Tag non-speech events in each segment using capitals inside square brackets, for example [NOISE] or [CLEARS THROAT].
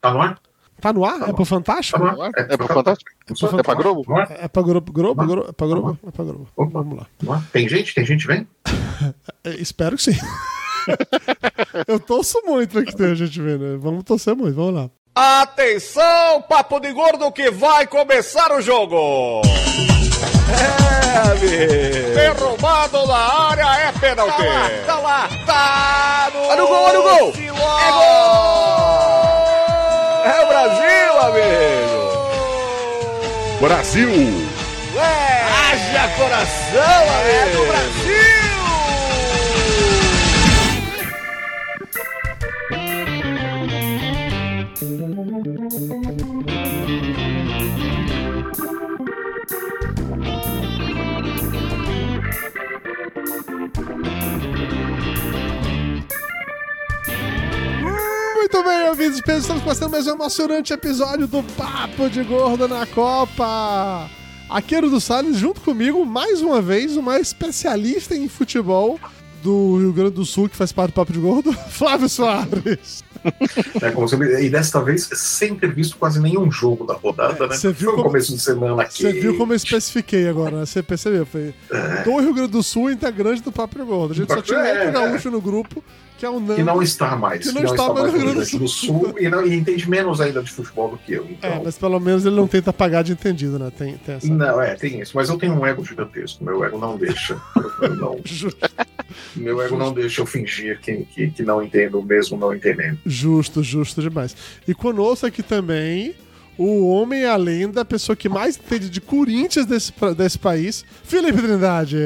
Tá no ar? Tá no ar? Tá é pro Fantástico? Tá no ar? É pro Fantástico? É pra Globo? No ar? É pra Globo? Globo? Tá no ar? Globo? É pra Globo? Tá É pra Globo. Opa. Vamos lá. Tem gente? Tem gente vendo? É, [LAUGHS] espero que sim. [LAUGHS] Eu torço muito pra que tenha gente vendo. Vamos torcer muito, vamos lá. Atenção, papo de gordo que vai começar o jogo. É, amigo. Derrubado na área é pênalti. Tá lá, tá lá, tá no... Olha o gol, olha o gol. É gol. É o Brasil, amigo. Brasil! É. Haja coração, amigo. É do Brasil. Muito bem, ouvintes, estamos passando mais um emocionante episódio do Papo de Gordo na Copa. Aqueiro do Salles, junto comigo, mais uma vez, uma especialista em futebol do Rio Grande do Sul, que faz parte do Papo de Gordo, [LAUGHS] Flávio Soares. É, como você- e desta vez, sem ter visto quase nenhum jogo da rodada, É, né? você viu Foi o como- começo de semana aqui. Você viu como eu especifiquei agora, né? Você percebeu? Foi do Rio Grande do Sul, integrante do Papo de Gordo. A gente só tinha um É, outro é. gaúcho no grupo, que é o Nando. Que não está mais. Que não está mais no Rio Grande do Sul. e, não- e entende menos ainda de futebol do que eu. Então, É, mas pelo menos ele não tenta pagar de entendido, né? Tem, tem essa. Não, é, tem isso. Mas eu tenho um ego gigantesco. Meu ego não deixa. Eu não- [LAUGHS] meu ego não deixa eu fingir que, que, que não entendo mesmo não entendendo. Justo, justo demais. E conosco aqui também o homem, a lenda, a pessoa que mais entende de Corinthians desse, desse país, Felipe Trindade.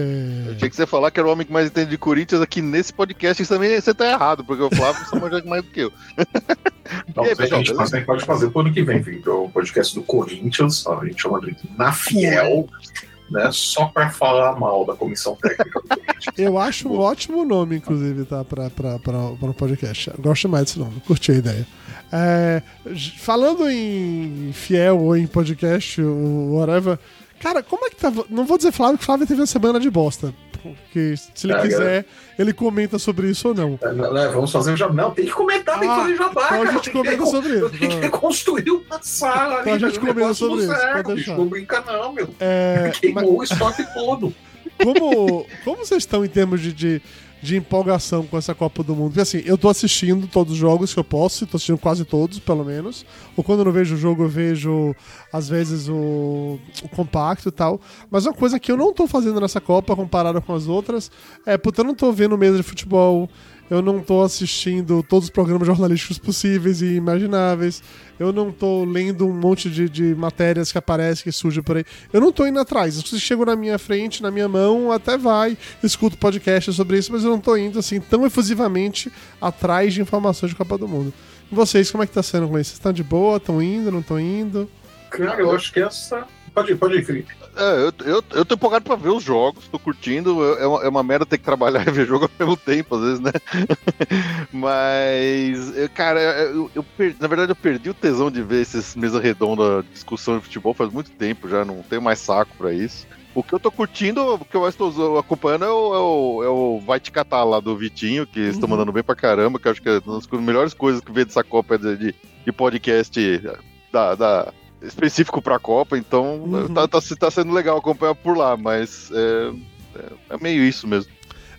Eu tinha que você falar que era o homem que mais entende de Corinthians aqui nesse podcast, isso também você tá errado, porque o Flávio só manja mais do que eu. [LAUGHS] Não, E aí, mas a, gente, pessoal, a gente pode fazer pro ano que vem, Victor. O podcast do Corinthians, a gente chama de Na Fiel, né? Só para falar mal da comissão técnica do Corinthians. Eu acho um ótimo nome, inclusive, tá? Para o podcast. Eu gosto mais desse nome, curti a ideia. É, falando em fiel ou em podcast, ou whatever, cara, como é que tava? Não vou dizer Flávio que Flávio teve uma semana de bosta. Porque se ele É, quiser, ele comenta sobre isso ou não. É, né, vamos fazer o jabá. Não, tem que comentar, tem que Ah, fazer jabá. então a gente tem comenta sobre isso. Tenho que reconstruir uma sala Então a gente comenta sobre não isso. Não brinca, não, meu. É, mas- Queimou o estoque todo. [LAUGHS] como, como vocês estão em termos de, de, de empolgação com essa Copa do Mundo? Porque assim, eu tô assistindo todos os jogos que eu posso, tô assistindo quase todos, pelo menos. Ou quando eu não vejo o jogo, eu vejo, às vezes, o, o compacto e tal. Mas uma coisa que eu não tô fazendo nessa Copa, comparada com as outras, é, puta, eu não tô vendo mesa de futebol. Eu não tô assistindo todos os programas jornalísticos possíveis e imagináveis. Eu não tô lendo um monte de, de matérias que aparecem, que surgem por aí. Eu não tô indo atrás. Se chegam na minha frente, na minha mão, até vai. Escuto podcast sobre isso, mas eu não tô indo assim tão efusivamente atrás de informações de Copa do Mundo. E vocês, como é que tá sendo com isso? Vocês estão de boa? Estão indo? Não estão indo? Cara, eu acho que essa. Pode ir, pode ir, Felipe. É, eu, eu, eu tô empolgado pra ver os jogos, tô curtindo. É uma, é uma merda ter que trabalhar [LAUGHS] e ver jogo ao mesmo tempo, às vezes, né? [LAUGHS] Mas, eu- cara, eu, eu per- na verdade eu perdi o tesão de ver esses mesa redonda discussão de futebol faz muito tempo já, não tenho mais saco pra isso. O que eu tô curtindo, o que eu mais tô acompanhando é o, é o, é o Vai Te Catar lá do Vitinho, que eles estão mandando bem pra caramba, que eu acho que é uma das melhores coisas que veio dessa Copa de, de, de podcast da, da- específico pra Copa, então Uhum. tá, tá, tá sendo legal acompanhar por lá, mas é, é, é meio isso mesmo.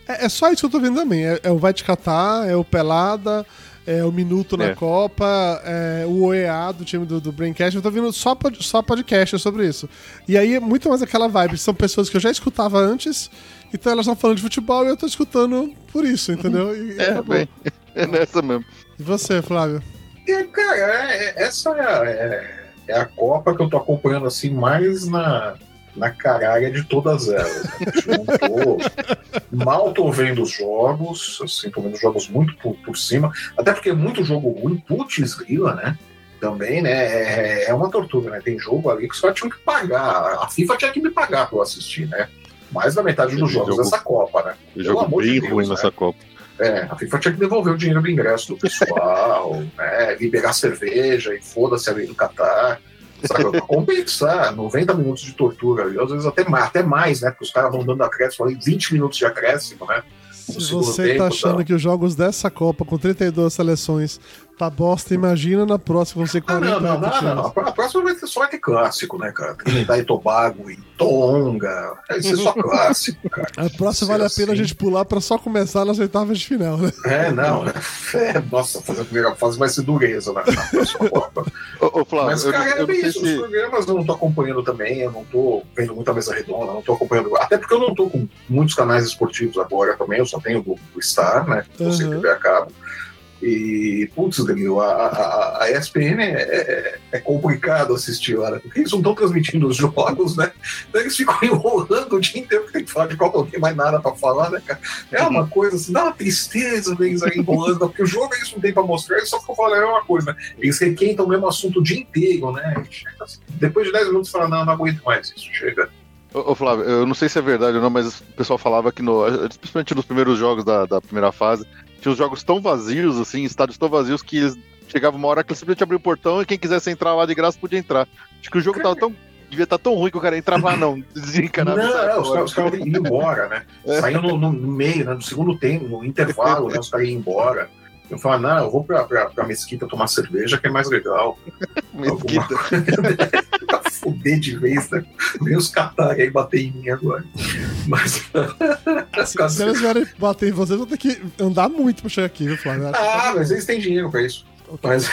É, é só isso que eu tô vendo também. É, é o Vai Te Catar, é o Pelada, é o Minuto na É. Copa, é o OEA do time do, do Braincast. Eu tô vendo só, pod, só podcast sobre isso. E aí é muito mais aquela vibe. São pessoas que eu já escutava antes, então elas estão falando de futebol e eu tô escutando por isso, entendeu? E, É, bem, é nessa mesmo. E você, Flávio? É, cara, é- é- essa é a, é- a Copa que eu tô acompanhando assim mais na, na caralha de todas elas. né? Não tô- mal tô vendo os jogos, assim, tô vendo os jogos muito por, por cima, até porque é muito jogo ruim, putz grila, né? Também, né? É, é uma tortura, né? Tem jogo ali que só tinha que pagar. A FIFA tinha que me pagar pra eu assistir, né? Mais da metade dos jogos jogo- dessa Copa, né? Pelo Jogo amor de bem Deus, ruim né? nessa Copa. É, a FIFA tinha que devolver o dinheiro do ingresso do pessoal, [LAUGHS] né, liberar cerveja e foda-se a lei do Catar. Sabe, compensar 90 minutos de tortura, às vezes até mais, até mais, né? Porque os caras vão dando acréscimo ali, 20 minutos de acréscimo, né? Se você tempo, tá achando tá? que os jogos dessa Copa, com 32 seleções, Tá bosta, imagina na próxima, você 40 ah, não, não, não, não, A próxima vai ser só vai ter clássico, né, cara? Trinidad e Tobago e Tonga. Vai ser só clássico, cara. A próxima vale assim. a pena a assim. gente pular pra só começar nas oitavas de final, né? É, não. É, nossa, fazer a primeira fase vai ser dureza na, na próxima Copa. ô, ô, Flávio, Mas, cara, eu, é bem isso. Se... Os programas eu não tô acompanhando também, eu não tô vendo muita mesa redonda, não tô acompanhando. Até porque eu não tô com muitos canais esportivos agora também, eu só tenho o do Star, né? Que você uhum. TV a cabo. E, putz, Danilo, a, a, a ESPN é, é, é, complicado assistir lá, né? porque eles não estão transmitindo os [LAUGHS] jogos, né? Então eles ficam enrolando o dia inteiro que tem que falar de Copa, não tem mais nada para falar, né, cara? É uma coisa assim, dá uma tristeza eles aí enrolando, porque o jogo eles não tem para mostrar, eles só ficam falando a mesma coisa, né? Eles requentam o mesmo assunto o dia inteiro, né? Depois de 10 minutos fala, não, não aguento mais isso, chega. Ô, Flávio, eu não sei se é verdade ou não, mas o pessoal falava que, no, principalmente nos primeiros jogos da, da primeira fase, tinha os jogos tão vazios, assim, estádios tão vazios que eles chegava uma hora que simplesmente abria o portão e quem quisesse entrar lá de graça podia entrar. Acho que o jogo tava tão. Devia estar tá tão ruim que o cara entrava lá, não. [LAUGHS] Desencanado. Não, é, os, caras, os caras iam embora, né? É. Saindo no, no, meio, né? No segundo tempo, no intervalo, [LAUGHS] né? Os caras iam embora. Eu falo, não, eu vou pra, pra, pra mesquita tomar cerveja, que é mais legal. [LAUGHS] mesquita. [LAUGHS] pra fuder de vez, né? Vem os catar aí bater em mim agora. Mas. [LAUGHS] Se eles vierem bater em vocês, vão ter que andar muito pra chegar aqui, viu, Flávio? Ah, mas eles têm dinheiro pra isso. Okay. Mas.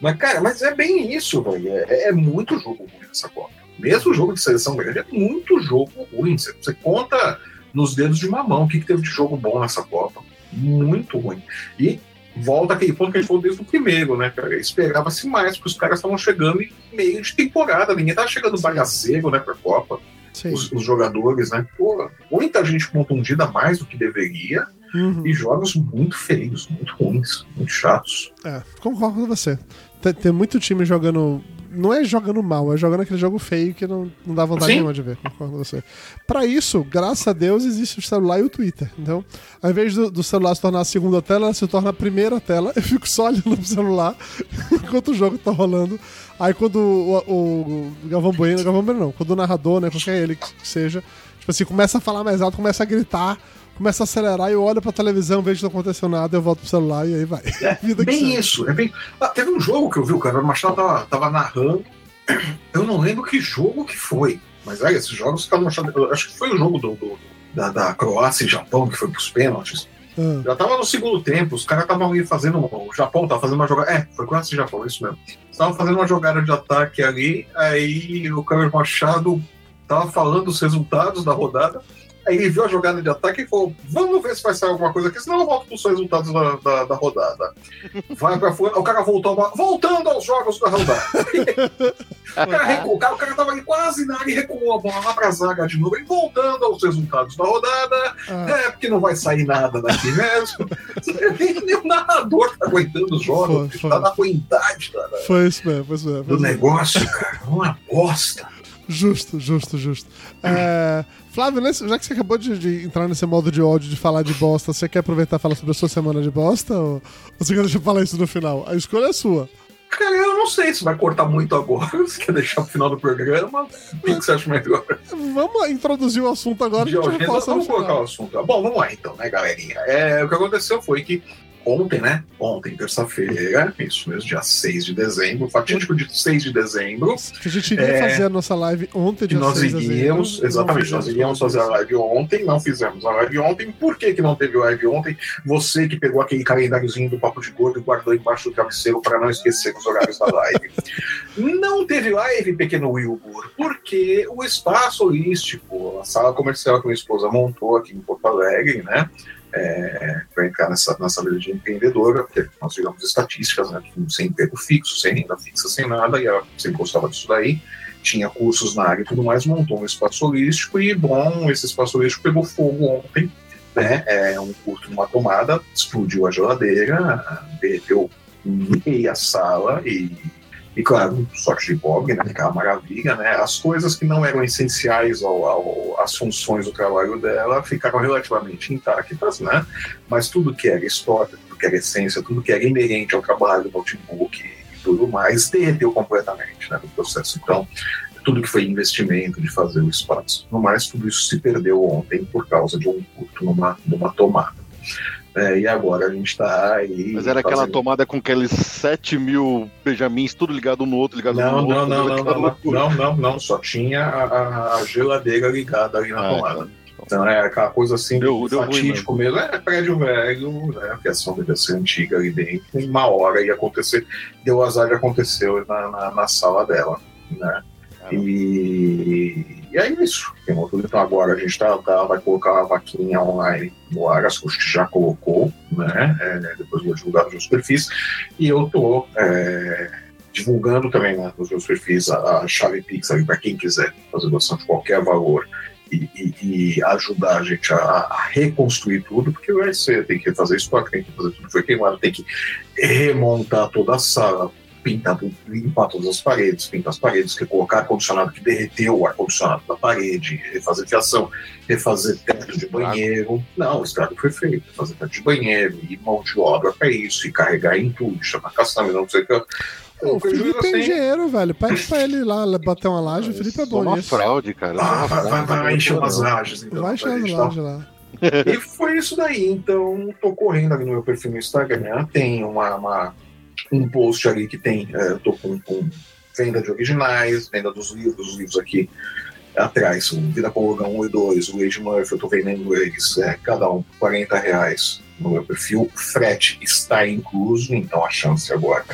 mas, cara, mas é bem isso, velho. É, é muito jogo ruim nessa Copa. Mesmo jogo de seleção grande é muito jogo ruim. Você, você conta nos dedos de uma mão o que, que teve de jogo bom nessa Copa muito ruim. E volta aquele ponto que a gente falou desde o primeiro, né, cara? Esperava-se mais, porque os caras estavam chegando em meio de temporada, ninguém tava chegando bagaceiro, né, pra Copa. Os, os, jogadores, né? Pô, muita gente contundida mais do que deveria. Uhum. E jogos muito feios, muito ruins, muito chatos. É, concordo com você. Tem, tem muito time jogando não é jogando mal, é jogando aquele jogo feio que não, não dá vontade Sim. nenhuma de ver, concordo com você. Pra isso, graças a Deus, existe o celular e o Twitter. Então, ao invés do, do celular se tornar a segunda tela, ela se torna a primeira tela. [LAUGHS] Eu fico só olhando pro celular [LAUGHS] enquanto o jogo tá rolando. Aí quando o, o, o Galvão Bueno, Galvão Bueno não, quando o narrador, né, qualquer ele que seja, tipo assim, começa a falar mais alto, começa a gritar começa a acelerar, eu olho pra televisão, vejo que não aconteceu nada, eu volto pro celular e aí vai. É, [LAUGHS] bem isso. É bem... Ah, teve um jogo que eu vi, o cara Machado tava, tava narrando. [CLEARS THROAT] Eu não lembro que jogo que foi. Mas olha, esses jogos que Machado. Acho que foi o jogo do, do da, da, Croácia e Japão, que foi pros pênaltis. Ah. Já tava no segundo tempo, os caras estavam ali fazendo. O Japão tava fazendo uma jogada. É, foi Croácia e Japão, isso mesmo. Estavam fazendo uma jogada de ataque ali, aí o Carlos Machado tava falando os resultados da rodada. Aí ele viu a jogada de ataque e falou: Vamos ver se vai sair alguma coisa aqui, senão eu volto para os resultados da, da, da, rodada. Vai pra fora, o cara voltou, voltando aos jogos da rodada. [LAUGHS] o, cara recuou, o, cara, o cara tava ali quase na área e recuou a bola lá pra zaga de novo, e voltando aos resultados da rodada. Ah. É, porque não vai sair nada daqui mesmo. [LAUGHS] Nem o narrador tá aguentando os jogos, foi, foi. tá na ruindade da, foi isso mesmo, foi isso mesmo. do negócio, cara. Uma bosta. Justo, justo, justo. É, Flávio, já que você acabou de, de, entrar nesse modo de ódio de falar de bosta, você quer aproveitar e falar sobre a sua semana de bosta? Ou, ou você quer deixar eu falar isso no final? A escolha é sua. Cara, eu não sei se vai cortar muito agora, [LAUGHS] se quer deixar pro final do programa. O que você acha melhor? Vamos introduzir o assunto agora. De agenda, vamos colocar o assunto. Bom, vamos lá então, né, galerinha? É, o que aconteceu foi que ontem, né? Ontem, terça-feira, isso mesmo, dia 6 de dezembro, fatídico de 6 de dezembro. Que a gente iria é, fazer a nossa live ontem, dia nós 6 iríamos, de Exatamente, nós iríamos fazer a live ontem, não fizemos a live ontem. Por que, que não teve live ontem? Você que pegou aquele calendáriozinho do Papo de Gordo e guardou embaixo do travesseiro para não esquecer os horários da live. não teve live, pequeno Wilbur, porque o espaço holístico, a sala comercial que minha esposa montou aqui em Porto Alegre, né? É, para entrar nessa, nessa vida de empreendedora, porque nós tivemos estatísticas, né, sem emprego fixo, sem renda fixa, sem nada, e ela sempre gostava disso daí, tinha cursos na área e tudo mais, montou um espaço holístico, e bom, esse espaço holístico pegou fogo ontem, né, é um curto numa tomada, explodiu a geladeira, derreteu meia sala e e claro, sorte de pobre, né? Aquela maravilha, né? As coisas que não eram essenciais ao, ao, às funções do trabalho dela ficaram relativamente intactas, né? Mas tudo que era história, tudo que era essência, tudo que era inerente ao trabalho do notebook e tudo mais, derreteu completamente, né? No processo. Então, tudo que foi investimento de fazer o espaço. No mais, tudo isso se perdeu ontem por causa de um curto numa, numa tomada. É, e agora a gente tá aí. Mas era aquela fazendo- tomada com aqueles 7 mil Benjamins, tudo ligado um no outro, ligado Não, no não, outro. não, não, aquela não, loucura. não, não, não, só tinha a, a- geladeira ligada ali na Ah, tomada. Então é aquela coisa assim, Deu- deu ruim fatídico mesmo. É prédio velho, né? A ação deve ser antiga ali dentro. Em uma hora ia acontecer. Deu azar de aconteceu na, na, na sala dela, né? E, e é isso. Então agora a gente tá, tá- vai colocar a vaquinha online no ar, as coisas que já colocou, né? É, depois vou divulgar nos meus perfis. E eu tô é, divulgando também né, nos meus perfis a, a chave Pix para quem quiser fazer doação de qualquer valor e, e- e ajudar a gente a, a reconstruir tudo, porque vai ser, tem que fazer estoque, tem que fazer tudo que foi queimado, tem que remontar toda a sala, pintar, tudo, limpar todas as paredes, pintar as paredes, que colocar ar-condicionado que derreteu o ar-condicionado da parede, refazer fiação, refazer teto de banheiro. Não, o estrago foi feito, fazer teto de banheiro, e mão de obra para isso, e carregar em tudo, chamar caçamba, não sei o que. O Felipe é assim, engenheiro, velho. Pede pra ele ir lá bater uma laje. O Felipe é bom uma fraude, cara. Ah, vai, vai, vai encher umas lajes, então. Vai gente, no tá? laje lá. E foi isso daí. Então, tô correndo ali no meu perfil no Instagram. Tem uma, uma- um post ali que tem. é, eu tô com, com venda de originais, venda dos livros, os livros aqui atrás, o Vida Colorão 1 e 2, o Age Murphy, eu tô vendendo eles, é, cada um por 40 reais no meu perfil. Frete está incluso, então a chance agora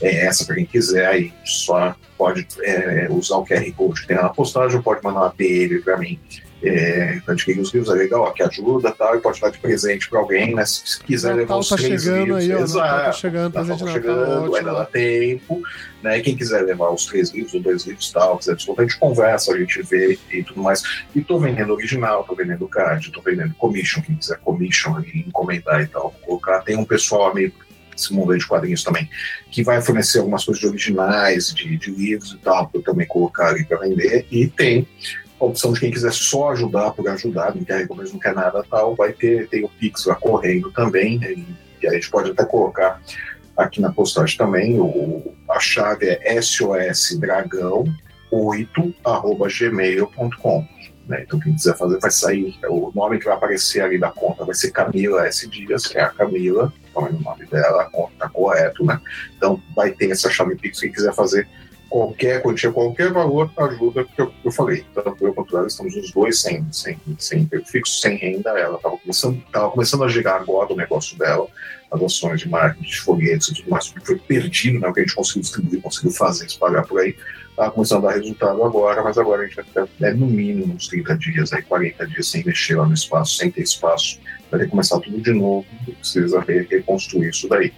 é essa para quem quiser. Aí só pode é, usar o QR Code que tem na postagem ou pode mandar uma DM para mim é, adquirir os livros é legal, ó, que ajuda tal, e pode dar de presente para alguém, né? Se, se quiser levar Natal os tá três chegando livros, aí, ó. Natal tá exato. chegando, Natal presente de tá chegando, ainda dá tempo, né? Quem quiser levar os três livros ou dois livros tal, quiser descontar, a gente conversa, a gente vê e tudo mais. E tô vendendo original, tô vendendo card, tô vendendo commission, quem quiser commission e encomendar e tal, vou colocar. Tem um pessoal amigo esse mundo aí de quadrinhos também, que vai fornecer algumas coisas de originais, de, de livros e tal, para eu também colocar ali para vender. E tem a opção de quem quiser só ajudar por ajudar, não quer recompensa, não quer nada tal, vai ter, tem o Pix lá correndo também, né, e, e a gente pode até colocar aqui na postagem também, o, a chave é sosdragão8.gmail.com. Né? Então, quem quiser fazer, vai sair. O nome que vai aparecer ali da conta vai ser Camila S. Dias, que é a Camila, então o nome dela, a conta tá correto, né? Então, vai ter essa chave Pix. Quem quiser fazer qualquer quantia, qualquer valor, ajuda, porque eu, eu falei, tanto eu quanto ela estamos os dois sem, sem, sem fixo, sem renda. Ela estava começando, tava começando a girar agora o negócio dela, as ações de marketing, de folhetos e tudo mais, que foi perdido, né? O que a gente conseguiu distribuir, conseguiu fazer, espalhar por aí. Está começando a dar resultado agora, mas agora a gente vai ficar é, no mínimo uns 30 dias, aí 40 dias sem mexer lá no espaço, sem ter espaço. Vai ter que começar tudo de novo, precisa re- reconstruir isso daí.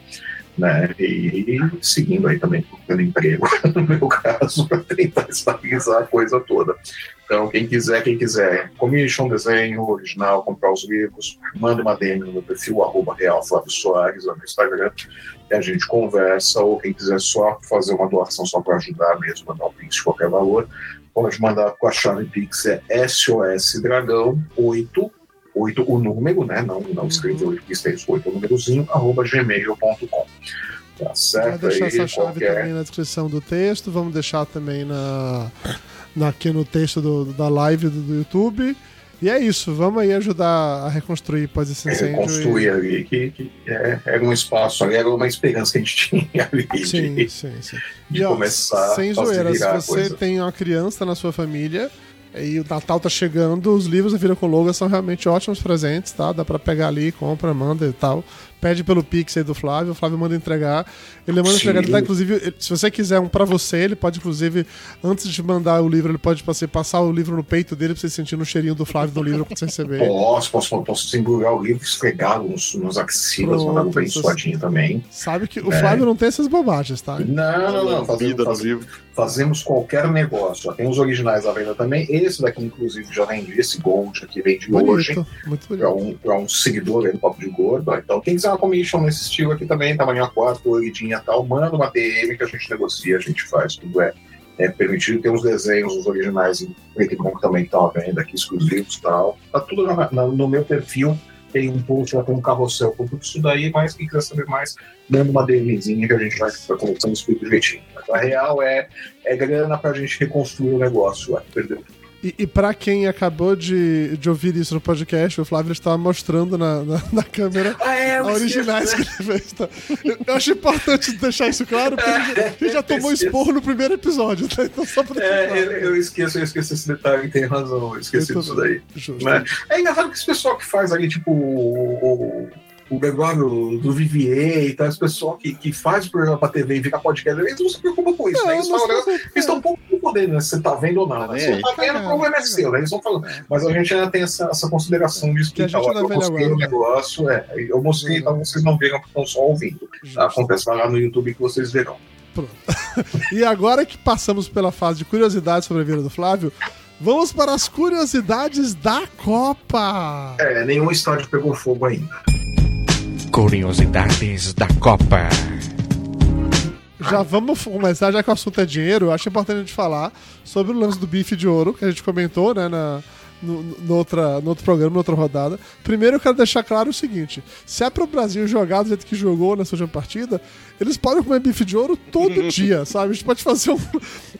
Né? E, seguindo aí também pelo emprego, [LAUGHS] no meu caso, para tentar estabilizar a coisa toda. Então, quem quiser, quem quiser, commission, desenho, original, comprar os livros, manda uma DM no meu perfil, arroba Real Flávio Soares, lá no Instagram, e a gente conversa, ou quem quiser só fazer uma doação só para ajudar mesmo, mandar um Pix de qualquer valor, pode mandar com a chave Pix, é SOSDragão8, 8 o número, né? Não, não escreveu o Pix, tem 8 o númerozinho, arroba gmail.com. Tá certo? deixar aí, essa chave qualquer- também na descrição do texto. Vamos deixar também na, na- aqui no texto do- da live do, do YouTube. E é isso, vamos aí ajudar a reconstruir após esse incêndio. reconstruir e- ali, que, que é, era um espaço ali, era uma esperança que a gente [LAUGHS] tinha ali Sim, de, sim, sim. de E, ó, começar sem a zoeira, se você tem uma criança na sua família e o Natal tá chegando, os livros da Vira com Logo são realmente ótimos presentes, tá? Dá pra pegar ali, compra, manda e tal. Pede pelo Pix aí do Flávio, o Flávio manda entregar. Ele manda Sim. entregar, ele dá, inclusive, se você quiser um pra você, ele pode, inclusive, antes de mandar o livro, ele pode você, passar o livro no peito dele pra você sentir no cheirinho do Flávio do livro quando você receber. Posso, posso, posso embrulhar o livro, esfregá-lo nos, nos axilas, mandar bem essas- suadinho também. Sabe que o É. Flávio não tem essas bobagens, tá? Não, não, não. Fazemos, Vida no faz- livro. fazemos qualquer negócio. Já tem os originais à venda também. Esse daqui, inclusive, já vendi. Esse Gold aqui vende hoje. Bonito, muito bonito. Para um, pra um seguidor aí do Papo de Gordo. Então, quem quiser uma commission nesse estilo aqui também, tamanho A4, coloridinha e tal, manda uma DM que a gente negocia, a gente faz, tudo é, é permitido. Tem uns desenhos, os originais em preto e branco também estão à venda aqui, exclusivos e tal. Tá tudo na- na- no meu perfil. Tem um post lá com um carrossel com tudo isso daí, mas quem quiser saber mais, manda uma DMzinha que a gente vai, vai conversando isso tudo direitinho. A real é, é grana pra gente reconstruir o negócio que perdeu tudo. E, e para quem acabou de, de ouvir isso no podcast, o Flávio estava mostrando na, na, na câmera Ah, é, eu originais que esqueço, ele fez. Tá? Eu, eu acho importante deixar isso claro, porque a gente, a gente já tomou esporro no primeiro episódio, tá? Então só pra É, eu, eu esqueço, eu esqueço esse detalhe, tem razão, eu esqueci disso também. daí. Justo. né? É engraçado que esse pessoal que faz ali, tipo, o, o, o Gregório do Vivier e tal, esse pessoal que, que faz o programa pra TV e fica podcast, eles não se preocupam com isso, né? Eles, Não, falam, mas- eles estão um pouco podendo, né? Se você tá vendo ou não. Né? É, Se você tá vendo, o problema é seu, né? Eles vão falando. Mas a gente ainda tem essa, essa consideração de Que a explicar. gente ó, é Eu mostrei o guarda. negócio, é. Eu mostrei, então vocês não viram porque estão só ouvindo. Tá? Acontece lá no YouTube que vocês verão. [LAUGHS] E agora que passamos pela fase de curiosidades sobre a vida do Flávio, vamos para as curiosidades da Copa. É, nenhum estádio pegou fogo ainda. Curiosidades da Copa. Já vamos começar, já que o assunto é dinheiro, eu acho importante a gente falar sobre o lance do bife de ouro, que a gente comentou, né, na, no, no, outra, no outro programa, na outra rodada. Primeiro eu quero deixar claro o seguinte: se é pro Brasil jogar do jeito que jogou nessa última partida, eles podem comer bife de ouro todo [LAUGHS] dia, sabe? A gente pode fazer um,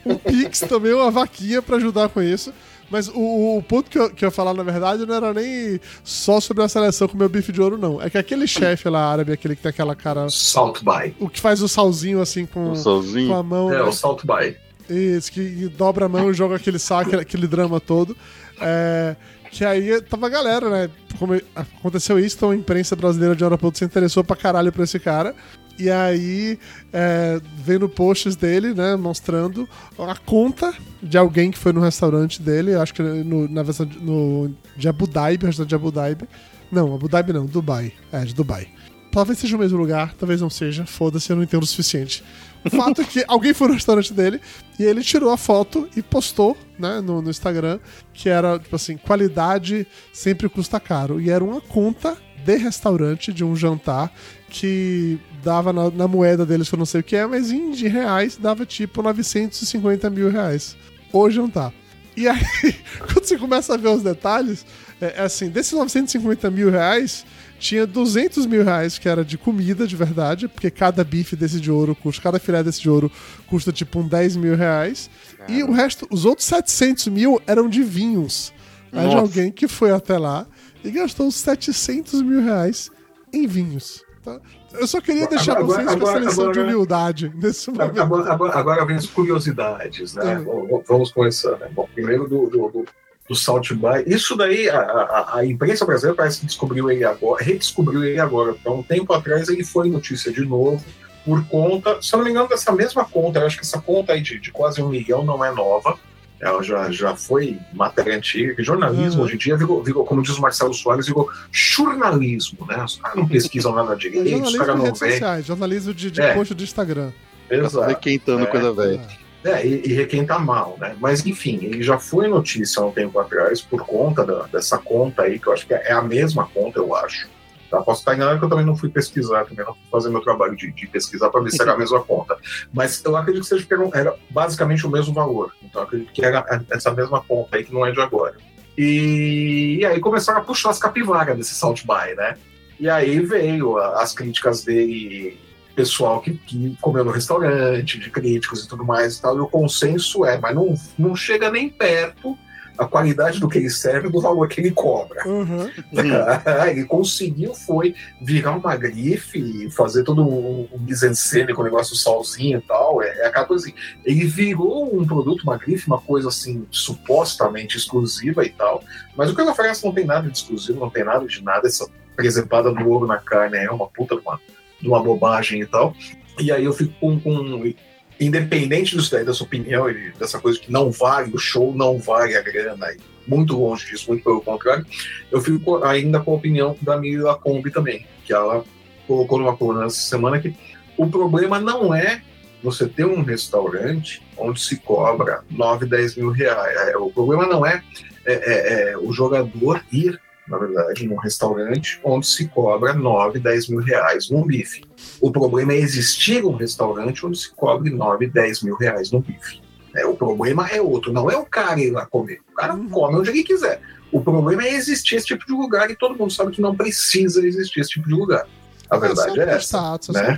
um pix também, uma vaquinha pra ajudar com isso. Mas o, o ponto que eu, que eu ia falar, na verdade, não era nem só sobre a seleção comer o bife de ouro, não. É que aquele chefe lá árabe, aquele que tem aquela cara. Salt by. O que faz o salzinho assim com, sozinho. com a mão. É, né? o Salt by. Isso, que dobra a mão e joga aquele saco, aquele drama todo. É, que aí tava a galera, né? Como aconteceu isso, então a imprensa brasileira de aeroporto se interessou pra caralho pra esse cara. E aí, é, vendo posts dele, né, mostrando a conta de alguém que foi no restaurante dele, acho que no- na versão de, no, de Abu Dhabi, restaurante de Abu Dhabi. Não, Abu Dhabi não, Dubai. É, de Dubai. Talvez seja o mesmo lugar, talvez não seja. Foda-se, eu não entendo o suficiente. O [LAUGHS] fato é que alguém foi no restaurante dele e ele tirou a foto e postou, né, no, no Instagram, que era, tipo assim, qualidade sempre custa caro. E era uma conta de restaurante, de um jantar, que dava na, na moeda deles, que eu não sei o que é, mas em de reais dava tipo 950 mil reais. O jantar. E aí, [LAUGHS] quando você começa a ver os detalhes, é, é assim, desses 950 mil reais, tinha 200 mil reais que era de comida de verdade, porque cada bife desse de ouro custa, cada filé desse de ouro custa tipo um 10 mil reais. E o resto, os outros 700 mil eram de vinhos. Aí de alguém que foi até lá e gastou os 700 mil reais em vinhos. tá? Eu só queria deixar Agora- vocês com essa agora- lição de agora- humildade nesse momento. Agora, agora, agora vem as curiosidades, né? É. Vamos- começar, né? Bom, primeiro do, do, do, do Salt By. Isso daí, a, a, a imprensa brasileira parece que descobriu ele agora, redescobriu ele agora. Então, um tempo atrás ele foi notícia de novo, por conta, se eu não me engano, dessa mesma conta. Eu acho que essa conta aí de, de quase um milhão não é nova. Ela já, já foi matéria antiga. que Jornalismo, Uhum. hoje em dia, virou, virou, como diz o Marcelo Soares, virou jornalismo, né? Os caras não [LAUGHS] pesquisam nada É direito, os jornalismo caras não redes veem. sociais, jornalismo de, de É. post de Instagram. Exato. Requentando É. coisa velha. É, e, e requenta mal, né? Mas enfim, ele já foi notícia há um tempo atrás por conta da- dessa conta aí, que eu acho que é a mesma conta, eu acho. Tá? Posso estar enganado que eu também não fui pesquisar, também não fui fazer meu trabalho de, de pesquisar para ver se era a mesma conta. Mas eu acredito que seja porque era- era basicamente o mesmo valor. Então acredito que era essa mesma conta aí que não é de agora. E, e aí começaram a puxar as capivaras desse Salt By, né? E aí veio a- as críticas dele pessoal que, que comeu no restaurante, de críticos e tudo mais e tal, e o consenso é, mas não, não chega nem perto a qualidade do que ele serve do valor que ele cobra. Uhum. [LAUGHS] ele conseguiu foi virar uma grife e fazer todo um, um mise-en-scène com o negócio salzinho e tal. É, é aquela coisa assim. Ele virou um produto, uma grife, uma coisa assim, supostamente exclusiva e tal. Mas o que ele oferece não tem nada de exclusivo, não tem nada de nada. Essa presepada do ouro na carne é uma puta de uma, de uma bobagem e tal. E aí eu fico com. com independente disso daí, dessa opinião, e dessa coisa que não vale o show, não vale a grana, e muito longe disso, muito pelo contrário, eu fico ainda com a opinião da Mila Kombi também, que ela colocou numa coluna essa semana que o problema não é você ter um restaurante onde se cobra 9, 10 mil reais. É, O problema não é, é, é, é o jogador ir, na verdade, num restaurante onde se cobra 9, 10 mil reais num bife. O problema é existir um restaurante onde se cobre 9, 10 mil reais num bife. É, o problema é outro, não é o cara ir lá comer. O cara Uhum. come onde ele quiser. O problema é existir esse tipo de lugar e todo mundo sabe que não precisa existir esse tipo de lugar. A verdade são é essa. né?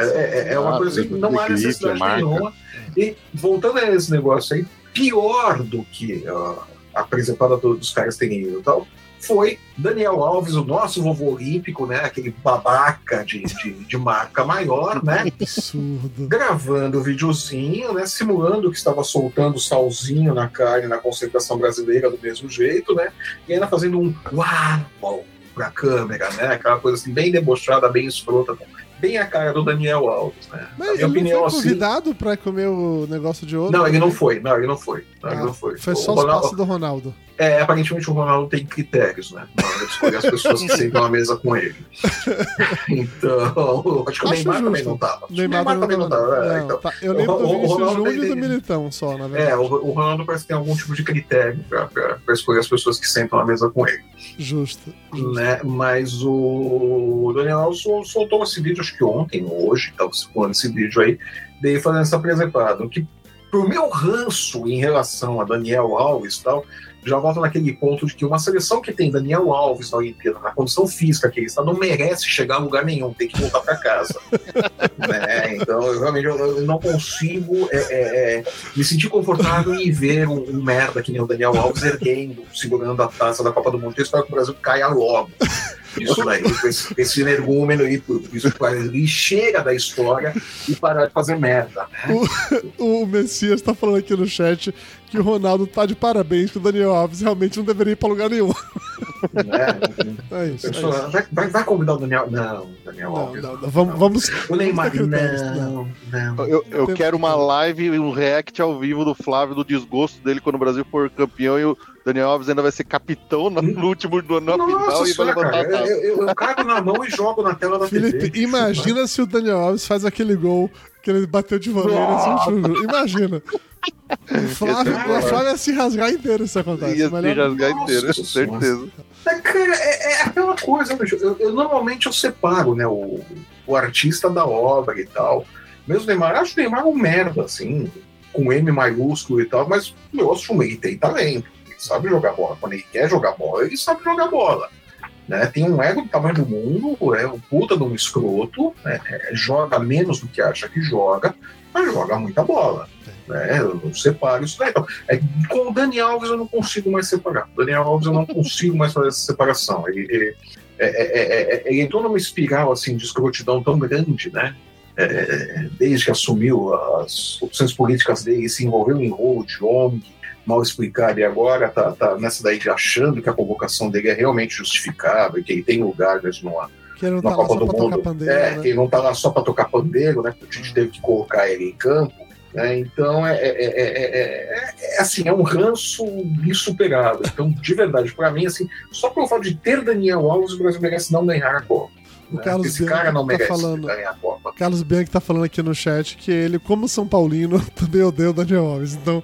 É, é- é uma Ah, coisa que não há necessidade nenhuma. E voltando a esse negócio aí, pior do que ah, a presepada dos caras terem ido e tal, foi Daniel Alves, o nosso vovô olímpico, né? Aquele babaca de, de, de marca maior, né? [LAUGHS] Absurdo. Gravando o videozinho, né? Simulando que estava soltando salzinho na carne na concentração brasileira do mesmo jeito, né? E ainda fazendo um uau pra câmera, né? Aquela coisa assim, bem debochada, bem escrota, bem a cara do Daniel Alves, né? Mas ele opinião, foi assim. convidado pra comer o negócio de ouro? Não, ele não foi, não, ele não foi. Não, ele Ah, não foi. Foi O só os Ronaldo- passos do Ronaldo. É, aparentemente o Ronaldo tem critérios, né? Na hora de escolher as pessoas que [LAUGHS] sentam à mesa com ele. [LAUGHS] Então, acho que o Neymar também não tava. O Neymar, também não tava. é, Não, então. tá. Eu lembro O- do o- o Vinícius Ronaldo Júnior e do Militão só, na verdade. É, o, o Ronaldo parece que tem algum tipo de critério pra, pra, pra escolher as pessoas que sentam à mesa com ele. Justo. justo. Né? Mas o Daniel Alves sol- soltou esse vídeo, acho que ontem ou hoje, estava circulando esse vídeo aí, dele fazendo essa presepada. O que, pro meu ranço em relação a Daniel Alves e tal, já volta naquele ponto de que uma seleção que tem Daniel Alves na Olimpíada, na condição física que ele está, não merece chegar a lugar nenhum, tem que voltar para casa. [LAUGHS] né? Então, eu realmente eu, eu não consigo é, é, é, me sentir confortável em ver um, um merda que nem o Daniel Alves erguendo, segurando a taça da Copa do Mundo. Eu espero que o Brasil caia logo. Isso daí, esse, esse energúmeno aí, isso ele chega da história e parar de fazer merda. Né? [LAUGHS] O Messias tá falando aqui no chat que o Ronaldo tá de parabéns, que o Daniel Alves realmente não deveria ir pra lugar nenhum. Né? [LAUGHS] É isso. É isso. vai, vai, vai convidar o Daniel. Não, Daniel Não, Alves. não, não. Vamos, vamos. O Neymar, não, não. Eu, eu quero uma live e um react ao vivo do Flávio do desgosto dele quando o Brasil for campeão e o Daniel Alves ainda vai ser capitão no, no último do na final e vai levantar cara, a taça. eu, eu, eu cago na mão e jogo na tela da TV. Felipe, imagina se o Daniel Alves faz aquele gol que ele bateu de maneira assim, chulo. Imagina. O Flávio, o Flávio ia se rasgar inteiro se acontece. Ia se Melhor- rasgar inteiro, Senhora. certeza. É, cara, é, é aquela coisa, bicho. Eu, eu normalmente eu separo, né, o, o artista da obra e tal. Mesmo o Neymar, eu acho o Neymar um merda, assim, com M maiúsculo e tal, mas eu assumo, ele tem talento. Ele sabe jogar bola. Quando ele quer jogar bola, ele sabe jogar bola. Né? Tem um ego do tamanho do mundo, é um puta de um escroto, né? É, joga menos do que acha que joga, mas joga muita bola. Né? Eu não separo isso daí. Então, é, com o Dani Alves eu não consigo mais separar. O Daniel Alves eu não consigo mais fazer essa separação. Ele, ele, é, é, é, é, ele entrou numa espiral assim, de escrotidão tão grande, né? Desde que assumiu as opções políticas dele, se envolveu em rolo de ONG, mal explicado, e agora tá, tá nessa daí de achando que a convocação dele é realmente justificável, que ele tem lugar mesmo numa, Que na tá Copa do Mundo. pandeiro, é, né? que ele não tá lá só para tocar pandeiro, né? Porque a gente teve que colocar ele em campo. Né? Então é, é, é, é, é- é, assim, é um ranço insuperável. Então, de verdade, para mim, assim, só pelo fato de ter Daniel Alves, o Brasil merece não ganhar a Copa. O? Carlos Esse cara não Bianchi tá merece falando- ganhar a Copa. Carlos Bianchi tá falando aqui no chat que ele, como São Paulino, [LAUGHS] também odeia o Daniel Alves. Então,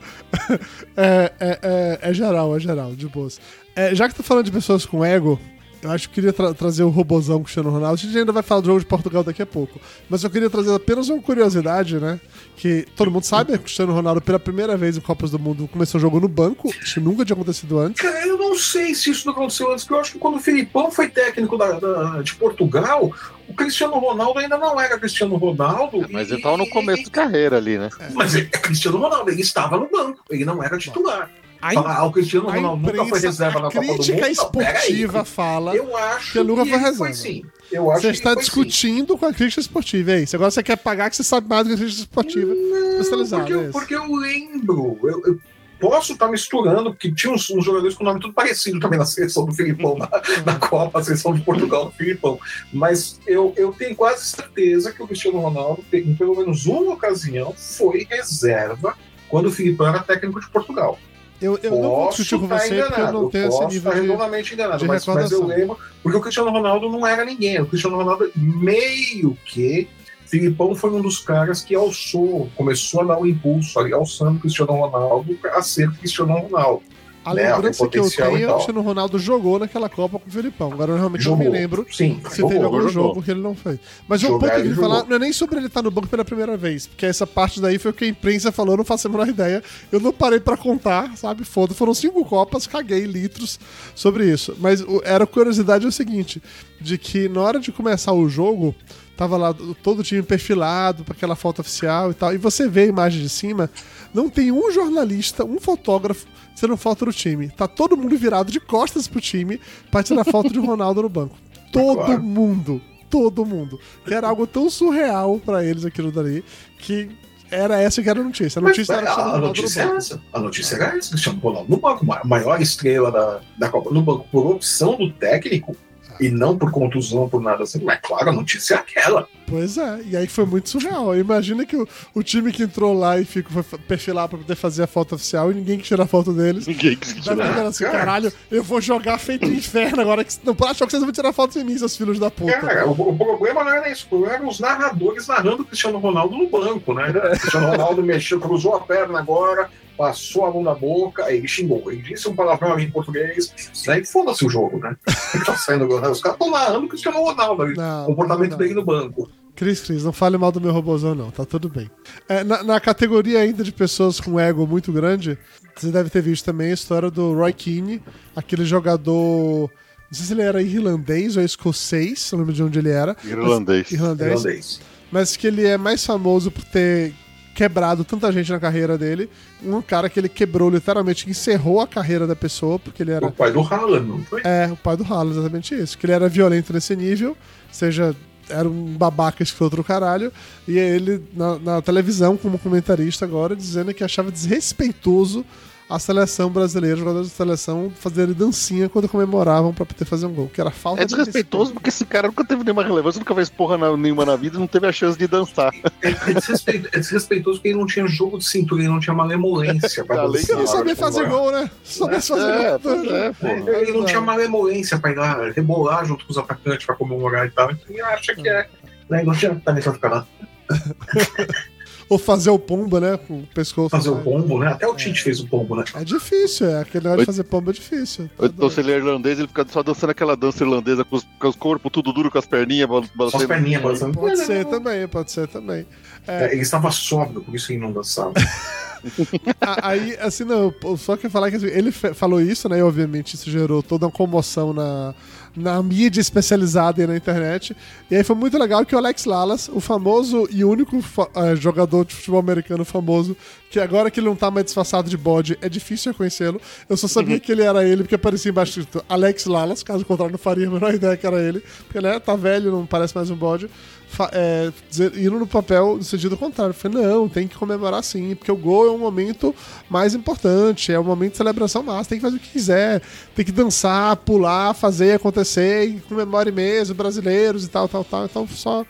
[LAUGHS] é, é, é, é geral, é geral, de boas. É, já que tá falando de pessoas com ego, eu acho que eu queria tra- trazer o robozão Cristiano Ronaldo. A gente ainda vai falar do jogo de Portugal daqui a pouco. Mas eu queria trazer apenas uma curiosidade, né? Que todo mundo sabe, que o Cristiano Ronaldo, pela primeira vez em Copas do Mundo, começou o jogo no banco. Isso nunca tinha acontecido antes. Cara, eu não sei se isso não aconteceu antes, porque eu acho que quando o Filipão foi técnico da, da- de Portugal, o Cristiano Ronaldo ainda não era Cristiano Ronaldo. Mas e- ele tava no começo de carreira ali, né? Mas é Cristiano Ronaldo, ele estava no banco, ele não era titular. A, Falar, ah, o Cristiano a Ronaldo nunca foi imprensa, reserva a na Copa do Mundo. crítica Não, peraí. esportiva fala. Eu acho que ele nunca foi reserva. sim. Eu acho Você está foi discutindo com a crítica esportiva, é isso. Agora você quer pagar que você sabe mais do que a crítica esportiva sim. especializada. Porque, é eu- isso. porque eu lembro, eu, eu posso estar misturando, porque tinha uns, uns jogadores com nome tudo parecido também na seleção do Filipão, na, [LAUGHS] na Copa, a seleção de Portugal do Filipão. Mas eu, eu tenho quase certeza que o Cristiano Ronaldo, em pelo menos uma ocasião, foi reserva quando o Filipão era técnico de Portugal. Eu, eu não vou Posso discutir com você porque eu não tenho esse posso nível estar de. redondamente enganado, mas, mas eu lembro, porque o Cristiano Ronaldo não era ninguém. O Cristiano Ronaldo, meio que, Filipão foi um dos caras que alçou, começou a dar o impulso ali, alçando o Cristiano Ronaldo a ser Cristiano Ronaldo. A né, lembrança que eu tenho é que o. Cristiano Ronaldo jogou naquela Copa com o Felipão. Agora eu realmente não me Jogou. lembro Sim, se jogou, teve algum jogou. jogo que ele não fez. Mas o Jogar, ponto que eu ele queria falar jogou. não é nem sobre ele estar no banco pela primeira vez, porque essa parte daí foi o que a imprensa falou, não faço a menor ideia. Eu não parei pra contar, sabe? Foda, foram cinco Copas, caguei litros sobre isso. Mas o- era curiosidade é o seguinte, de que na hora de começar o jogo, tava lá todo o time perfilado para aquela foto oficial e tal, e você vê a imagem de cima, não tem um jornalista, um fotógrafo tirando foto do time. Tá todo mundo virado de costas pro time pra tirar foto de Ronaldo no banco. [LAUGHS] Todo Claro. mundo. Todo mundo. Que era algo tão surreal pra eles aquilo dali que era essa que era a notícia. A Mas, notícia era a, a notícia é banco. essa. A notícia era essa. Cristiano Ronaldo no banco, a maior estrela da, da Copa no banco, por opção do técnico e não por contusão, por nada assim. Mas claro, a notícia é aquela. Pois é, e aí foi muito surreal. Imagina que o, o time que entrou lá e ficou foi perfilar pra poder fazer a foto oficial e ninguém que tira a foto deles. Ninguém quis Deve tirar. assim, Cara. caralho, eu vou jogar feito inferno agora. Que, não achou que vocês vão tirar foto de mim, seus filhos da puta. Cara, o, o problema não era isso, o problema eram os narradores narrando o Cristiano Ronaldo no banco, né? O Cristiano Ronaldo mexeu, cruzou a perna agora, passou a mão na boca, aí ele xingou. Ele disse um palavrão em português, daí foda-se o jogo, né? Tá saindo, os caras estão narrando o Cristiano Ronaldo, Não, o comportamento não. dele no banco. Cris, Cris, não fale mal do meu robôzão, não, tá tudo bem. É, na, na categoria ainda de pessoas com ego muito grande, você deve ter visto também a história do Roy Keane, aquele jogador. Não sei se ele era irlandês ou escocês, não lembro de onde ele era. Irlandês. Mas- irlandês. Irlandês. mas que ele é mais famoso por ter quebrado tanta gente na carreira dele. Um cara que ele quebrou, literalmente, encerrou a carreira da pessoa, porque ele era. O pai do Haaland, não foi? É, o pai do Haaland, exatamente isso. Que ele era violento nesse nível, seja, era um babaca escroto do caralho. E ele, na, na televisão, como comentarista agora, dizendo que achava desrespeitoso a seleção brasileira, os jogadores da seleção, fazerem dancinha quando comemoravam pra poder fazer um gol, que era falta É de desrespeitoso porque esse cara nunca teve nenhuma relevância, nunca fez porra na- nenhuma na vida e não teve a chance de dançar. É, é desrespeito- é desrespeitoso porque ele não tinha jogo de cintura, ele não tinha malemolência pra Além dançar. Ele não sabia de fazer gol, né? Só sabia fazer É, gol. é, pô. Ele não tinha malemolência pra ir lá rebolar junto com os atacantes pra comemorar e tal. Então ele acha que é. Né? Não tinha talento pra ficar lá. [LAUGHS] Ou fazer o pomba, né? Com o pescoço. Fazer o pombo, né? Até o Tite fez o pombo, né? É difícil, é. Aquele negócio de fazer pomba é difícil. Então, se ele é irlandês, ele fica só dançando aquela dança irlandesa com os, com os corpos tudo duro, com as perninhas bal- Só as balançando. perninhas balançando. Pode ser também, pode ser também. É, ele estava sóbrio, por isso ele não dançava. [LAUGHS] A- Aí, assim, não, só quero falar que assim, ele falou isso, né? E obviamente isso gerou toda uma comoção na, na mídia especializada e na internet. E aí foi muito legal que o Alex Lalas, o famoso e único eh, jogador de futebol americano famoso, que agora que ele não tá mais disfarçado de bode, é difícil reconhecê-lo. Eu só sabia que ele era ele porque aparecia embaixo escrito Alex Lalas, caso contrário, não faria a menor ideia que era ele. Porque, né, tá velho, não parece mais um bode. É, dizer, indo no papel no sentido contrário. Eu falei, não, tem que comemorar sim, porque o gol é um momento mais importante, é um momento de celebração massa, tem que fazer o que quiser, tem que dançar, pular, fazer acontecer, e comemore mesmo, brasileiros e tal, tal, tal. Então só,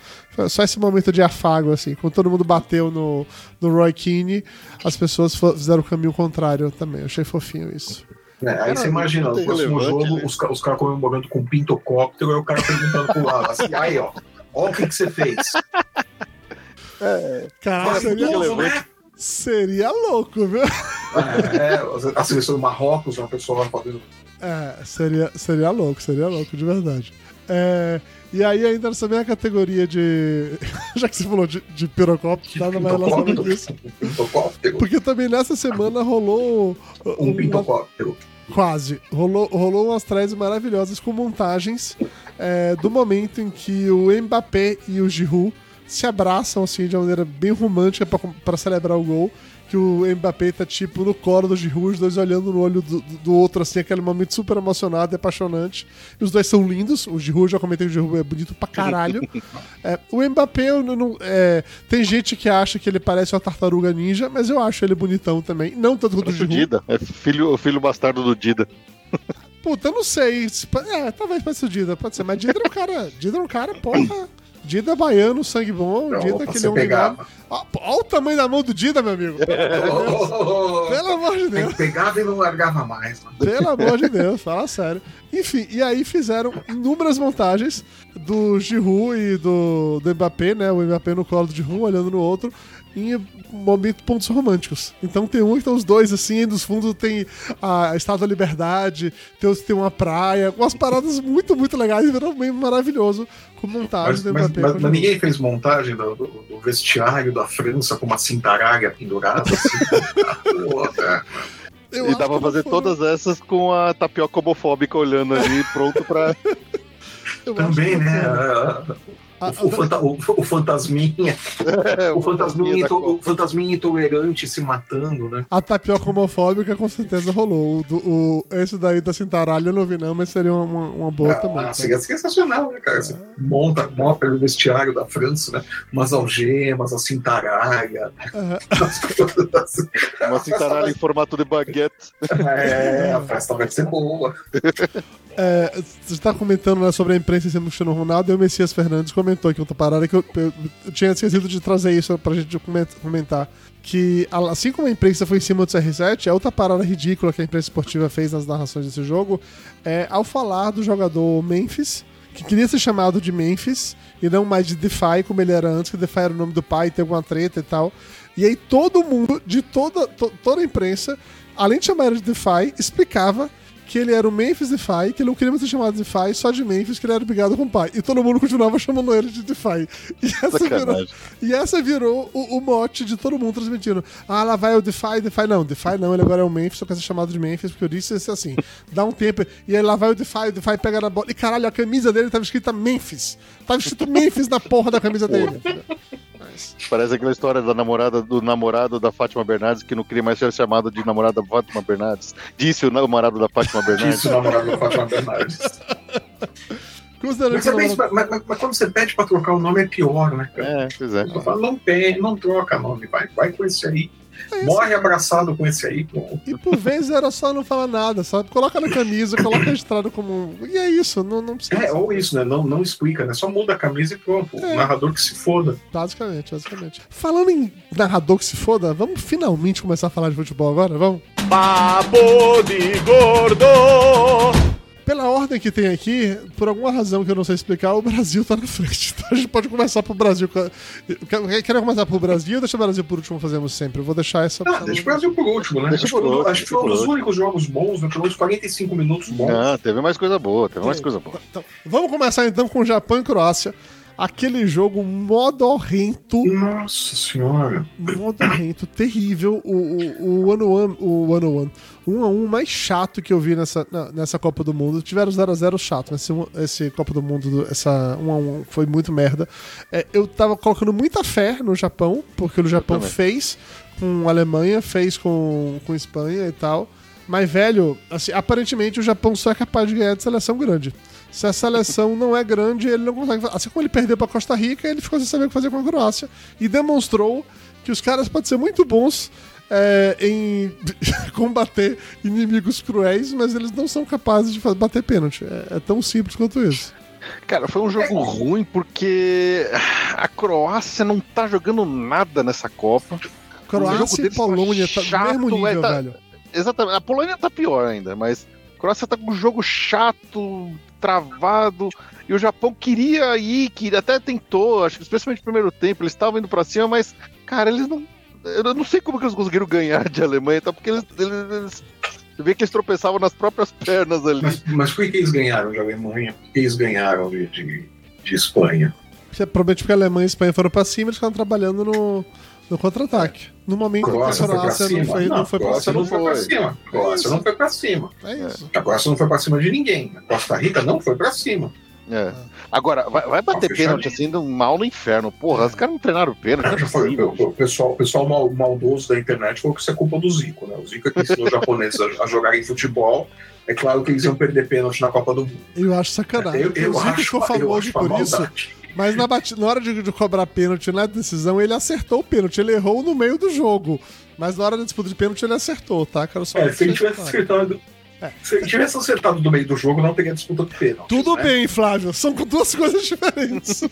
só esse momento de afago, assim, quando todo mundo bateu no, no Roy Keane, as pessoas fizeram o caminho contrário também. Eu achei fofinho isso. É, aí Cara, você imagina, no próximo jogo, né? os, os caras comemorando com pintocóptero, aí o cara perguntando pro Lala assim, [LAUGHS] aí ó, ó o que, que você fez. Caraca, seria, Maravilhoso, né? seria louco, viu? É, a seleção do Marrocos, uma pessoa lá fazendo. É, seria, seria louco, seria louco, de verdade. É, e aí, ainda nessa mesma categoria de. [LAUGHS] Já que você falou de, de pirocóptero, nada mais relacionado com isso. Pintocóptero. Porque também nessa semana rolou. Um uma- pintocóptero. Quase. Rolou, rolou umas threads maravilhosas com montagens é, do momento em que o Mbappé e o Giroud se abraçam assim de uma maneira bem romântica pra celebrar o gol. Que o Mbappé tá tipo no colo do Giroud, os dois olhando no olho do, do- outro, assim, aquele momento super emocionado e apaixonante. E os dois são lindos. O Giroud, já comentei que o Giroud é bonito pra caralho. [LAUGHS] É, o Mbappé, eu não- é, tem gente que acha que ele parece uma tartaruga ninja, mas eu acho ele bonitão também. Não tanto quanto o Giroud. Dida. É filho, filho bastardo do Dida. Puta, eu não sei. É, talvez pareça o Dida, pode ser. Mas Dida é um cara. Dida é um cara, porra. [LAUGHS] Dida é baiano, sangue bom. Não, Dida aquele homem. Ó, Olha o tamanho da mão do Dida, meu amigo. Pelo amor de Deus. pegava e não largava mais. Mano. Pelo amor de Deus, fala sério. Enfim, e aí fizeram inúmeras montagens do Giroud e do, do Mbappé, né? O Mbappé no colo do Giroud, olhando no outro, em momento pontos românticos. Então tem um que estão os dois assim, e nos fundos tem a Estátua da Liberdade, tem tem uma praia, umas paradas muito, muito legais, e virou bem maravilhoso com montagens Mas, do mas- Mbappé. mas- mas ninguém fez montagem do, do- do vestiário da França com uma cintaralha pendurada. Assim, [LAUGHS] Pô, cara. Eu e dá pra fazer foram- todas essas com a tapioca homofóbica olhando ali, pronto pra. [LAUGHS] eu Também, né? A- o, fanta, o, o, fantasminha. É, o, fantasminha, o fantasminha intolerante se matando, né? A tapioca homofóbica com certeza rolou. O, o, esse daí da cintaralha eu não vi, não, mas seria uma, uma boa ah, também. Ah, seria sensacional, né, cara? Você é. monta, monta o vestiário da França, né? Umas algemas, a cintaralha. É. [LAUGHS] uma cintaralha em formato de baguete. É, a festa vai ser boa. É, você está comentando né, sobre a imprensa em cima do Cristiano Ronaldo e o Messias Fernandes comentou aqui outra parada que eu, eu, eu tinha esquecido de trazer isso pra gente comentar. Que assim como a imprensa foi em cima do CR7, a outra parada ridícula que a imprensa esportiva fez nas narrações desse jogo é ao falar do jogador Memphis, que queria ser chamado de Memphis e não mais de DeFi, como ele era antes, que DeFi era o nome do pai, tem alguma treta e tal. E aí todo mundo, de toda, to, toda a imprensa, além de chamar ele de DeFi, explicava que ele era o Memphis Defy, que ele não queria mais ser chamado Defy, só de Memphis, que ele era obrigado com o pai. E todo mundo continuava chamando ele de Defy. E essa virou, e essa virou o, o, mote de todo mundo transmitindo. Ah, lá vai o Defy, Defy. Não, Defy não, ele agora é o Memphis, só quer ser chamado de Memphis, porque eu disse assim, dá um tempo. E aí lá vai o Defy, o Defy pega na bola. E caralho, a camisa dele tava escrita Memphis. Tava escrito Memphis na porra da camisa dele. [LAUGHS] Parece aquela história da namorada do namorado da Fátima Bernardes que não queria mais ser chamado de namorada da Fátima Bernardes. Disse o namorado da Fátima Bernardes. Disse o namorado da Fátima Bernardes. [LAUGHS] Mas, mas, mas, mas, quando você pede pra trocar o nome é pior, né, cara? É, pois é. Falo, não pede, não troca nome, vai, vai com esse aí. É Morre abraçado com esse aí. Pô. E por vezes era só não falar nada, só coloca na camisa, coloca registrado como. E é isso, não, não precisa. É, ou isso, né? Não, não explica, né? Só muda a camisa e pronto. É. O narrador que se foda. Basicamente, basicamente. Falando em narrador que se foda, vamos finalmente começar a falar de futebol agora? Vamos? Papo de gordo! Pela ordem que tem aqui, por alguma razão que eu não sei explicar, o Brasil tá na frente. [LAUGHS] Então a gente pode começar pro Brasil. Quer começar pro Brasil ou deixa o Brasil por último, fazemos sempre? Eu vou deixar essa. Ah, deixa o Brasil por último, né? Deixa por último, acho que foi um dos únicos jogos bons, né? Pelo menos 45 minutos bons. Não, teve mais coisa boa, teve mais coisa boa. Então, vamos começar então com Japão e Croácia aquele jogo modorrento. Nossa senhora. Modorrento, terrível. O, o, o one one, o one one, um a um mais chato que eu vi nessa, nessa Copa do Mundo. Tiveram 0 a 0 chato, esse, esse Copa do Mundo, essa 1 a 1 foi muito merda. É, eu tava colocando muita fé no Japão, porque o Japão fez com a Alemanha, fez com, com Espanha e tal. Mas, velho, assim, aparentemente o Japão só é capaz de ganhar de seleção grande. Se a seleção não é grande, ele não consegue. Assim como ele perdeu para Costa Rica, ele ficou sem saber o que fazer com a Croácia e demonstrou que os caras podem ser muito bons é, em [LAUGHS] combater inimigos cruéis, mas eles não são capazes de bater pênalti. É, é, tão simples quanto isso. Cara, foi um jogo ruim porque a Croácia não tá jogando nada nessa Copa. Croácia e Polônia tá no mesmo nível, é, tá, velho. Exatamente. A Polônia tá pior ainda, mas a Croácia tá com um jogo chato, travado. E o Japão queria ir, que até tentou, acho que especialmente no primeiro tempo, eles estavam indo pra cima, mas, cara, eles não. Eu não sei como que eles conseguiram ganhar de Alemanha, tá? Porque eles, eles você vê que eles tropeçavam nas próprias pernas ali. Mas, mas por que eles ganharam de Alemanha? Por que eles ganharam de, de, de Espanha? Provavelmente porque a Alemanha e a Espanha foram pra cima, eles ficaram trabalhando no, no contra-ataque. No momento Croácia que a Croácia não foi, não, não foi pra cima. Não foi pra cima. Croácia não foi pra cima. É isso. A Croácia não foi pra cima de ninguém. A Costa Rica não foi pra cima. É. Agora, vai, vai bater pênalti assim do mal no inferno. Porra, os caras não treinaram pênalti. É foi, o, pessoal, o pessoal mal, maldoso da internet falou que isso é culpa do Zico, né? O Zico é que ensinou os japoneses a, a jogarem futebol. É claro que eles iam perder pênalti na Copa do Mundo. Eu acho sacanagem. Eu, eu o Zico acho, ficou famoso por isso. Mas na, na hora de, de, cobrar pênalti na decisão, ele acertou o pênalti. Ele errou no meio do jogo. Mas na hora da disputa de pênalti, ele acertou, tá? Quero só é, se ele tivesse acertado. É. Se ele tivesse acertado no meio do jogo, não teria disputa de pênalti. Tudo né? bem, Flávio. São duas [LAUGHS] coisas diferentes.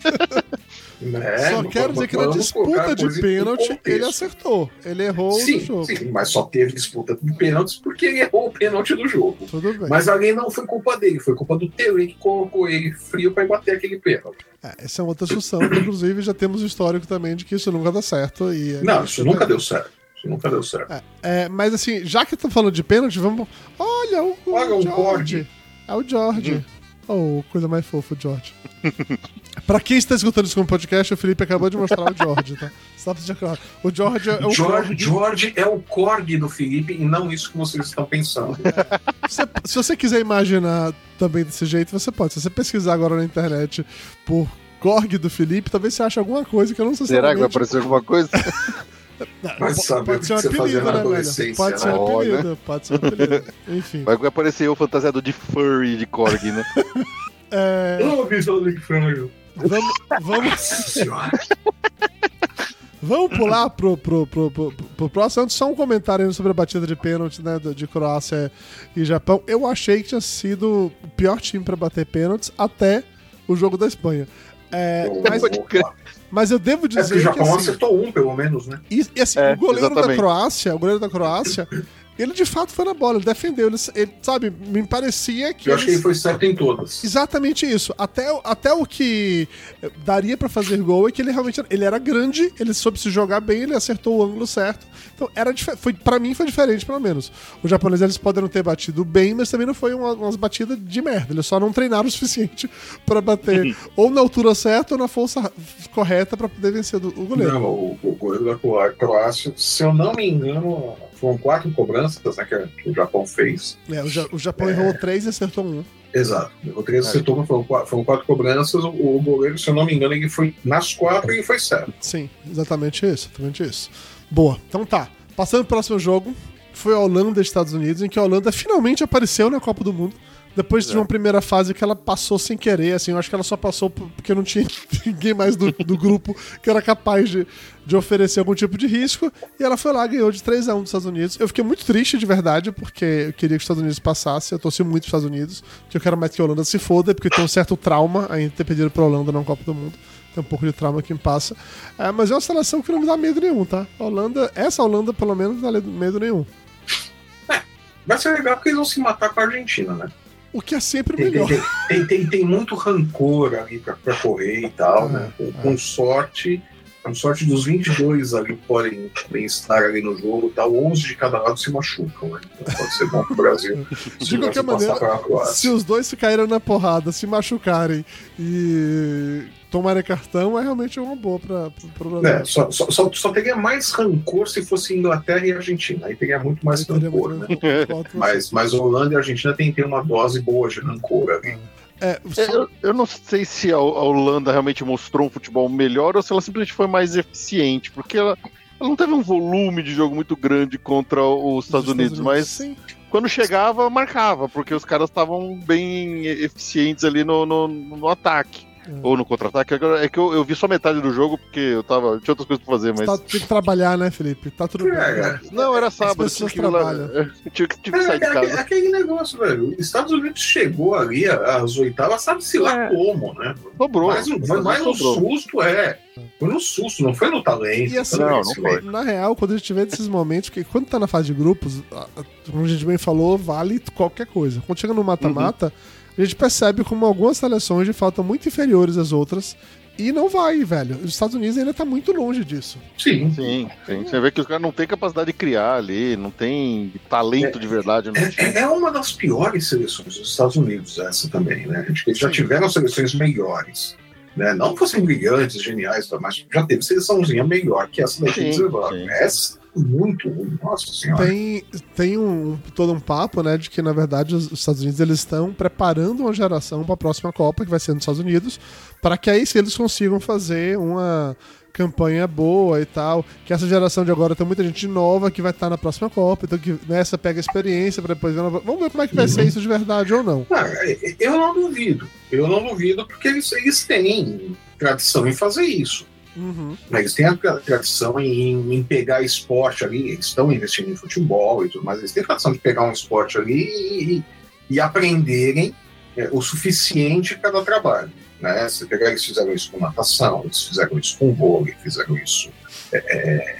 Né? Só quero dizer que na disputa de pênalti ele acertou. Ele errou sim, jogo. Sim, mas só teve disputa de pênaltis porque ele errou o pênalti do jogo. Tudo bem. Mas ali não foi culpa dele, foi culpa do Tele que colocou ele frio para bater aquele pênalti. É, essa é outra discussão. Inclusive, já temos o histórico também de que isso nunca dá certo. E não, isso nunca deu certo. Isso nunca deu certo. É, é, mas assim, já que estamos falando de pênalti, vamos. Olha o, o Olha George. É o George. Hum. Oh, coisa mais fofa, o George. [LAUGHS] pra quem está escutando isso como podcast, o Felipe acabou de mostrar o George, tá? Só pra claro. O George é o George, George é o Korg do Felipe e não isso que vocês estão pensando. É. Se, se você quiser imaginar também desse jeito, você pode. Se você pesquisar agora na internet por Korg do Felipe, talvez você ache alguma coisa que eu não sei Será que vai aparecer alguma coisa? [LAUGHS] Vai saber o que você fazia na né, velho? adolescência. Pode ser né? um apelido, pode ser um apelido. [LAUGHS] Enfim. Vai aparecer eu fantasiado de furry de Korg, né? [LAUGHS] É, Eu não ouvi só do foi, mas eu- vamos, vamos, Nossa senhora. [LAUGHS] vamos pular pro, pro, pro, pro, pro próximo. Antes, só um comentário sobre a batida de pênalti né, do- de Croácia e Japão. Eu achei que tinha sido o pior time pra bater pênaltis até o jogo da Espanha. É, mas, Pode. Mas eu devo É dizer o que Japão assim, acertou um, pelo menos, né? E, e assim, É, o goleiro da exatamente. Croácia, o goleiro da Croácia, [LAUGHS] ele de fato foi na bola, ele defendeu, ele, ele, sabe, me parecia que Eu acho que ele foi certo em todas. Exatamente isso. Até, o- até o que daria pra fazer gol é que ele realmente ele era grande, ele soube se jogar bem, ele acertou o ângulo certo. Então era foi para mim foi diferente pelo menos. Os japoneses eles podem não ter batido bem, mas também não foi uma, umas batidas de merda. Eles só não treinaram o suficiente [LAUGHS] pra bater ou na altura certa ou na força correta pra poder vencer do- o goleiro. Não, o, o goleiro da Croá- Croácia, se eu não me engano, foram quatro cobranças né, que, que o Japão fez. É, o, Ja- o Japão errou três e acertou um. Exato. O três acertou, mas foram quatro, foram quatro cobranças. O, o goleiro, se eu não me engano, ele foi nas quatro e foi certo. Sim, exatamente isso, exatamente isso. Boa, então tá. Passando pro próximo jogo, foi a Holanda e Estados Unidos, em que a Holanda finalmente apareceu na Copa do Mundo. Depois de uma primeira fase que ela passou sem querer, assim, eu acho que ela só passou por- porque não tinha [LAUGHS] ninguém mais do, do grupo que era capaz de, de oferecer algum tipo de risco. E ela foi lá ganhou de 3 a 1 dos Estados Unidos. Eu fiquei muito triste, de verdade, porque eu queria que os Estados Unidos passassem. Eu torci muito os Estados Unidos, que eu quero mais que a Holanda se foda, porque tenho um certo trauma em ter perdido pra Holanda na Copa do Mundo. Tem um pouco de trauma que me passa. É, mas é uma seleção que não me dá medo nenhum, tá? A Holanda, essa Holanda, pelo menos, não dá medo nenhum. Vai ser legal porque eles vão se matar com a Argentina, né? O que é sempre Tem, melhor. tem, tem, tem- tem muito rancor ali pra, pra correr e tal, né? É, Com, com sorte, com sorte dos 22 ali que podem, podem estar ali no jogo e tal, 11 de cada lado se machucam, né? Então pode ser bom pro Brasil. [LAUGHS] De se qualquer maneira. Se os dois se caírem na porrada, se machucarem e tomarem cartão, é realmente uma boa pro Brasil. É, só, só, só, só teria mais rancor se fosse Inglaterra e Argentina. Aí teria muito mais teria rancor, muito né? mais. Mas, mas Holanda e Argentina tem que ter uma dose boa de rancor ali. É, É, só- Eu, eu não sei se a, a Holanda realmente mostrou um futebol melhor ou se ela simplesmente foi mais eficiente, porque ela, ela não teve um volume de jogo muito grande contra os Estados, Unidos, mas Sim. quando chegava, marcava, porque os caras estavam bem eficientes ali no, no, no ataque. É. Ou no contra-ataque. Agora, É que eu, eu vi só metade do jogo, porque eu tava. Tinha outras coisas pra fazer, mas. Tá, tem que trabalhar, né, Felipe? Tá tudo bem. É, né? Não, era sábado, tinha que, lá- [LAUGHS] tinha que, tinha que sair de É, é, casa. aquele negócio, velho. Os Estados Unidos chegou ali às oitavas, sabe-se lá É. como, né? Sobrou. Mais um, foi mais um susto, é. Foi no susto, não foi no talento. E assim, foi Não, não conhecimento. Na real, quando a gente tiver desses momentos, porque quando tá na fase de grupos, como a gente bem falou, vale qualquer coisa. Quando chega no mata-mata, a gente percebe como algumas seleções de fato muito inferiores às outras. E não vai, velho. Os Estados Unidos ainda tá muito longe disso. Sim. Sim, sim. Você vê que os caras não têm capacidade de criar ali, não tem talento de verdade time. É, é uma das piores seleções dos Estados Unidos, essa também, né? Eles já tiveram seleções melhores. Né? Não que fossem brilhantes, geniais, mas já teve seleçãozinha melhor que essa da gente sim. Essa muito nossa senhora. Tem, tem um, todo um papo, né, de que na verdade os Estados Unidos eles estão preparando uma geração para a próxima Copa, que vai ser nos Estados Unidos, para que aí sim eles consigam fazer uma campanha boa e tal. Que essa geração de agora tem muita gente nova que vai estar na próxima Copa, então que nessa pega experiência para depois Vamos ver como é que vai ser isso de verdade ou não. Ah, eu não duvido. Eu não duvido porque eles, eles têm tradição em fazer isso. Uhum. Eles têm a em, em pegar esporte ali, eles estão investindo em futebol e tudo mais, eles têm a tradição de pegar um esporte ali e, e aprenderem é, o suficiente para dar trabalho. Né? Se pegar, eles fizeram isso com natação, eles fizeram isso com vôlei, fizeram isso é, é,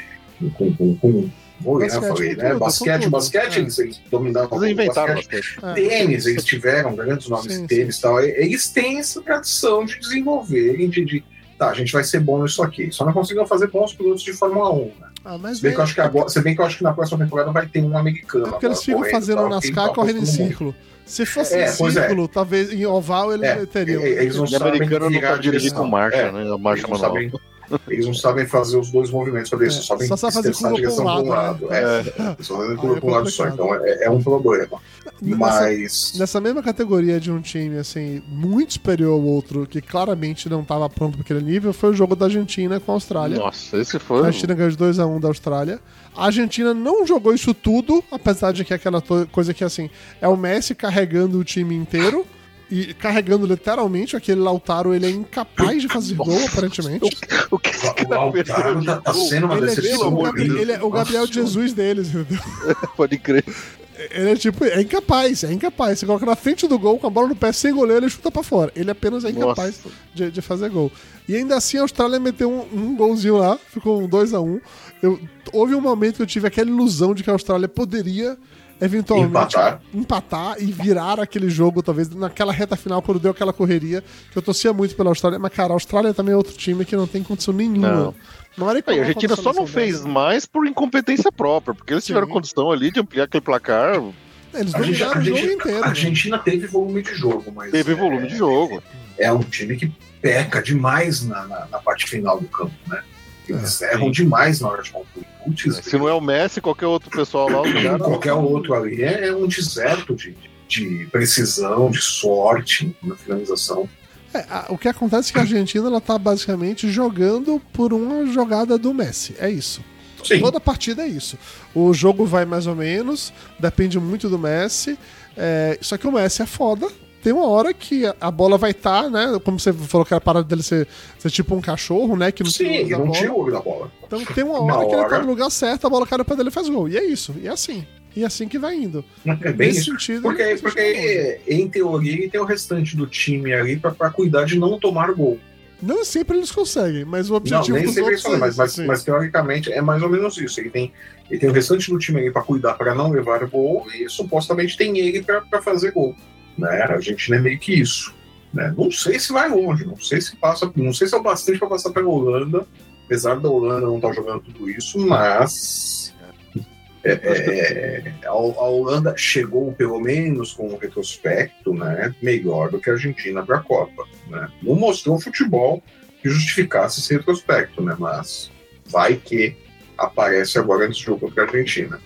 com, com, com vôlei, né? Eu falei, né? tudo, Basquete, tudo. basquete, É. eles, eles dominavam Eles o inventaram basquete. basquete. É. Tênis, eles tiveram grandes nomes Sim, de tênis e tal. Eles têm essa tradição de desenvolverem, de, de tá, a gente vai ser bom nisso aqui. Só não conseguiram fazer bons pilotos de Fórmula 1, né? Ah, mas Se bem, é- que eu acho que agora, se bem que eu acho que na próxima temporada vai ter um americano. é porque eles ficam correndo fazendo tal, NASCAR correndo em círculo. Se fosse É, em é. círculo, talvez em oval eles É, teriam. é, eles não E americano não dirigir com marcha, É, né? A marcha Eles não manual. sabem, Eles não sabem fazer os dois movimentos para eles, É, só sabem só sabe fazer expressar a direção um para um lado, lado. né? É, só fazem curva é para um lado só, então é, é um problema. Nessa- Mas. Nessa mesma categoria de um time assim muito superior ao outro, que claramente não estava pronto para aquele nível, foi o jogo da Argentina com a Austrália. Nossa, esse A foi. Argentina ganhou de 2x1 da Austrália. A Argentina não jogou isso tudo, apesar de que é aquela coisa que, assim, é o Messi carregando o time inteiro. E carregando literalmente, aquele Lautaro, ele é incapaz de fazer gol, aparentemente. O que esse O cara Lautaro tá, tá sendo uma Ele é, decepção. o, Deus. ele é o Gabriel Nossa. Jesus deles, [LAUGHS] entendeu? Pode crer. Ele é tipo, é incapaz, é incapaz. Você coloca na frente do gol com a bola no pé sem goleiro, ele chuta pra fora. Ele apenas é incapaz de, de fazer gol. E ainda assim a Austrália meteu um, um golzinho lá, ficou um 2x1. Eu, houve um momento que eu tive aquela ilusão de que a Austrália poderia eventualmente Empatar. empatar e virar aquele jogo, talvez naquela reta final, quando deu aquela correria, que eu torcia muito pela Austrália. Mas, cara, a Austrália também é outro time que não tem condição nenhuma. Não. Não era Aí, a Argentina só não fez dessa. mais por incompetência [LAUGHS] própria, porque eles Sim. tiveram condição ali de ampliar aquele placar. Eles A Argentina, dominaram o jogo inteiro. a né? Argentina teve volume de jogo, mas. Teve é- volume de jogo. É um time que peca demais na, na, na parte final do campo, né? Eles É, erram demais na hora de concluir. Putz, Se não é o Messi, qualquer outro pessoal lá, os caras. qualquer outro ali é, é um deserto de, de precisão, de sorte na finalização. É, a- o que acontece é que a Argentina ela tá basicamente jogando por uma jogada do Messi. É isso. Sim. Toda partida é isso. O jogo vai mais ou menos, depende muito do Messi. é, só que o Messi é foda. Tem uma hora que a- bola vai estar, né? Como você falou que era a parada dele ser, ser tipo um cachorro, né? Que não Sim, da não bola. o olho da bola. Então tem uma [LAUGHS] hora que ele tá no lugar certo, a bola cai pé dele e faz gol. E é isso. E é assim. E é assim que vai indo. É bem Nesse sentido. Porque, tá porque em teoria, ele tem o restante do time ali pra, pra cuidar de não tomar gol. Não sempre eles conseguem, mas o Não, objetivo nem dos sempre outros isso, é mas, mas, assim. mas teoricamente é mais ou menos isso. Ele tem, ele tem o restante do time ali pra cuidar para não levar gol e supostamente tem ele pra fazer gol. Né? A Argentina é meio que isso. Né? Não sei se vai longe, não sei se passa, não sei se é o bastante para passar pela Holanda, apesar da Holanda não estar jogando tudo isso, mas é, é, a, a Holanda chegou pelo menos com um retrospecto né, melhor do que a Argentina para a Copa. Né? Não mostrou futebol que justificasse esse retrospecto, né? mas vai que aparece agora nesse jogo contra a Argentina.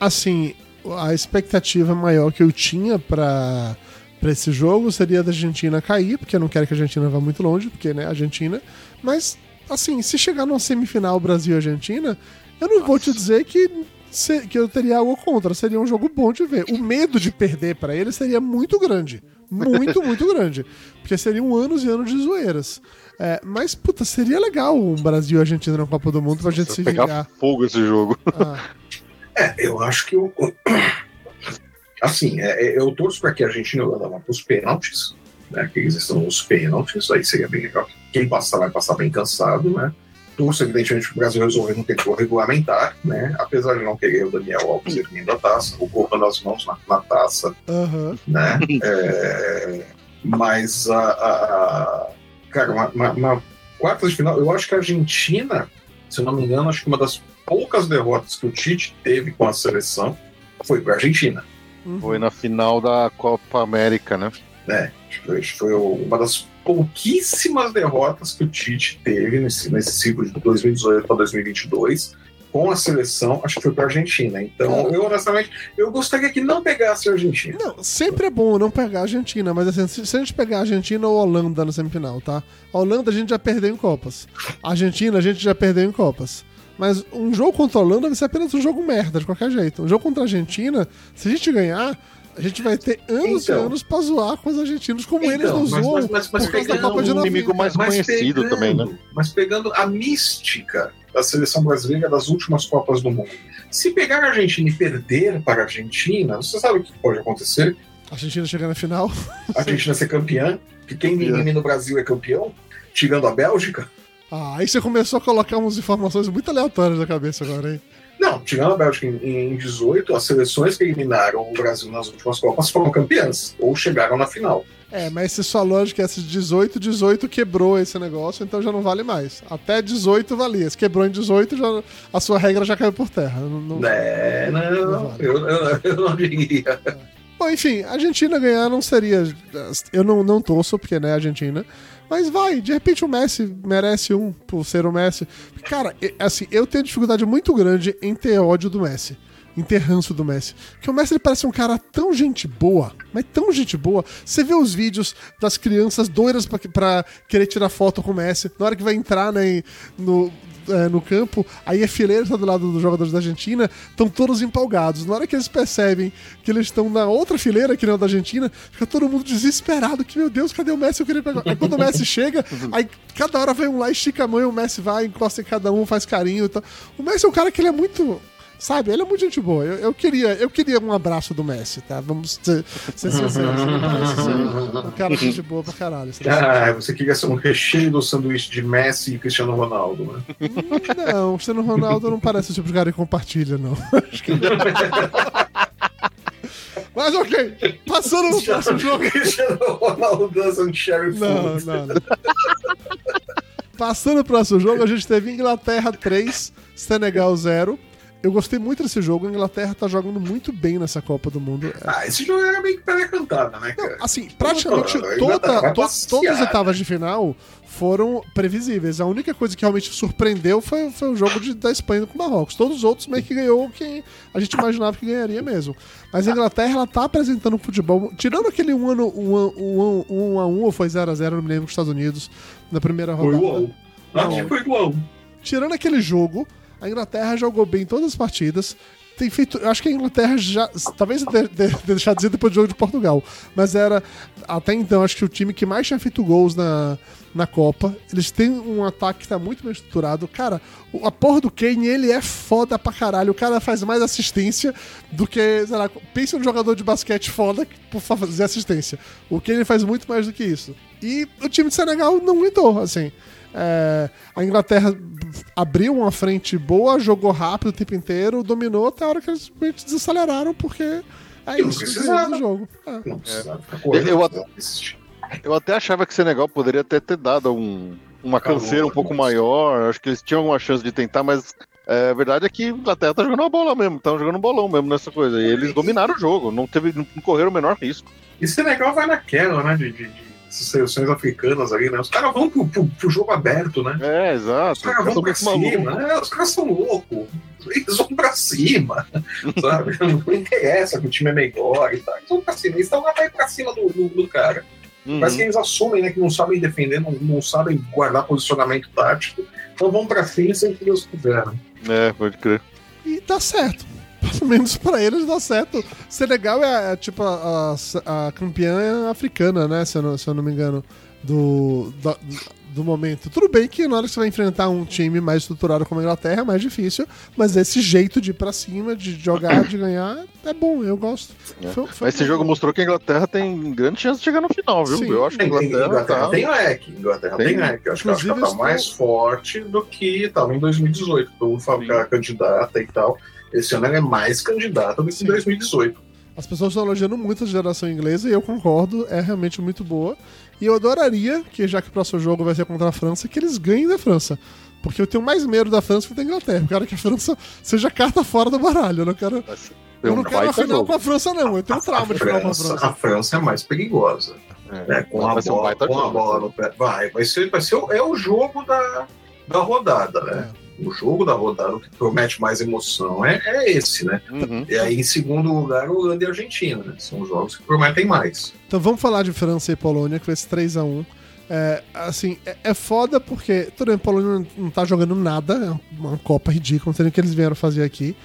assim, a expectativa maior que eu tinha pra para esse jogo seria da Argentina cair, porque eu não quero que a Argentina vá muito longe, porque, né, Argentina. Mas, assim, se chegar numa semifinal Brasil e Argentina, eu não vou te dizer que, que eu teria algo contra. Seria um jogo bom de ver. O medo de perder pra ele seria muito grande. Muito, [LAUGHS] muito grande. Porque seriam anos e anos de zoeiras. É, mas, puta, seria legal um Brasil e Argentina na Copa do Mundo pra gente se pegar vingar. fogo esse jogo. Ah, [LAUGHS] É, eu acho que eu. [COUGHS] Assim, é, é, eu torço para que a Argentina vá para os pênaltis, né? Que eles estão nos pênaltis, aí seria bem legal. Quem passar vai passar bem cansado, né? Torço, evidentemente, que o Brasil resolver não ter que regulamentar, né? Apesar de não querer o Daniel Alves erguendo a taça, o colocando as mãos na, na taça, Aham. né? [LAUGHS] É, mas a, a- a- cara, uma, uma, uma quarta de final, eu acho que a Argentina, se eu não me engano, acho que uma das poucas derrotas que o Tite teve com a seleção foi para a Argentina. Uhum. Foi na final da Copa América, né? né? Foi, foi uma das pouquíssimas derrotas que o Tite teve nesse, nesse ciclo de 2018 para 2022 com a seleção, acho que foi para a Argentina. Então, eu honestamente, eu gostaria que não pegasse a Argentina. Não, sempre é bom não pegar a Argentina, mas assim, se se a gente pegar a Argentina ou a Holanda na semifinal, tá? A Holanda a gente já perdeu em Copas. A Argentina a gente já perdeu em Copas. Mas um jogo contra a Holanda vai ser apenas um jogo merda, de qualquer jeito. Um jogo contra a Argentina, se a gente ganhar, a gente vai ter anos Então. e anos pra zoar com os argentinos, como Então, eles nos mas- zoam mas- mas- mas da pegando Copa de um 90. inimigo mais Mas conhecido pegando- também, né? Mas pegando a mística da seleção brasileira das últimas Copas do Mundo. Se pegar a Argentina e perder para a Argentina, você sabe o que pode acontecer? A Argentina chega na final. A Argentina ser campeã, que quem elimina o Brasil é campeão, tirando a Bélgica. Ah, aí você começou a colocar umas informações muito aleatórias na cabeça agora, hein? Não, tirando a Bélgica em, em 18, as seleções que eliminaram o Brasil nas últimas Copas foram campeãs, ou chegaram na final. É, mas se sua lógica é essa de 18, 18 quebrou esse negócio, então já não vale mais. Até 18 valia. Se quebrou em 18, já, a sua regra já caiu por terra. Não, não- É, não, Não vale. eu, eu, eu não [LAUGHS] diria. Bom, enfim, a Argentina ganhar não seria. Eu não, não torço, porque né, Argentina. Mas vai, de repente o Messi merece um por ser o Messi. Cara, assim, eu tenho dificuldade muito grande em ter ódio do Messi em ter ranço do Messi. Porque o Messi ele parece um cara tão gente boa, mas tão gente boa. Você vê os vídeos das crianças doidas pra querer tirar foto com o Messi. Na hora que vai entrar né, no, é, no campo, aí a fileira está do lado dos jogadores da Argentina, estão todos empolgados. Na hora que eles percebem que eles estão na outra fileira, que não é da Argentina, fica todo mundo desesperado, que meu Deus, cadê o Messi? Eu queria pegar. Aí quando o Messi chega, [LAUGHS] aí cada hora vem um lá, estica a mão e o Messi vai, encosta em cada um, faz carinho e tal. O Messi é um cara que ele é muito Sabe, ele é muito gente boa. Eu, eu, queria, eu queria um abraço do Messi, tá? Vamos ser, ser sinceros. um cara de gente boa pra caralho. Ah, você queria ser um recheio do sanduíche de Messi e Cristiano Ronaldo, né? Não, o Cristiano Ronaldo não parece o tipo de cara que compartilha, não. [LAUGHS] Acho que não. Mas ok, passando no próximo jogo. Cristiano Ronaldo Não, não, não. Passando pro próximo jogo, a gente teve Inglaterra 3, Senegal 0. Eu gostei muito desse jogo. A Inglaterra tá jogando muito bem nessa Copa do Mundo. Ah, esse jogo era meio que pré-cantada, né, cara? Não, assim, praticamente toda, to, todas as etapas de final foram previsíveis. A única coisa que realmente surpreendeu foi, foi o jogo de, da Espanha com o Marrocos. Todos os outros meio que ganhou quem a gente imaginava que ganharia mesmo. Mas a Inglaterra, ela tá apresentando um futebol, tirando aquele 1 um ano, um, um, um, a 1 ou foi 0 a 0 não me lembro, com os Estados Unidos, na primeira rodada. Foi igual. Acho que foi igual. Tirando aquele jogo, a Inglaterra jogou bem todas as partidas. Tem feito. Eu acho que a Inglaterra já. Talvez de, de, de deixar de dizer depois do jogo de Portugal. Mas era. Até então, acho que o time que mais tinha feito gols na, na Copa. Eles têm um ataque que tá muito bem estruturado. Cara, a porra do Kane, ele é foda pra caralho. O cara faz mais assistência do que, sei lá, pensa um jogador de basquete foda por fazer assistência. O Kane faz muito mais do que isso. E o time de Senegal não aguentou, assim. É, a Inglaterra abriu uma frente boa, jogou rápido o tempo inteiro, dominou até a hora que eles desaceleraram, porque é Eu isso precisava. do jogo. É. Não precisava ficar Eu, correndo. eu até, eu até achava que o Senegal poderia até ter dado um, uma canseira um pouco maior. Acho que eles tinham alguma chance de tentar, mas é, a verdade é que a Inglaterra tá jogando uma bola mesmo, estão jogando um bolão mesmo nessa coisa. E eles dominaram o jogo, não, teve, não correram o menor risco. E Senegal vai naquela, né? De, de, de essas seleções africanas ali, né? Os caras vão pro, pro, pro jogo aberto, né? É, Os exato. caras vão pra cima, né? Os caras são loucos. Eles vão pra cima, [LAUGHS] sabe? [LAUGHS] Não interessa que o time é melhor e tal. Eles vão pra cima. Eles estão lá pra ir pra cima do, do, do cara. Uhum. Parece que eles assumem, né? Que não sabem defender, não, não sabem guardar posicionamento tático. Então vão pra cima sem que Deus quiser. né? É, pode crer. E dá certo. Pelo menos pra eles dá certo. Senegal é, é, tipo a, a- a campeã africana, né? Se eu não, se eu não me engano. Do, da- do momento. Tudo bem que na hora que você vai enfrentar um time mais estruturado como a Inglaterra é mais difícil, mas esse jeito de ir pra cima, de jogar, de ganhar, é bom, eu gosto. É. Foi- foi Mas esse bom. jogo mostrou que a Inglaterra tem grande chance de chegar no final, viu? Sim. Eu acho que a Inglaterra, Inglaterra tá... tem leque. Inglaterra tem, Tem. leque. Eu acho que ela Inclusive, tá estou- mais forte do que estava em 2018. Todo mundo fala Sim. que era candidata e tal. Esse ano ela é mais candidata do que em 2018. As pessoas estão elogiando muito a geração inglesa e eu concordo, é realmente muito boa. E eu adoraria que, já que o próximo jogo vai ser contra a França, que eles ganhem da França. Porque eu tenho mais medo da França que da Inglaterra. Eu quero que a França seja carta fora do baralho. Eu não quero, ser eu um não quero a final jogo. com a França, não. Eu tenho A trauma de final com a França, França. a França é mais perigosa. É, né? Com, a um bola, baita com a jogo. bola no pé. Vai, vai ser, vai ser o- é o jogo da, da rodada, né? O jogo da rodada, o que promete mais emoção é, é esse, né? Uhum. E aí, em segundo lugar, Holanda e Argentina, né? São os jogos que prometem mais. Então vamos falar de França e Polônia, que foi esse 3x1. É, assim, é, é foda porque tudo bem, a Polônia não, não tá jogando nada, é uma Copa ridícula, não sei nem o que eles vieram fazer aqui.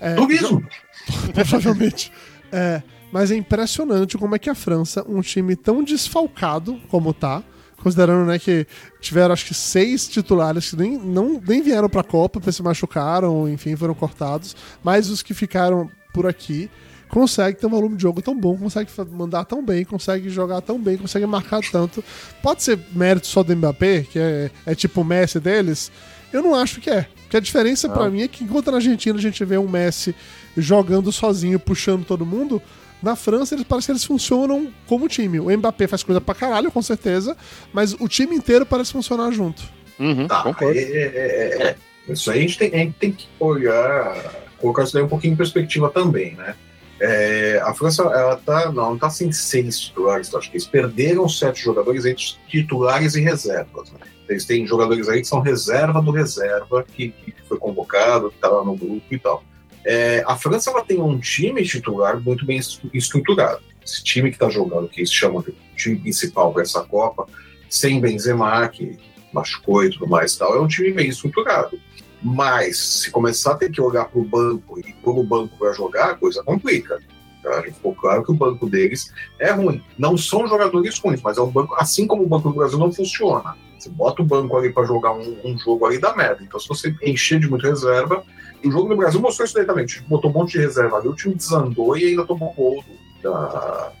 É, Turismo! [LAUGHS] provavelmente. É, mas é impressionante como é que a França, um time tão desfalcado como tá, considerando né, que tiveram acho que seis titulares que nem, não, nem vieram pra Copa, porque se machucaram, enfim, foram cortados, mas os que ficaram por aqui consegue ter um volume de jogo tão bom, consegue mandar tão bem, consegue jogar tão bem, consegue marcar tanto. Pode ser mérito só do Mbappé, que é, é tipo o Messi deles? Eu não acho que é. Porque a diferença pra mim é que enquanto na Argentina a gente vê um Messi jogando sozinho, puxando todo mundo, na França eles parece que eles funcionam como time. O Mbappé faz coisa pra caralho, com certeza, mas o time inteiro parece funcionar junto. Uhum, Tá, concordo. é, é, é, é. Isso aí a gente, tem, a gente tem que olhar, colocar isso daí um pouquinho em perspectiva também, né? É, a França, ela tá, não, não tá sem seis titulares, acho que eles perderam sete jogadores entre titulares e reservas. Né? Eles têm jogadores aí que são reserva do reserva, que, que foi convocado, que está lá no grupo e tal. É, a França ela tem um time titular muito bem estruturado. Esse time que está jogando, que se chama de time principal para essa Copa, sem Benzema, que machucou e tudo mais tal, é um time bem estruturado. Mas, se começar a ter que olhar para o banco e pôr o banco para jogar, a coisa complica. Tá? Ficou claro que o banco deles é ruim. Não são jogadores ruins, mas é um banco, assim como o Banco do Brasil não funciona. Você bota o banco ali para jogar um, um, jogo ali da merda. Então, se você encher de muita reserva, o jogo no Brasil mostrou isso daí também. Tipo, botou um monte de reserva ali, o time desandou e ainda tomou gol da.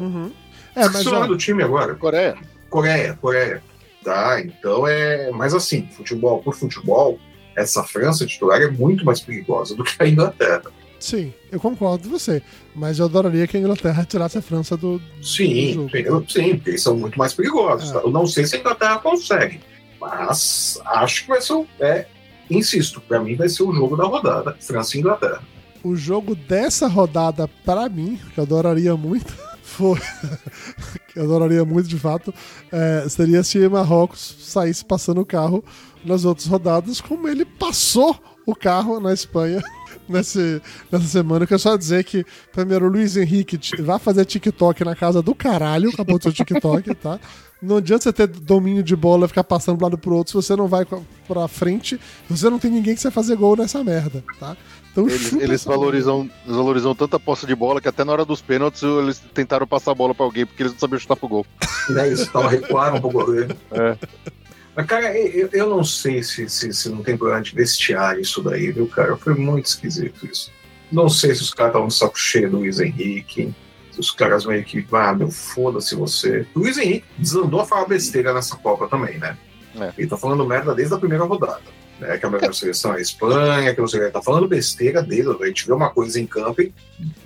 Uhum. É, mas já... do time agora? Coreia. Coreia, Coreia. Tá, então é. Mas assim, futebol por futebol, essa França titular é muito mais perigosa do que a Inglaterra. Sim, eu concordo com você. Mas eu adoraria que a Inglaterra tirasse a França do. Sim, do jogo. sim, porque eles são muito mais perigosos. É. Tá? Eu não sei se a Inglaterra consegue. Mas acho que vai ser. É, insisto, para mim vai ser o jogo da rodada, França e Inglaterra. O jogo dessa rodada, para mim, que eu adoraria muito, [LAUGHS] foi. que eu adoraria muito de fato, é, seria se Marrocos saísse passando o carro nas outras rodadas, como ele passou o carro na Espanha [LAUGHS] nesse, nessa semana. Eu quero só dizer que, primeiro, o Luiz Henrique vai fazer TikTok na casa do caralho, acabou o seu TikTok, tá? Não adianta você ter domínio de bola, ficar passando de um lado pro outro, se você não vai pra frente, você não tem ninguém que você fazer gol nessa merda, tá? Então, eles, eles valorizam, valorizam tanta posse de bola que até na hora dos pênaltis eles tentaram passar a bola pra alguém porque eles não sabiam chutar pro gol. É isso, tava recuaram pro goleiro. É. Mas, cara, eu, eu não sei se, se, se não tem problema de vestiário isso daí, viu, cara? Foi muito esquisito isso. Não sei se os caras estavam no saco cheio do Luiz Henrique, os caras meio que, ah, meu, foda-se você. O Luiz Henrique desandou a falar besteira nessa Copa também, né? É. Ele tá falando merda desde a primeira rodada. Né, que a melhor seleção é a Espanha, que você tá falando besteira dele, a gente vê uma coisa em campo e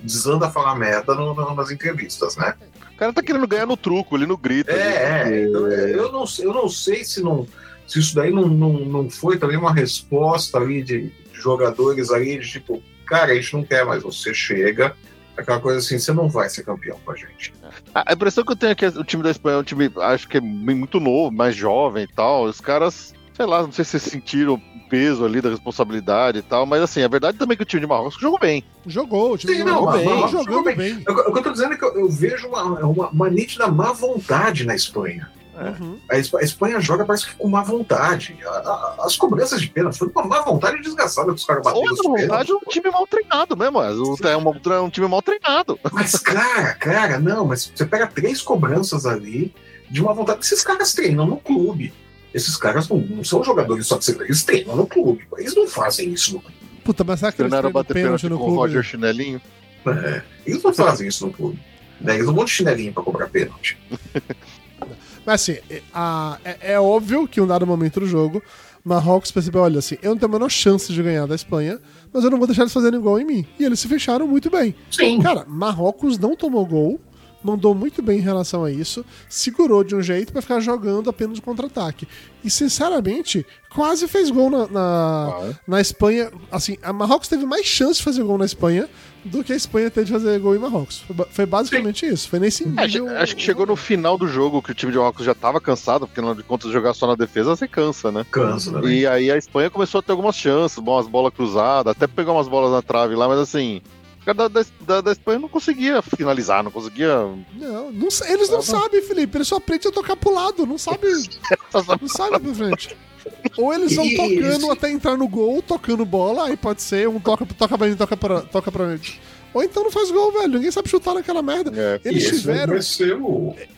desanda a falar merda no, no, nas entrevistas, né? cara tá querendo ganhar no truco, ali no grito. É, ali, é. Então, eu, não, eu não sei se, não, se isso daí não, não, não foi também uma resposta ali de, jogadores ali, de tipo, cara, a gente não quer mais, você chega, aquela coisa assim, você não vai ser campeão com a gente. A impressão que eu tenho é que o time da Espanha é um time, acho que é muito novo, mais jovem e tal, os caras, sei lá, não sei se sentiram peso ali da responsabilidade e tal, mas assim, a verdade também é que o time de Marrocos jogou bem. Jogou, o time Sim, jogou não, bem. Jogou bem. bem. O, que eu tô dizendo é que eu, eu vejo uma, uma, uma, nítida má vontade na Espanha. Uhum. A, Espanha joga parece que com má vontade. A, a, as cobranças de pênalti foram com uma má vontade desgraçada que os caras bateram. Ou vontade é um time mal treinado mesmo. É um, é um time mal treinado. Mas, cara, cara, não, mas você pega três cobranças ali de uma vontade. Esses caras treinam no clube. Esses caras não, não são jogadores só de ser, eles treinam no clube. Eles não fazem isso no clube. Puta, mas será que eles treinam bater pênalti no com clube? o Roger Chinelinho? É, eles não fazem isso no clube. Né? Eles não vão de chinelinho pra cobrar pênalti. [LAUGHS] Mas assim, é, a, é, é, óbvio que um dado momento do jogo, Marrocos percebeu, olha assim, eu não tenho a menor chance de ganhar da Espanha, mas eu não vou deixar eles fazerem gol em mim. E eles se fecharam muito bem. Sim. Cara, Marrocos não tomou gol, mandou muito bem em relação a isso, segurou de um jeito para ficar jogando apenas contra-ataque. E, sinceramente, quase fez gol na, na, na, Espanha. Assim, a Marrocos teve mais chance de fazer gol na Espanha do que a Espanha teve de fazer gol em Marrocos. Foi basicamente Sim. isso. Foi nesse nível. Acho, acho, que chegou no final do jogo que o time de Marrocos já estava cansado, porque não de contas jogar só na defesa, você cansa, né? Cansa, né? E aí a Espanha começou a ter algumas chances, umas bolas cruzadas, até pegar umas bolas na trave lá, mas assim da, da, da, Espanha não conseguia finalizar, não conseguia. Não, não eles não sabem, Felipe. Eles só aprendem a tocar pro lado, não [LAUGHS] sabem. não sabem pra frente. Ou eles vão tocando até entrar no gol, tocando bola, aí pode ser, um toca, toca pra mim, toca pra, toca pra mim. Ou então não faz gol, velho. Ninguém sabe chutar naquela merda. É, eles tiveram.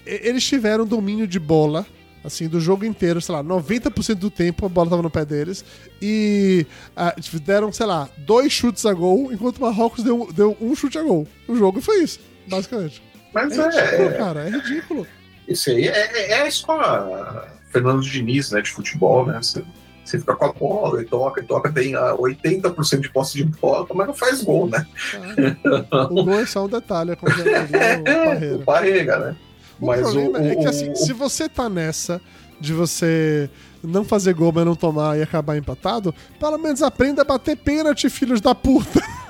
Eles tiveram domínio de bola assim, do jogo inteiro, sei lá, 90% do tempo a bola tava no pé deles. E uh, deram, sei lá, dois chutes a gol, enquanto o Marrocos deu, deu um chute a gol. O jogo foi isso, basicamente. Mas é. é ridículo, cara, é ridículo. Isso aí é, é, é a escola Fernando Diniz, né, de futebol, né? Você, você fica com a bola e toca, e toca, tem 80% de posse de bola, mas não faz gol, né? Ah, o gol é só um detalhe, é como [LAUGHS] o O Parreira, né? O mas problema o, é que, assim, o, se você tá nessa de você não fazer gol, mas não tomar e acabar empatado, pelo menos aprenda a bater pênalti, filhos da puta. [LAUGHS]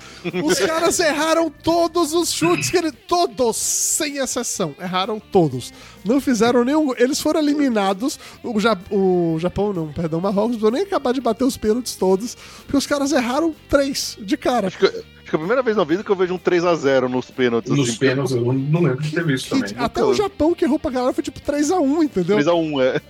Os caras erraram todos os chutes que ele. Todos, sem exceção. Erraram todos. Não fizeram nenhum. Eles foram eliminados. O, ja... o Japão, não, perdão, o Marrocos, não nem acabar de bater os pênaltis todos. Porque os caras erraram três de cara. Acho que, que é a primeira vez na vida que eu vejo um 3x0 nos pênaltis. Nos assim, pênaltis, eu não lembro de ter visto Que- também. até o Japão que errou pra galera foi tipo 3x1, entendeu? 3x1, é.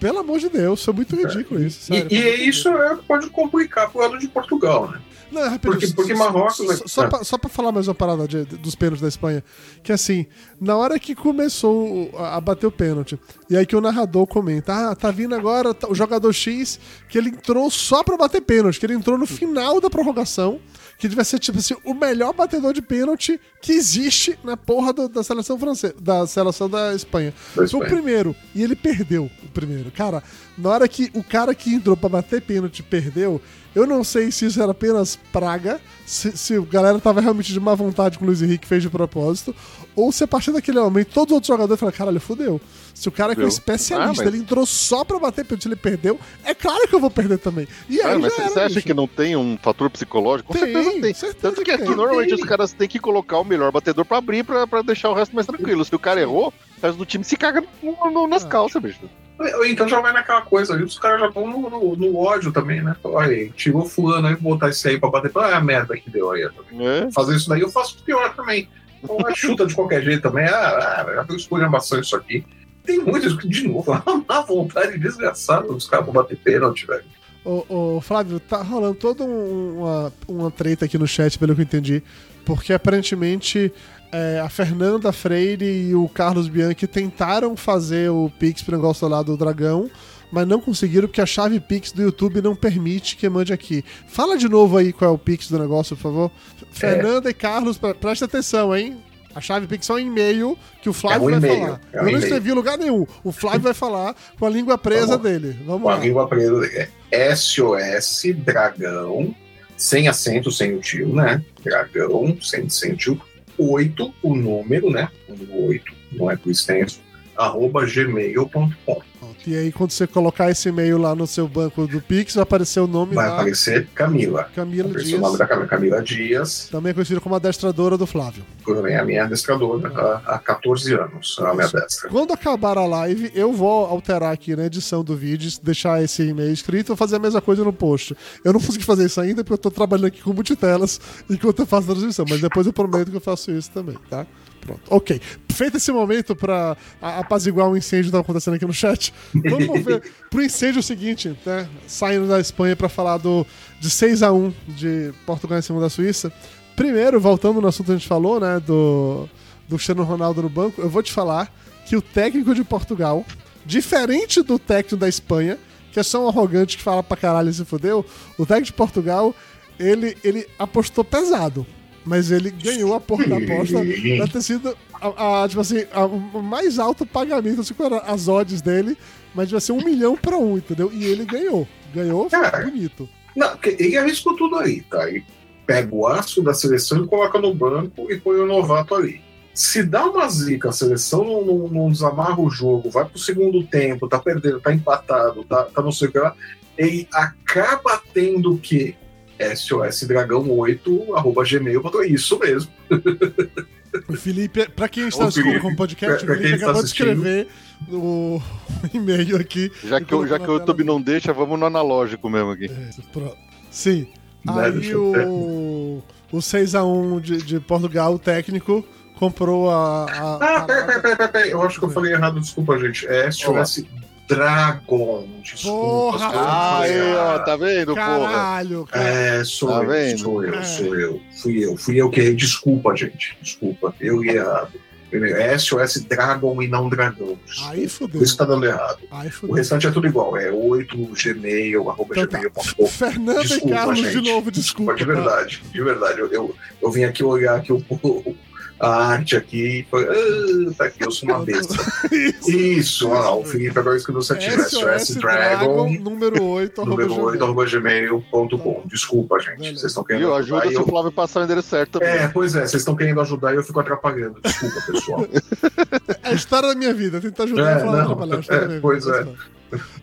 Pelo amor de Deus, foi muito ridículo isso. E, Sério, e muito isso é, pode complicar pro lado de Portugal, né? Não, é rapidinho, Porque- porque Marrocos Só, vai- só, Ah. pra, só pra falar mais uma parada de- dos pênaltis da Espanha. Que assim, na hora que começou a, bater o pênalti, e aí que o narrador comenta: Ah, tá vindo agora o jogador X, que ele entrou só pra bater pênalti, que ele entrou no final da prorrogação, que devia ser, tipo assim, o melhor batedor de pênalti que existe na porra do- da seleção francesa, da seleção da Espanha. Da Foi o primeiro, e ele perdeu o primeiro. Cara, na hora que o cara que entrou pra bater pênalti perdeu, eu não sei se isso era apenas praga, se, se a galera tava realmente de má vontade com o Luiz Henrique fez de propósito, ou se a partir daquele momento todos os outros jogadores falaram, caralho, fudeu. Se o cara que é um especialista, Ah, mas- ele entrou só pra bater pênalti, ele perdeu, é claro que eu vou perder também. E aí Ah, mas você acha bicho. que não tem um fator psicológico? Com Tem, certeza tem. certeza Tanto que que aqui tem. normalmente Tem. os caras têm que colocar o melhor batedor pra abrir pra, pra deixar o resto mais tranquilo. Se o cara errou, o resto do time se caga no- no- nas Ah. calças, bicho. Então já vai naquela coisa ali, os caras já vão no, no- no ódio também, né? Olha aí, tirou fulano aí, vou botar esse aí pra bater. Ah, a merda que deu aí. É. Fazer isso daí eu faço pior também. Então, ah, chuta de qualquer jeito também. Ah, ah já deu esculhambação isso aqui. Tem muitos que, de novo, [LAUGHS] uma vontade desgraçada dos caras pra bater pênalti, velho. Ô, ô, Flávio, tá rolando toda um- uma, uma treta aqui no chat, pelo que eu entendi. Porque aparentemente é, a Fernanda Freire e o Carlos Bianchi tentaram fazer o Pix pro negócio lá do Dragão, mas não conseguiram porque a chave Pix do YouTube não permite que mande aqui. Fala de novo aí qual é o Pix do negócio, por favor. Fernanda e Carlos, pre- presta atenção, hein? A chave Pix é um e-mail que o Flávio É um vai falar. é um eu não escrevi em lugar nenhum. O Flávio vai falar com a língua presa Vamos. dele. Vamos Com a lá. língua presa é SOS Dragão, sem acento, sem o tio, né? Dragão, sem, sem tio. 8, o número, né? O número 8, não é por extenso, arroba gmail.com. E aí, quando você colocar esse e-mail lá no seu banco do Pix, vai aparecer o nome Vai lá. aparecer Camila. Camila Dias, o nome da Camila, Camila Dias, também conhecida como adestradora do Flávio. também a minha adestradora há, há 14 anos, a minha destra. Quando acabar a live, eu vou alterar aqui na edição do vídeo, deixar esse e-mail escrito e fazer a mesma coisa no post. Eu não consegui fazer isso ainda porque eu tô trabalhando aqui com multitelas enquanto eu faço a transmissão, mas depois eu prometo que eu faço isso também, tá? Pronto. Ok. Feito esse momento pra a- apaziguar um incêndio que tá acontecendo aqui no chat, vamos ver [LAUGHS] pro incêndio seguinte, né? Saindo da Espanha pra falar do de 6 a 1 de Portugal em cima da Suíça. Primeiro, voltando no assunto que a gente falou, né, do do Cristiano Ronaldo no banco, eu vou te falar que o técnico de Portugal, diferente do técnico da Espanha, que é só um arrogante que fala pra caralho e se fudeu, o técnico de Portugal, ele, ele apostou pesado. Mas ele ganhou a porra da aposta. [LAUGHS] Deve ter sido, a, a, tipo assim, o mais alto pagamento, assim, as odds dele, mas devia ser um milhão pra um, entendeu? E ele ganhou. Ganhou, foi bonito. Não, ele arriscou tudo aí, tá? Ele pega o aço da seleção e coloca no banco e põe o novato ali. Se dá uma zica, a seleção não, não- não desamarra o jogo, vai pro segundo tempo, tá perdendo, tá empatado, tá, tá não sei o que lá, ele acaba tendo que SOS Dragão 8, arroba gmail, botou isso mesmo. O Felipe, pra quem está Ô, assistindo Felipe, como podcast, pra- o pra Felipe quem está acabou de assistindo. escrever o [LAUGHS] e-mail aqui. Já que, o- já que o YouTube não deixa, vamos no analógico mesmo aqui. É. Sim. Né, Aí eu o, o 6x1 de, de Portugal, o técnico, comprou a. a- Ah, peraí, peraí, peraí, peraí, peraí, eu acho que eu falei errado, desculpa, gente. É SOS Dragon, desculpa. Porra! Ah, eu aí, ó, tá vendo, porra? Caralho, cara. É, sou Tá eu, vendo? sou eu, É. sou eu. Fui eu, fui eu que errei. Desculpa, gente. Desculpa, eu ia errado. É SOS Dragon e não Dragão. Aí Por fudeu. isso tá dando errado. Aí O restante é tudo igual. É 8, Gmail, arroba Então tá. gmail.com. Fernanda e Desculpa, Carlos gente. de novo, desculpa. De tá? verdade, de verdade. Eu, eu, eu vim aqui olhar aqui o, o- a arte aqui e falei, ah, tá aqui, eu sou uma besta. [LAUGHS] Isso. Isso, olha lá, o Felipe agora escreveu certinho. SOS Dragon, número 8, arroba número 8, gmail. arroba gmail.com. Desculpa, gente. Vocês estão querendo Viu? ajudar Ajuda e se o eu... Flávio passar o endereço certo também. É, pois é, vocês estão querendo ajudar e eu fico atrapalhando. Desculpa, pessoal. [LAUGHS] É a história da minha vida, tentar ajudar É, não, trabalhar. a história é, minha pois é. tá.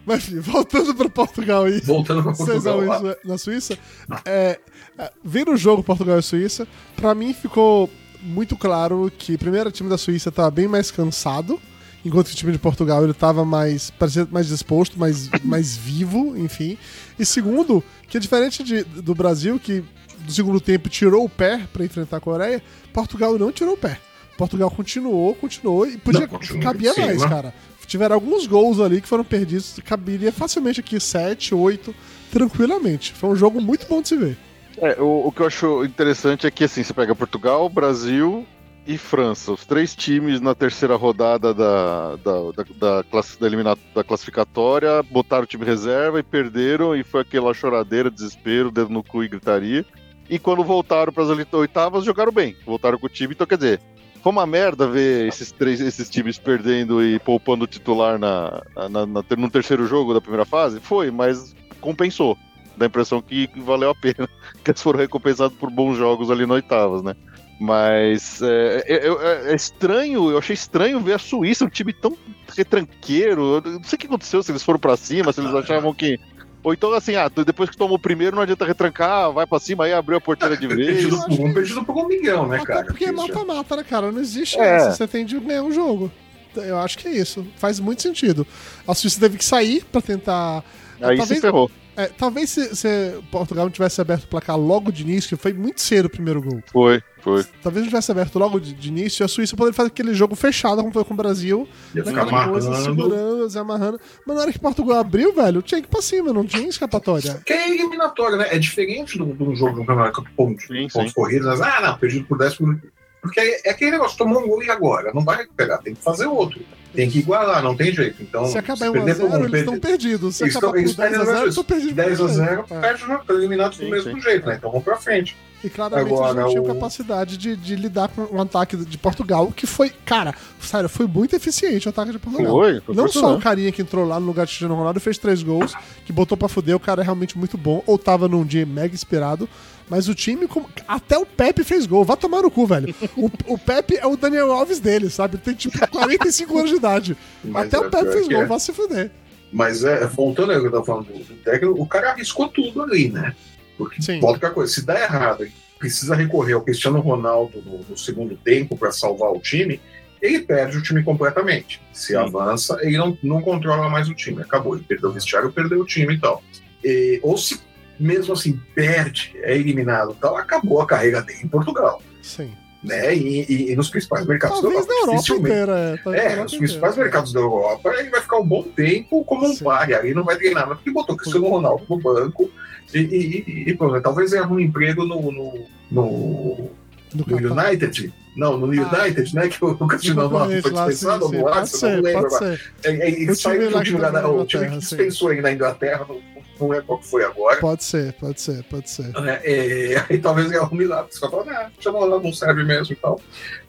Mas enfim, voltando pra Portugal aí. [LAUGHS] Voltando pra 6 a Portugal 1 lá. Isla- na Suíça. É, é, vendo o jogo Portugal e Suíça, pra mim ficou muito claro que primeiro o time da Suíça tava bem mais cansado, enquanto que o time de Portugal ele tava mais parecia mais disposto, mais, [COUGHS] mais vivo, enfim. E segundo, que é diferente de- do Brasil que do segundo tempo tirou o pé pra enfrentar a Coreia, Portugal não tirou o pé. Portugal continuou, continuou e podia Não, cabia cima. mais, cara. Tiveram alguns gols ali que foram perdidos, caberia facilmente aqui 7, 8, tranquilamente. Foi um jogo muito bom de se ver. É, o, o que eu acho interessante é que assim, você pega Portugal, Brasil e França, os três times na terceira rodada da, da, da, da, classe- da da classificatória, botaram o time reserva e perderam, e foi aquela choradeira, desespero, dedo no cu e gritaria. E quando voltaram para as oitavas, jogaram bem, voltaram com o time, então quer dizer, foi uma merda ver esses três esses times perdendo e poupando o titular na, na, na- no terceiro jogo da primeira fase? Foi, mas compensou. Dá a impressão que valeu a pena [LAUGHS] que eles foram recompensados por bons jogos ali no oitavas, né? Mas é, é- é- é estranho, eu achei estranho ver a Suíça, um time tão retranqueiro. Eu não sei o que aconteceu, se eles foram pra cima, se eles achavam que. Ou então, assim, ah, depois que tomou o primeiro, não adianta retrancar, vai pra cima, aí abriu a porteira de vez. Perdido por um, perdido um milhão, né, Até cara? porque é Isso. mata-mata, né, cara? Não existe É. essa. Você tem de ganhar um jogo. Eu acho que é isso. Faz muito sentido. A Suíça teve que sair pra tentar. Aí talvez, se ferrou. É, talvez se, se Portugal não tivesse aberto o placar logo de início, que foi muito cedo o primeiro gol. Foi, foi. Talvez não tivesse aberto logo de, de início, e a Suíça poderia fazer aquele jogo fechado, como foi com o Brasil, Ia ficar coisa, amarrando. segurando, se amarrando. Mas na hora que Portugal abriu, velho, tinha que ir pra cima, não tinha escapatória. Que é eliminatório, né? É diferente do, do jogo do campeonato com pontos, Sim, pontos sim. corridos. Mas, ah, não, perdido por 10 por... Porque é, é aquele negócio, tomou um gol e agora? Não vai recuperar, tem que fazer outro. Tem que igualar, não tem jeito. Então, Se acabar em perder por 1x0, eles perder- estão perdidos. Se acabar estão- por eles perdem 10x0, no estão perdidos. 10 a 0, É. perde o jogo, estão eliminados do mesmo sim. jeito, né? Então vamos pra frente. E claramente Agora, eles não tinham o- capacidade de, de lidar com um ataque de Portugal, que foi, cara, sério, foi muito eficiente o ataque de Portugal. Foi, foi Não só o carinha que entrou lá no lugar de Cristiano Ronaldo e fez três gols, que botou pra fuder, o cara é realmente muito bom, ou tava num dia mega inspirado, mas o time, até o Pepe fez gol, vai tomar no cu, velho. O, o Pepe é o Daniel Alves dele, sabe? Tem tipo 45 anos de idade. Mas até é o Pepe fez gol, é. vai se fuder. Mas é, voltando ao que eu tava falando do, técnico, o cara arriscou tudo ali, né? Porque Sim. volta com a coisa, se dá errado e precisa recorrer ao Cristiano Ronaldo no, no segundo tempo para salvar o time, ele perde o time completamente. Se avança, ele não, não controla mais o time. Acabou, ele perdeu o vestiário, perdeu o time e tal. E- ou se mesmo assim perde, é eliminado e tal, acabou a carreira dele em Portugal. Sim. Né? E, e- e nos principais mercados Talvez da na Europa dificilmente- inteira. É, talvez é, Europa os principais inteira. mercados da Europa, ele vai ficar um bom tempo como um pare, aí não vai treinar, mas porque botou Cristiano Ronaldo no banco e, e, e, e pronto. Talvez ele arrume um emprego no, no, no, no Catar. United. Não, no Ah. United, né? Que o Cristiano Ronaldo foi sim, dispensado sim. no Arsenal, não lembro agora. É, é, Ele O saiu time do time da- o time que sim. dispensou ele na Inglaterra, não, não lembro qual que foi agora. Pode ser, pode ser, pode ser. né? É, [LAUGHS] aí talvez ele arrume lá, porque você vai falar, ah, Cristiano Ronaldo não serve mesmo e tal.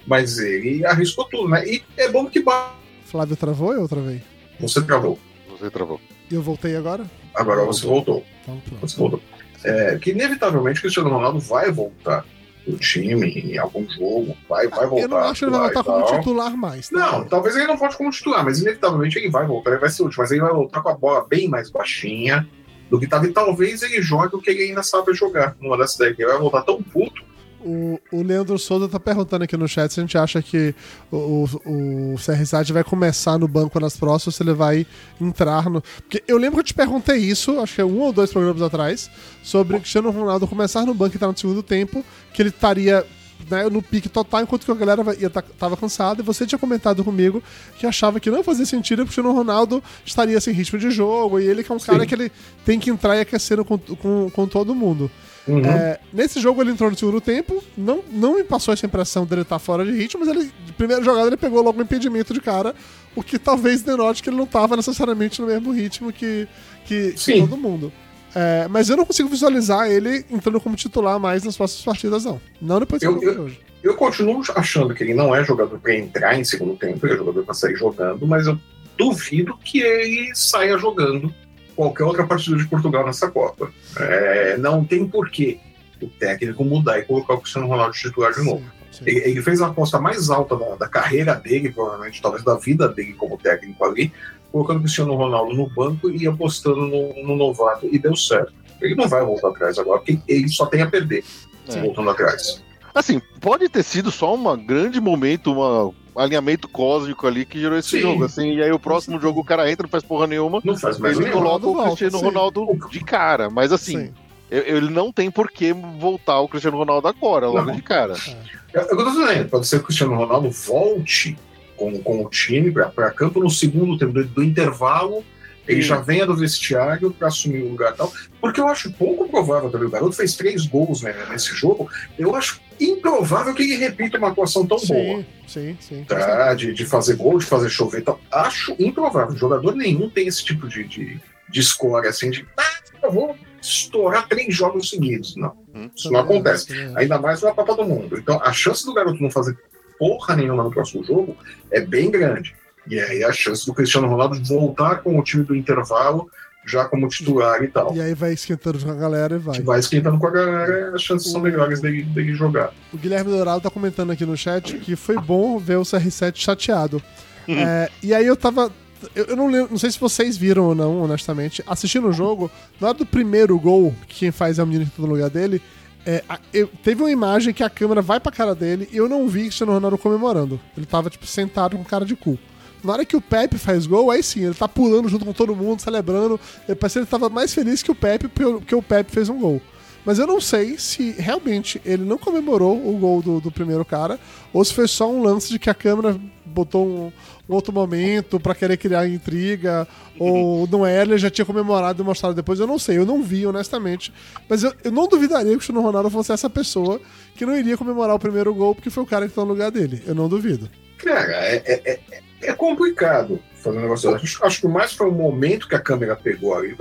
Mas ele arriscou tudo, né? E é bom que ba- Flávio travou ou eu travei? você travou. Você travou. E eu voltei agora? Agora você voltou. Então, pronto. Você voltou. É, que inevitavelmente o Cristiano Ronaldo vai voltar o time em algum jogo, vai, vai voltar. eu não acho que ele vai lá voltar como titular mais. tá? Não, talvez ele não volte como titular, mas inevitavelmente ele vai voltar, ele vai ser útil, mas ele vai voltar com a bola bem mais baixinha do que estava, e talvez ele jogue o que ele ainda sabe jogar numa dessas daí, que ele vai voltar tão puto. O, o Leandro Souza tá perguntando aqui no chat se a gente acha que o, o, o CR7 vai começar no banco nas próximas, se ele vai entrar no. Porque eu lembro que eu te perguntei isso, acho que é um ou dois programas atrás, sobre o Cristiano Ronaldo começar no banco e entrar no segundo tempo, que ele estaria né, no pique total, enquanto que a galera ia tá, tava cansada, e você tinha comentado comigo que achava que não fazia sentido porque o Ronaldo estaria sem ritmo de jogo, e ele que é um cara Sim. que ele tem que entrar e aquecer com, com, com todo mundo. Uhum. É, nesse jogo ele entrou no segundo tempo, não, não me passou essa impressão dele estar fora de ritmo, mas ele, de primeira jogada, ele pegou logo um impedimento de cara, o que talvez denote que ele não estava necessariamente no mesmo ritmo que, que, que todo mundo. É, mas eu não consigo visualizar ele entrando como titular mais nas próximas partidas, não. Não depois Eu- jogo eu- hoje. Eu continuo achando que ele não é jogador para entrar em segundo tempo, ele é jogador para sair jogando, mas eu duvido que ele saia jogando qualquer outra partida de Portugal nessa Copa. É, não tem porquê o técnico mudar e colocar o Cristiano Ronaldo titular de novo. Sim. Ele, ele, fez a aposta mais alta da, da, carreira dele, provavelmente, talvez da vida dele como técnico ali, colocando o Cristiano Ronaldo no banco e apostando no, no novato, e deu certo. Ele não vai voltar atrás agora, porque ele só tem a perder, é. voltando atrás. Assim, pode ter sido só um grande momento, um alinhamento cósmico ali que gerou esse Sim. jogo. Assim, e aí o próximo jogo o cara entra, não faz porra nenhuma. Não faz mais Ele coloca o Cristiano Ronaldo de cara. Mas assim, ele não tem por que voltar o Cristiano Ronaldo agora, logo não. de cara. É. Eu, eu tô dizendo, pode ser que o Cristiano Ronaldo volte com, com o time para campo no segundo tempo do, do intervalo ele já venha do vestiário para assumir o lugar tal. Porque eu acho pouco provável também. O garoto fez três gols né, nesse jogo. Eu acho improvável que ele repita uma atuação tão sim, boa. Sim, sim. Tá? De, de fazer gol, de fazer chover tal. Acho improvável. Jogador nenhum tem esse tipo de, de, de score assim, de ah, eu vou estourar três jogos seguidos. Não. Hum, isso não acontece. Ainda mais na Copa do Mundo. Então, a chance do garoto não fazer porra nenhuma no próximo jogo é bem grande. E aí a chance do Cristiano Ronaldo voltar com o time do intervalo já como titular e tal. E aí vai esquentando com a galera e vai. Vai esquentando com a galera, as chances o... são melhores dele, dele jogar. O Guilherme Dourado tá comentando aqui no chat que foi bom ver o CR7 chateado. Uhum. É, e aí eu tava. Eu, não lembro, não sei se vocês viram ou não, honestamente. Assistindo o jogo, na hora do primeiro gol, que quem faz é o menino que tá no lugar dele, é, eu, teve uma imagem que a câmera vai pra cara dele e eu não vi Cristiano Ronaldo comemorando. Ele tava, tipo, sentado com cara de cu. Na hora que o Pepe faz gol, aí sim, ele tá pulando junto com todo mundo, celebrando. Parece que ele tava mais feliz que o Pepe, porque o Pepe fez um gol. Mas eu não sei se realmente ele não comemorou o gol do, do primeiro cara, ou se foi só um lance de que a câmera botou um, um outro momento para querer criar intriga, ou não é, ele já tinha comemorado e mostrado depois. Eu não sei, eu não vi, honestamente. Mas eu, eu não duvidaria que o Cristiano Ronaldo fosse essa pessoa que não iria comemorar o primeiro gol porque foi o cara que tá no lugar dele. Eu não duvido. Cara, é, é, é é complicado fazer um negócio Acho, acho que mais foi o momento que a câmera pegou ali.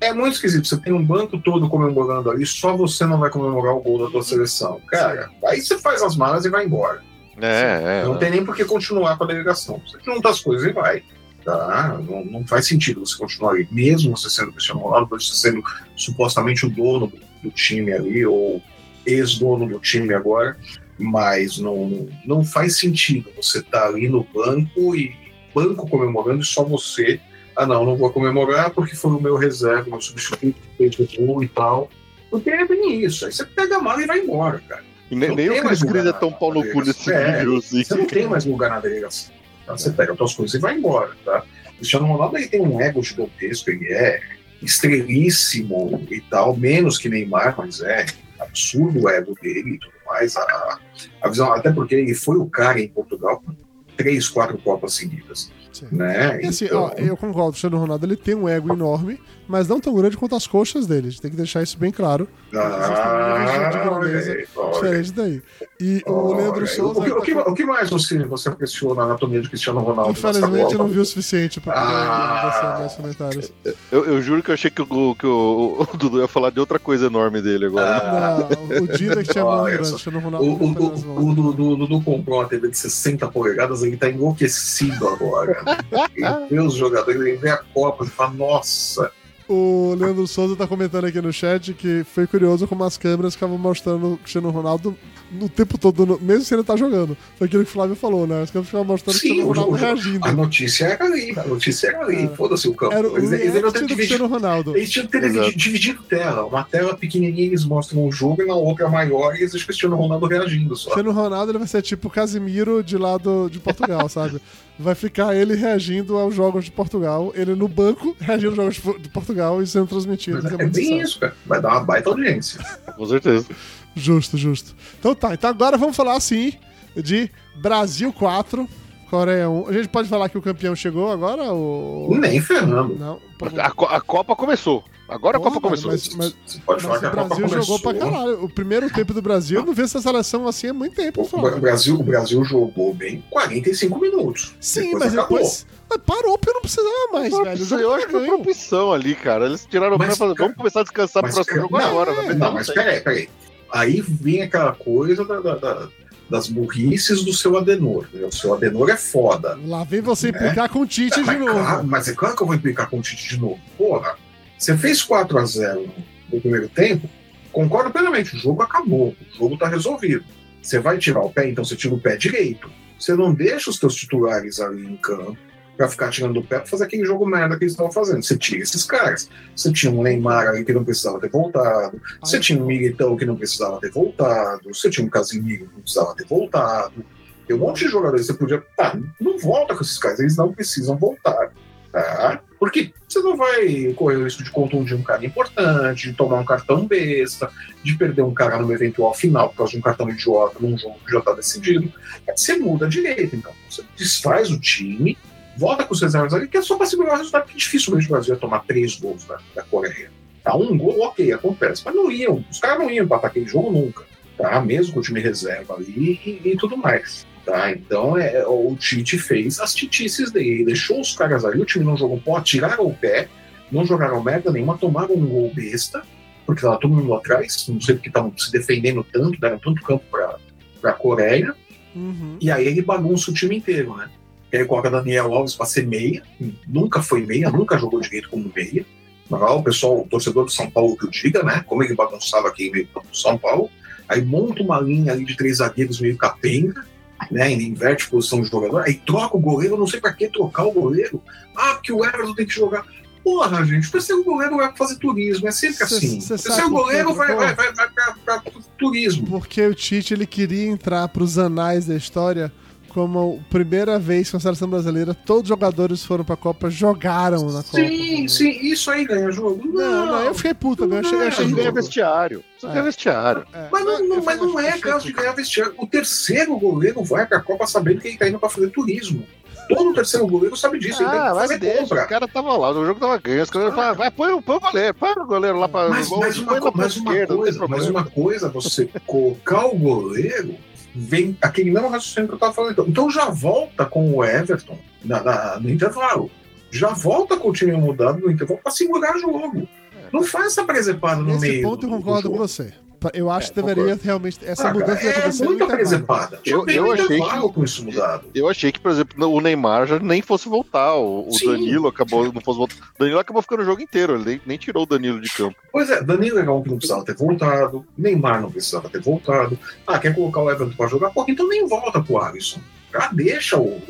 É muito esquisito. Você tem um banco todo comemorando ali, só você não vai comemorar o gol da tua seleção. Cara, aí você faz as malas e vai embora. É, é, não tem nem por que continuar com a delegação. Você junta as coisas e vai. Tá? Não, não faz sentido você continuar ali, mesmo você sendo Cristiano Ronaldo, você sendo supostamente o dono do, do time ali, ou ex-dono do time agora mas não, não faz sentido você estar tá ali no banco e banco comemorando e só você. Ah, não, não vou comemorar porque foi o meu reserva, meu substituto, fez o gol e tal. Porque é bem isso. Aí você pega a mala e vai embora, cara. Nem, nem o Cris Cris é tão pau no cu desse é, assim. Você não tem mais lugar na delegação. Tá? Você pega as suas coisas e vai embora, tá? Cristiano Ronaldo ele tem um ego gigantesco, ele é estrelíssimo e tal, menos que Neymar, mas é absurdo o ego dele e tudo mais. A, a visão, até porque ele foi o cara em Portugal com três, quatro Copas seguidas. Né? E assim, então... ó, eu concordo, o Cristiano Ronaldo ele tem um ego enorme, mas não tão grande quanto as coxas dele. A gente tem que deixar isso bem claro. Ah, de grandeza diferente daí. E o Leandro Souza. O que, o, que, o que, mais você, você apreciou na anatomia de Cristiano Ronaldo? Infelizmente, eu não vi o suficiente para poder ah, mais comentários. Eu, eu, juro que eu achei que, o, que o, o, Dudu ia falar de outra coisa enorme dele agora. Ah, não, o Dida que tinha mão grande, Cristiano Ronaldo. O, o, o, Dudu, Dudu comprou uma TV de 60 polegadas, ele tá enlouquecido agora. [LAUGHS] ele vê os jogadores, ele vê a Copa e fala, nossa o Leandro Souza tá comentando aqui no chat que foi curioso como as câmeras ficavam mostrando o Cristiano Ronaldo no tempo todo, no, mesmo se ele tá jogando. Foi aquilo que o Flávio falou, né? As câmeras ficavam mostrando Sim, o Cristiano Ronaldo o, reagindo. A notícia era ali, a notícia era ali. É. Foda-se o campo. Era o eles, eles, eles Cristiano Ronaldo. Eles tinham ter dividido tela. Uma tela pequenininha eles mostram o jogo e na outra maior e eles o Cristiano Ronaldo reagindo só. Cristiano Ronaldo ele vai ser tipo o Casimiro de lado de Portugal, [LAUGHS] sabe? vai ficar ele reagindo aos jogos de Portugal, ele no banco reagindo aos jogos de Portugal e sendo transmitido. Mas é, é bem isso, cara. Vai dar uma baita audiência. Com certeza. Justo, justo. Então tá, então agora vamos falar assim de Brasil 4, Coreia 1. A gente pode falar que o campeão chegou agora? Ou... Nem Fernando. Não, a, a Copa começou. Agora Pô, a Copa começou. Mas, mas, pode falar que a Copa começou. O Brasil jogou pra caralho. O primeiro tempo do Brasil, eu não vi essa seleção assim há muito tempo. O, o, Brasil, o Brasil jogou bem 45 minutos. Sim, depois mas acabou. depois. Mas parou porque não precisava mais, velho. Eu acho que foi propulsão ali, cara. Eles tiraram mas, pra vamos começar a descansar pro próximo jogo não, agora. É, não, mas peraí, peraí. Aí vem aquela coisa da, da, da das burrices do seu Adenor. Né? O seu Adenor é foda. Lá vem você né? implicar com o Tite é, de novo. Claro, mas é claro que eu vou implicar com o Tite de novo. Porra, você fez 4 a 0 no primeiro tempo, concordo plenamente, o jogo acabou, o jogo está resolvido. Você vai tirar o pé, então você tira o pé direito. Você não deixa os teus titulares ali em campo para ficar tirando o pé para fazer aquele jogo merda que eles estavam fazendo. Você tira esses caras. Você tinha um Neymar ali que não precisava ter voltado. Você tinha um Militão que não precisava ter voltado. Você tinha um Casimiro que não precisava ter voltado. Tem um monte de jogadores que você podia. Tá, não volta com esses caras, eles não precisam voltar. Tá? Porque você não vai correr o risco de contundir um cara importante, de tomar um cartão besta, de perder um cara no eventual final por causa de um cartão idiota num jogo que já está decidido. Você muda direito, então. Você desfaz o time, volta com os reservas ali, que é só para segurar o resultado, que dificilmente o Brasil ia tomar três gols da, da Coreia. Tá, um gol, ok, acontece. Mas não iam, os caras não iam empatar aquele jogo nunca. Tá? Mesmo com o time reserva ali e, e tudo mais. Tá? Então é, o Tite fez as titices dele, deixou os caras ali, o time não jogou pó, tiraram o pé, não jogaram merda nenhuma, tomaram um gol besta, porque tava todo mundo atrás, não sei porque estavam se defendendo tanto, deram tanto campo pra, pra Coreia, Uhum. e aí ele bagunça o time inteiro, né? E aí coloca Daniel Alves pra ser meia, nunca foi meia, nunca jogou direito como meia. Lá, o pessoal, o torcedor de São Paulo que o diga, né? Como ele bagunçava aqui meio São Paulo. Aí monta uma linha ali de três zagueiros meio capenga, né? Ele inverte posição de jogador, aí troca o goleiro, não sei pra que trocar o goleiro. Ah, porque o Everton tem que jogar. Porra, gente, o terceiro goleiro vai fazer turismo, é sempre Cê- assim. cê terceiro quê, goleiro vai, vai, vai, vai pra, pra turismo. Porque o Tite ele queria entrar pros anais da história como a primeira vez que a seleção brasileira, todos os jogadores foram pra Copa, jogaram na Copa. Sim, sim, isso aí ganha jogo. Não, não, eu fiquei puto, eu achei, eu achei Você ganha ridículo. vestiário. Você ganha vestiário. É, Mas não, não- eu mas não é caso de ganhar vestiário. O terceiro goleiro vai pra Copa sabendo que ele tá indo pra fazer turismo. Todo terceiro goleiro sabe disso. Ah, mas deixa, compra. o cara tava lá, o jogo tava ganho, os caras falaram, vai, põe, o- põe o goleiro, põe o goleiro lá pra Mas, gol, mas uma, mas uma coisa, mas uma coisa é você colocar o goleiro, vem aquele mesmo raciocínio que eu tava falando. Então, então já volta com o Everton na- na- no intervalo. Já volta com o time mudado no intervalo pra segurar o jogo. Não faz essa presepada no Nesse meio. ponto eu do- do concordo com você. Eu acho É, que deveria realmente. Essa Ah, mudança cara, é muita. Já Eu- eu achei que- com isso mudado. Eu achei que, por exemplo, o Neymar já nem fosse voltar. O, o. Danilo acabou, não fosse voltar. O Danilo acabou ficando o jogo inteiro, ele nem, nem tirou o Danilo de campo. Pois é, Danilo é um que não precisava ter voltado, Neymar não precisava ter voltado. Ah, quer colocar o Everton pra jogar? Porra, então nem volta pro Alisson. Já deixa o,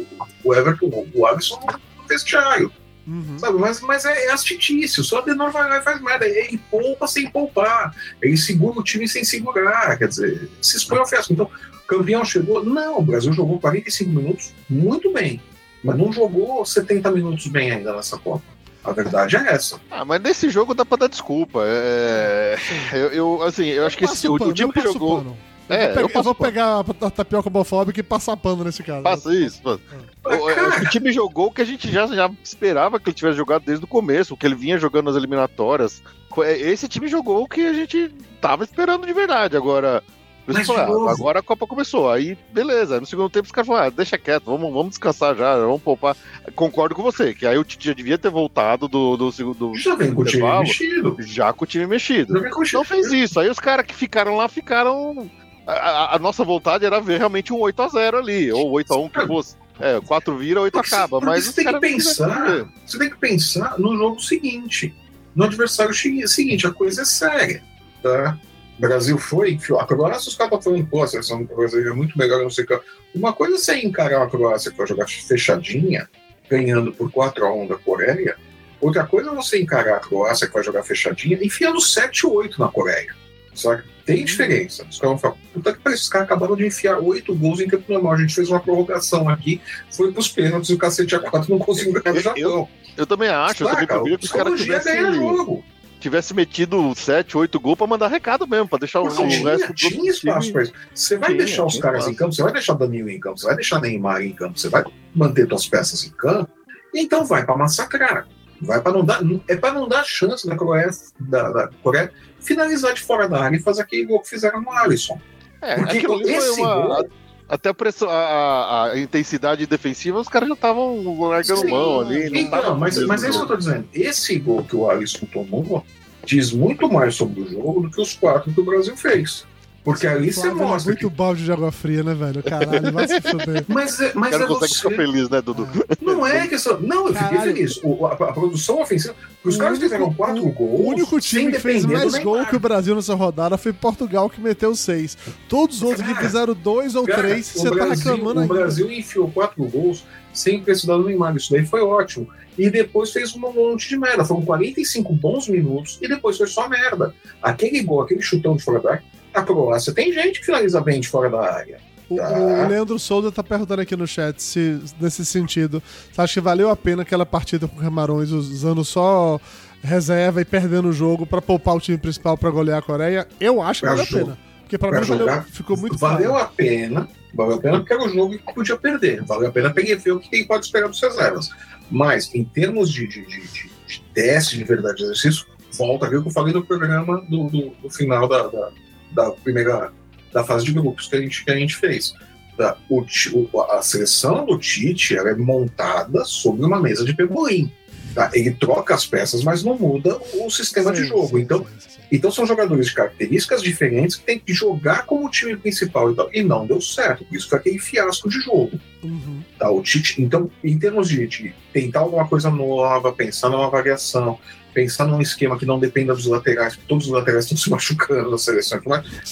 o Everton, o Alisson no vestiário, Uhum. sabe? Mas, mas é, é as titices, só Adenor vai lá e faz merda. Ele poupa sem poupar, ele segura o time sem segurar, quer dizer, se expõe ao fiasco. Então, o campeão chegou? Não, o Brasil jogou 45 minutos muito bem, mas não jogou 70 minutos bem ainda nessa Copa. A verdade é essa. Ah, mas nesse jogo dá pra dar desculpa. É... Eu, eu, assim, eu acho que esse, o, o time que jogou. pano. É, eu, eu vou pegar, eu passo vou pano. pegar a tapioca homofóbica e passar pano nesse caso. Faça isso, mano. Mas, O, é, cara, o time jogou o que a gente já, já esperava que ele tivesse jogado desde o começo, o que ele vinha jogando nas eliminatórias. É, Esse time jogou o que a gente tava esperando de verdade. Agora, Mas, eu ah, agora a Copa começou. Aí, beleza. Aí No segundo tempo, os caras falaram, ah, deixa quieto, vamos, vamos descansar já, vamos poupar. Concordo com você, que aí o Tite já devia ter voltado do, do segundo. já vem com o time mexido. Já com o time mexido. Time Não fez isso. Aí os caras que ficaram lá ficaram. A, a- nossa vontade era ver realmente um 8x0 ali, ou 8x1 que fosse. É, 4 vira, 8 Porque- acaba. porque Mas você tem que pensar. Você tem que pensar no jogo seguinte, no adversário seguinte. A coisa é séria, tá? O Brasil foi. A Croácia, os caras falando, pô, a seleção brasileira é muito melhor, não sei o que. Uma coisa é você encarar a Croácia que vai jogar fechadinha, ganhando por 4x1 da Coreia. Outra coisa é você encarar a Croácia que vai jogar fechadinha, enfiando 7 ou 8 na Coreia. Sabe? Tem diferença. Os caras vão falar, puta que pariu, esses caras acabaram de enfiar 8 gols em campo normal. A gente fez uma prorrogação aqui, foi pros pênaltis e o cacete A4 não conseguiu ganhar o Eu- Japão. Eu também acho, eu também Saca? preferia que os caras tivessem jogo. tivesse metido 7, 8 gols pra mandar recado mesmo, pra deixar o, Porque o tinha, resto do tinha espaço pra isso. Você vai Tinha, deixar os caras espaço. em campo, você vai deixar Danilo em campo, você vai deixar Neymar em campo, você vai manter suas peças em campo, então vai pra massacrar. Vai para não dar. É para não dar chance da Coreia, da, da Coreia finalizar de fora da área e fazer aquele gol que fizeram no Alisson. É, Porque esse uma. gol- Até a, pressão, a, a- a intensidade defensiva, os caras já estavam largando Sim. mão ali. Não Então, mas, mas é isso que eu tô dizendo. Esse gol que o Alisson tomou diz muito mais sobre o jogo do que os quatro que o Brasil fez. Porque ali você é mostra muito que... balde de água fria, né, velho? Caralho, vai se fuder. [LAUGHS] Mas, é- O mas cara é consegue você... ficar feliz, né, Dudu? Não é questão. Não, eu fiquei Caralho. feliz. O- a, a produção ofensiva. Os O caras fizeram quatro o- gols. O único time que fez mais gol que o Brasil nessa rodada foi Portugal, que meteu seis. Todos os outros que Cara, fizeram dois ou Cara, três, o você tá Brasil- reclamando O ainda. Brasil enfiou quatro gols sem precisar do Neymar. Isso daí foi ótimo. E depois fez um monte de merda. Foram 45 bons minutos e depois foi só merda. Aquele gol, aquele chutão de fora da. A Croácia tem gente que finaliza bem de fora da área. O, Tá. o Leandro Souza tá perguntando aqui no chat se, nesse sentido, você acha que valeu a pena aquela partida com o Camarões usando só reserva e perdendo o jogo pra poupar o time principal pra golear a Coreia? Eu acho que Pra valeu a pena. Porque pra, Pra mim valeu- jogar, ficou muito Valeu claro. a pena. Valeu a pena porque era o jogo que podia perder. Valeu a pena peguei ver o que quem pode esperar dos reservas. Mas, em termos de, de, de, de- de teste de verdade de exercício, volta aquilo que eu falei no programa do, do, do final da, da, da primeira da fase de grupos que a gente, que a gente fez. Da- o o- a seleção do Tite ela é montada sobre uma mesa de pebolim. Tá? Ele troca as peças, mas não muda o sistema de Sim, jogo. sim, então, sim, então são jogadores de características diferentes que têm que jogar como time principal e tal. E não deu certo. Por isso foi aquele fiasco de jogo. Uhum. Tá? O Tite, então, em termos de, de tentar alguma coisa nova, pensar numa variação, pensar num esquema que não dependa dos laterais, porque todos os laterais estão se machucando na seleção.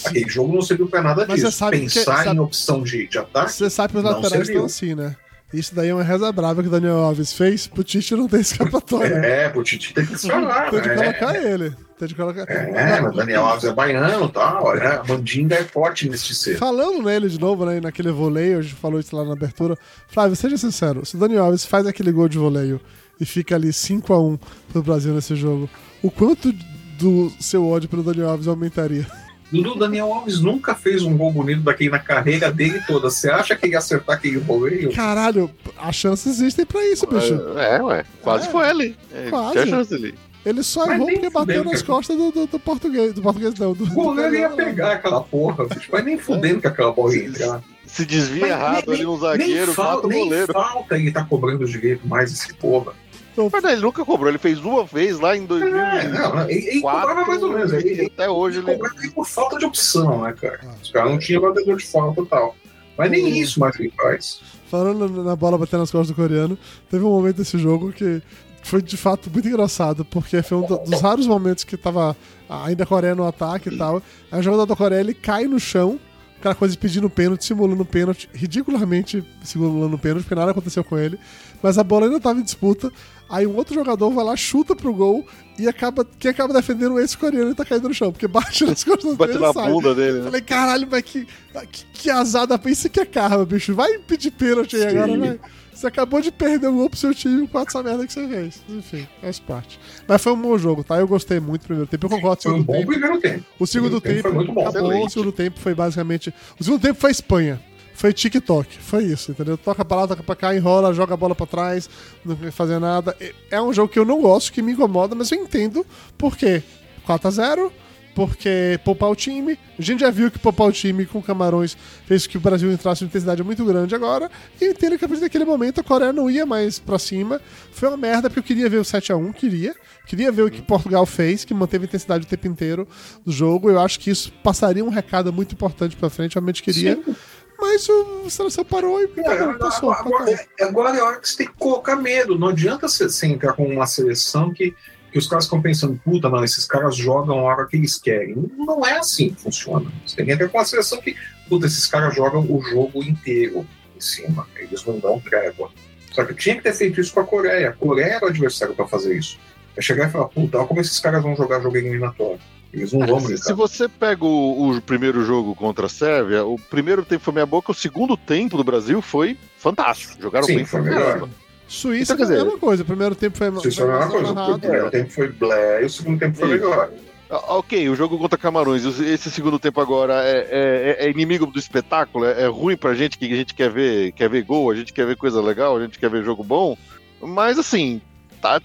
Aquele jogo não serviu para nada Mas disso. sabe que- pensar sabe- em opção de, de ataque. Você sabe que os laterais estão assim, né? Isso daí é uma reza brava que o Daniel Alves fez pro Tite não ter [LAUGHS] escapatória. É, o Tite tem que falar. Tem de né? colocar ele. Tem de colocar. É, mas Daniel Alves é baiano e tal. Olha, a Mandinga é forte nesse ser. Falando nele de novo, né, naquele voleio, a gente falou isso lá na abertura. Flávio, seja sincero, se o Daniel Alves faz aquele gol de voleio e fica ali 5x1 pro Brasil nesse jogo, o quanto do seu ódio pelo Daniel Alves aumentaria? Dudu, Daniel Alves nunca fez um gol bonito daquele na carreira dele toda. Você acha que ele ia acertar aquele voleio? Caralho, as chances existem pra isso, bicho. É, ué. Quase É. foi ali. É, Quase. Tinha chance ali. Ele só Mas errou nem porque bateu nas costas do, do- do português. Do português não, do, O goleiro ia pegar aquela porra, bicho. Mas nem fudendo que aquela bola ia entrar. Se desvia Mas errado nem- ali um Nem, zagueiro, fal- mata o nem goleiro. falta ele tá cobrando direito mais esse porra. Mas não, ele nunca cobrou, ele fez uma vez lá em É, 2004. não, não, ele, ele cobrava mais ou menos. Ele, até hoje ele ele. cobrava ele por falta de opção, né, cara? Ah. Os caras não tinham batedor de falta e tal. Mas nem Hum. isso mais ele faz. Falando na- bola batendo nas costas do coreano, teve um momento desse jogo que foi de fato muito engraçado, porque foi um do- dos raros momentos que tava ainda a Coreia no ataque e tal. Aí o jogador da Coreia ele cai no chão, aquela coisa de pedindo pênalti, simulando pênalti, ridiculamente simulando pênalti, porque nada aconteceu com ele. Mas a bola ainda tava em disputa. Aí um outro jogador vai lá, chuta pro gol e acaba. Quem acaba defendendo esse coreano tá caindo no chão, porque bate nas costas Bate dele na e sai. bunda dele, né? Falei, caralho, mas que, que, que azada, pensa que é karma, bicho. Vai pedir pênalti aí agora, vai. Você acabou de perder o gol pro seu time com essa merda que você fez. Enfim, faz parte. Mas foi um bom jogo, tá? Eu gostei muito do primeiro tempo. Eu concordo com o Foi um bom tempo. primeiro tempo. O segundo O primeiro tempo, foi muito bom, acabou. O segundo tempo foi basicamente. O segundo tempo foi Espanha. Foi TikTok. Foi isso, entendeu? Toca pra lá, toca pra cá, enrola, joga a bola pra trás, não quer fazer nada. É um jogo que eu não gosto, que me incomoda, mas eu entendo por quê. 4x0, porque poupar o time. A gente já viu que poupar o time com Camarões fez que o Brasil entrasse em intensidade muito grande agora. E eu entendo que a partir daquele momento a Coreia não ia mais pra cima. Foi uma merda, porque eu queria ver o 7x1, queria. Queria ver o que Portugal fez, que manteve a intensidade o tempo inteiro do jogo. Eu acho que isso passaria um recado muito importante pra frente. Eu realmente queria. Sim. Mas a seleção parou e tá É, bom, passou. agora, acabou. agora é hora que você tem que colocar medo. Não adianta você, você entrar com uma seleção que, que os caras ficam pensando, puta, não, esses caras jogam a hora que eles querem. Não é assim que funciona. Você tem que entrar com uma seleção que, puta, esses caras jogam o jogo inteiro em cima. Eles não dão trégua. Só que tinha que ter feito isso com a Coreia. A Coreia era o adversário para fazer isso. É chegar e falar, puta, olha como esses caras vão jogar jogo eliminatório. Eles não vão Se, brincar. se você pega o, o primeiro jogo contra a Sérvia, o primeiro tempo foi meia boca, o segundo tempo do Brasil foi fantástico. Jogaram Sim, bem foi melhor. caramba. Suíça Então, quer foi a dizer, mesma coisa. O primeiro tempo foi Isso foi a mesma coisa. O primeiro tempo foi blé e o segundo tempo foi Isso. melhor. Ah, Ok, o jogo contra Camarões, esse segundo tempo agora é, é- é inimigo do espetáculo, é, é ruim pra gente que a gente quer ver, quer ver gol, a gente quer ver coisa legal, a gente quer ver jogo bom, mas assim, tá,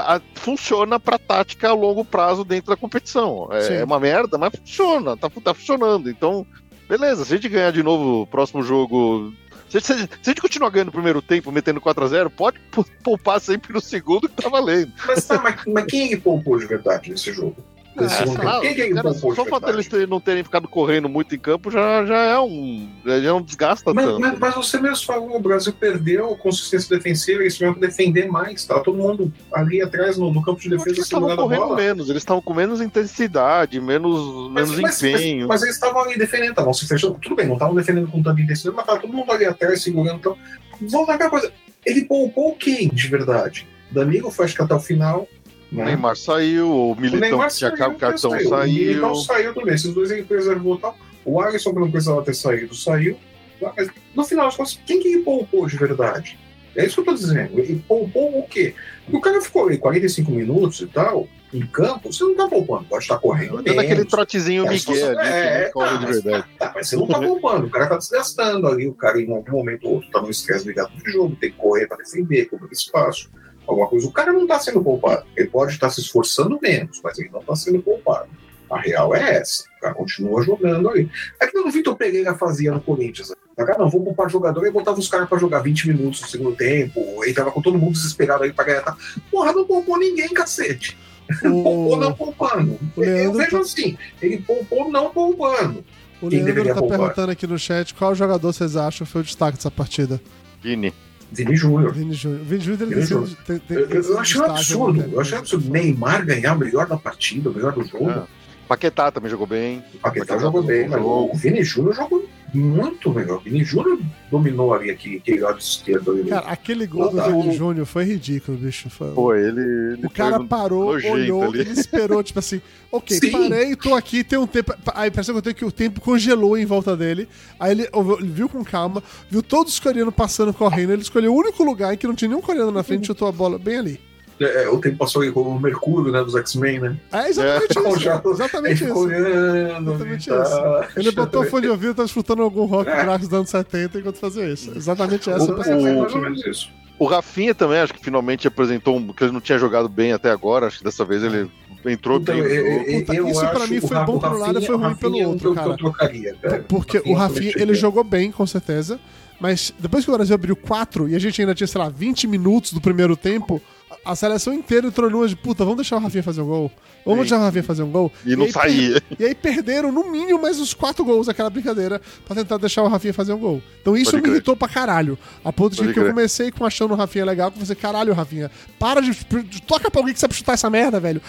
a- funciona pra tática a longo prazo dentro da competição. É, é uma merda, mas funciona, tá, tá funcionando. Então, beleza, se a gente ganhar de novo o próximo jogo. Se, se- se a gente continuar ganhando no primeiro tempo, metendo 4x0, pode pou- poupar sempre no segundo que tá valendo. Mas, tá, mas, mas quem ele poupou de verdade nesse jogo? Nesse segundo tempo. Quem que ele cara, só o fato deles terem- não terem ficado correndo muito em campo já, já é um. Já não desgasta Mas, tanto. mas- mas você mesmo falou, o Brasil perdeu a consistência defensiva, eles tiveram que defender mais, tá todo mundo ali atrás no, no campo de defesa eles estavam segurando a correndo bola. menos, eles estavam com menos intensidade, menos, Mas, menos mas- empenho. mas- mas eles estavam ali defendendo, estavam se fechando. Tudo bem, não estavam defendendo com tanta intensidade, mas tava todo mundo ali atrás segurando. Então, vamos lá aquela coisa. Ele poupou quem de verdade? Danilo foi acho que até o final. O Né? Neymar saiu, o O Militão tinha saiu, cabo cartão O Militão saiu. saiu também. Esses dois ele preservou e tal. O Alisson, que não precisava ter saído, saiu. Mas, no final das contas, quem que poupou de verdade? É isso que eu tô dizendo. Ele poupou o quê? O cara ficou ali 45 minutos e tal, em campo, você não tá poupando, pode estar correndo. Dando aquele trotezinho É, Miguel ali, que é, não tá, de mas- verdade. Tá, mas você não tá poupando, o cara tá desgastando ali, o cara em algum momento ou outro tá no estresse ligado de jogo, tem que correr para defender, cobrir espaço, alguma coisa. O cara não tá sendo poupado. Ele pode estar se esforçando menos, mas ele não tá sendo poupado. A real é essa. O cara continua jogando ali. É que o Vitor Pereira fazia no Corinthians. O cara, não, vou poupar jogador, e botava os caras pra jogar 20 minutos no segundo tempo, ele tava com todo mundo desesperado aí pra ganhar. Tá? Porra, não poupou ninguém, cacete. [LAUGHS] Poupou não poupando. o Leandro Eu vejo tá- assim, ele poupou não poupando. O Quem Leandro tá poupar? perguntando aqui no chat qual jogador vocês acham foi o destaque dessa partida. Vini. Vini Júnior. Vini Júnior. Vini Júnior Vini Júnior. tem- tem- Eu, tem eu, achei um absurdo. né? Eu achei um absurdo. Neymar ganhar o melhor da partida, o melhor do jogo. Ah, Paquetá também jogou bem. O Paquetá jogou bem, mas o Vini Júnior jogou muito melhor. O Vini Júnior dominou ali aquele, aquele lado esquerdo. Ali. Cara, aquele gol do Tá. Vini Júnior foi ridículo, bicho. Foi... Pô, ele. ele O cara parou, olhou, ali. ele esperou, tipo assim, ok, Sim. parei, tô aqui, tem um tempo. Aí parece que eu tenho que o tempo congelou em volta dele. Aí ele, ele viu com calma, viu todos os coreanos passando, correndo. Ele escolheu o único lugar em que não tinha nenhum coreano na frente e chutou a bola bem ali. É, o tempo passou com o Mercúrio, né, dos X-Men, né? É exatamente É. isso. Já- Ele Exatamente isso. olhando. Exatamente tá. isso. Ele botou o fone de ouvido, tava escutando algum rock É. gráfico dos anos 70 enquanto fazia isso. Exatamente essa. O- a o- percepção. mais ou menos isso. O Rafinha também, acho que finalmente apresentou um, que ele não tinha jogado bem até agora. Acho que dessa vez ele entrou Então, bem. no eu- jogo. eu- Puta, eu isso pra mim foi bom o por um lado e Rafinha- foi ruim Rafinha pelo é outro, cara. Eu trocaria, cara. Porque o Rafinha, ele bem. jogou bem, com certeza. Mas depois que o Brasil abriu 4 e a gente ainda tinha, sei lá, 20 minutos do primeiro tempo, a seleção inteira entrou numa de puta, vamos deixar o Rafinha fazer um gol? Vamos deixar o Rafinha fazer um gol? E não aí saía. E aí perderam, no mínimo, mais uns 4 gols daquela brincadeira pra tentar deixar o Rafinha fazer um gol. Então isso Pode me crer. irritou pra caralho. A ponto de Pode que eu crer. comecei com achando o Rafinha legal, que você, caralho, Rafinha, para de. de- Toca pra alguém que sabe chutar essa merda, velho.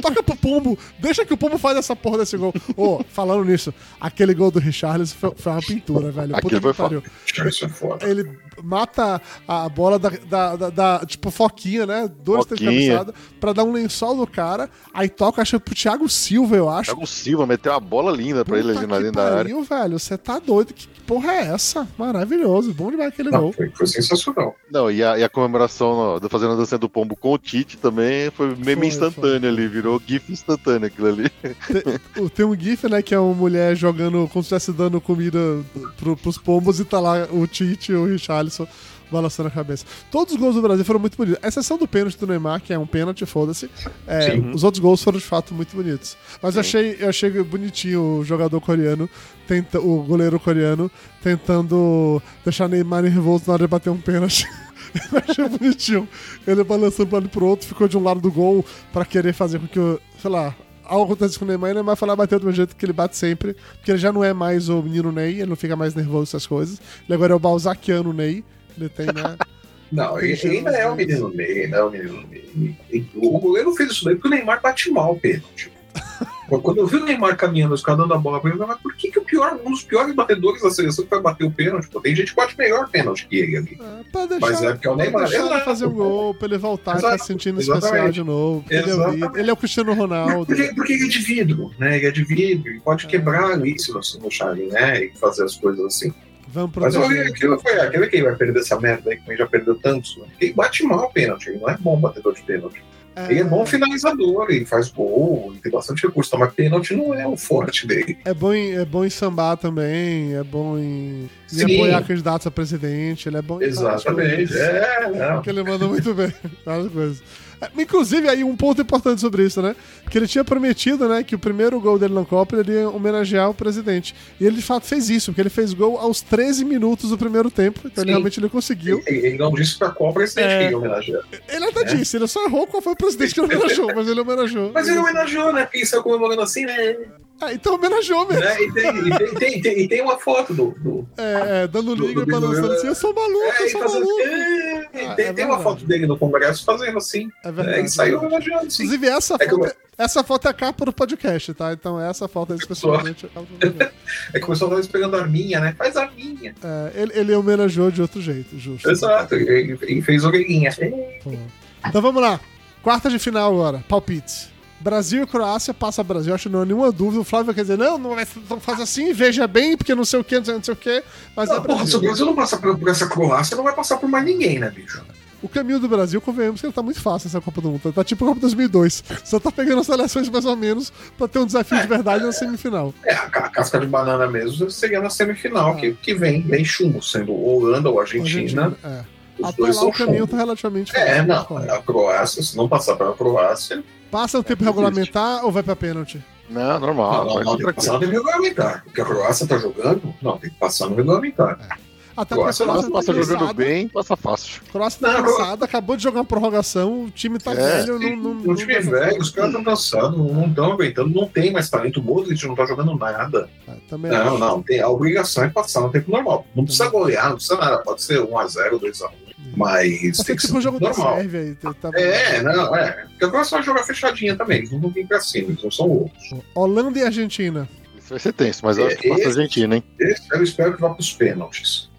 Toca pro Pombo, deixa que o Pombo faz essa porra desse gol. Ô, [LAUGHS] falando nisso, aquele gol do Richarlison foi, foi uma pintura, velho. Puta que pariu. É foda. Ele mata a bola da, da, da- da- tipo, foquinha, né? Dois, três cabeçadas, pra dar um lençol no cara. Aí toca, acho que pro Thiago Silva, eu acho. Thiago Silva meteu uma bola linda pra ele Puta ali na da área. velho. Você tá doido? Que porra é essa? Maravilhoso. Bom demais aquele Não, gol. foi, foi sensacional. Não, e a, e a comemoração do fazendo a dança do pombo com o Tite também foi meme Foi, instantâneo ali, virou GIF instantâneo aquilo ali. Tem, tem um GIF, né, que é uma mulher jogando como se estivesse dando comida pro, pros pombos e tá lá o Tite e o Richarlison balançando a cabeça. Todos os gols do Brasil foram muito bonitos. A exceção do pênalti do Neymar, que é um pênalti, foda-se. É, os outros gols foram de fato muito bonitos. Mas eu achei, eu achei bonitinho o jogador coreano, tenta, o goleiro coreano, tentando deixar Neymar nervoso na hora de bater um pênalti. [LAUGHS] Eu achei bonitinho. Ele balançando pra um lado pro outro, ficou de um lado do gol pra querer fazer com que, o- sei lá, algo acontece com o Neymar o Neymar foi lá bater do mesmo jeito que ele bate sempre. Porque ele já não é mais o menino Ney, ele não fica mais nervoso com essas coisas. Ele agora é o Balzaciano Ney. Ele tem, [LAUGHS] né? Não, ele ainda é o menino Ney, ainda é o menino O goleiro fez isso daí porque o Neymar bate mal o pênalti. [LAUGHS] Quando eu vi o Neymar caminhando, os caras dando a bola pra ele, eu falei, mas por que, que o pior, um dos piores batedores da seleção vai bater o pênalti? Pô, tem gente que bate melhor pênalti que ele ali. É, deixar, Mas é porque é o Neymar. deixar ele Exato. fazer um gol, pra ele voltar e Exato. tá se sentindo Exatamente. especial de novo. Ele é, o ele é o Cristiano Ronaldo. Porque, porque ele é de vidro, né? Ele é de vidro, ele pode quebrar ali se você não Charlie, né? E fazer as coisas assim. Vamos Mas olha, proteger. aquilo foi aquele que vai perder essa merda aí, que já perdeu tantos. Né? Ele bate mal o pênalti, ele não é bom batedor de pênalti. Ele é bom finalizador, ele faz gol, ele tem bastante recurso, mas pênalti não é o forte dele. É bom, em, é bom em sambar também, é bom em, em apoiar candidatos a presidente, ele é bom em Exatamente. É, não. Que ele manda muito bem, várias coisas. [LAUGHS] Inclusive, aí um ponto importante sobre isso, né? Que ele tinha prometido, né, que o primeiro gol dele na Copa ele ia homenagear o presidente. E ele de fato fez isso, porque ele fez gol aos 13 minutos do primeiro tempo. Então ele Sim. realmente ele conseguiu. Ele, ele não disse pra qual presidente É. que ele ia homenagear. Ele até disse, ele só errou qual foi o presidente que ele homenageou, mas ele homenageou. Mas ele homenageou, né? Porque ele saiu comemorando assim, né? Ah, então homenageou mesmo. Né? E, tem, e, tem, tem, tem- e tem uma foto do. do É, é, dando Do- liga do e balançando assim, eu sou maluco, é, eu sou maluco. É, Ah, tem, é tem uma foto dele no Congresso fazendo assim. É É, verdade. e saiu é homenageando, sim. Inclusive, essa É foto, eu- essa foto é a capa do podcast, tá? Então essa foto é especialmente. É [LAUGHS] que o pessoal tava esperando a minha, né? Faz a minha. É, ele, ele homenageou de outro jeito, justo. Exato, ele fez orelhinha. Então vamos lá. Quarta de final agora. Palpites. Brasil e Croácia passa Brasil, acho que não há nenhuma dúvida. O Flávio vai quer dizer, não, não vai não faz assim, veja bem, porque não sei o que, não sei, não o que, mas é Não, porra, se o Brasil. Não passar por, por essa Croácia, não vai passar por mais ninguém, né, bicho? O caminho do Brasil, convenhamos que ele tá muito fácil essa Copa do Mundo. Tá tipo a Copa 2002. Só tá pegando as seleções mais ou menos pra ter um desafio de verdade na semifinal. É, a, ca- casca de banana mesmo seria na semifinal, Ah. que, que vem, vem chumbo, sendo Holanda ou Argentina. É. Os Até dois lá são o caminho chumbo. tá relativamente É, fácil. não, Claro. a Croácia, se não passar pela Croácia, Passa no tempo É, regulamentar ou vai pra pênalti? Não, normal. não, não, não, tem que passar no tempo regulamentar. Porque a Croácia tá jogando, não, tem que passar no regulamentar. Até porque a Croácia Croácia Passa, tá passa jogando cansada. bem, passa fácil. A Croácia tá Não, cansada, acabou de jogar uma prorrogação, o time tá É. velho, não, não, o time é velho, os caras estão cansados, não estão aguentando, não tem mais talento. O Modric não tá jogando nada. É, também Não, acho. não, tem, a obrigação é passar no tempo normal. Não precisa golear, não precisa nada, pode ser 1x0, 2x1. Mas tem que ser jogo da normal. Sérvia aí. tá- tá- É, não, é. Porque a Croácia vai jogar fechadinha também, eles não vão vir pra cima, eles não são loucos. Holanda e Argentina. Isso vai ser tenso, mas eu acho que passa a Argentina, hein? Esse eu espero que vá pros pênaltis.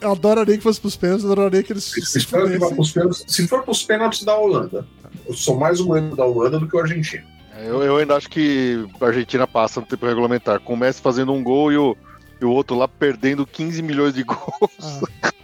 Eu adoraria que fosse pros pênaltis, eu adoraria que eles Eu se espero que vá pros pênaltis. Se for pros pênaltis da Holanda, eu sou mais o goleiro da Holanda do que o argentino. Eu, eu ainda acho que a Argentina passa no tempo regulamentar. Com o Messi fazendo um gol e o, e o outro lá perdendo 15 milhões de gols. Ah. [LAUGHS]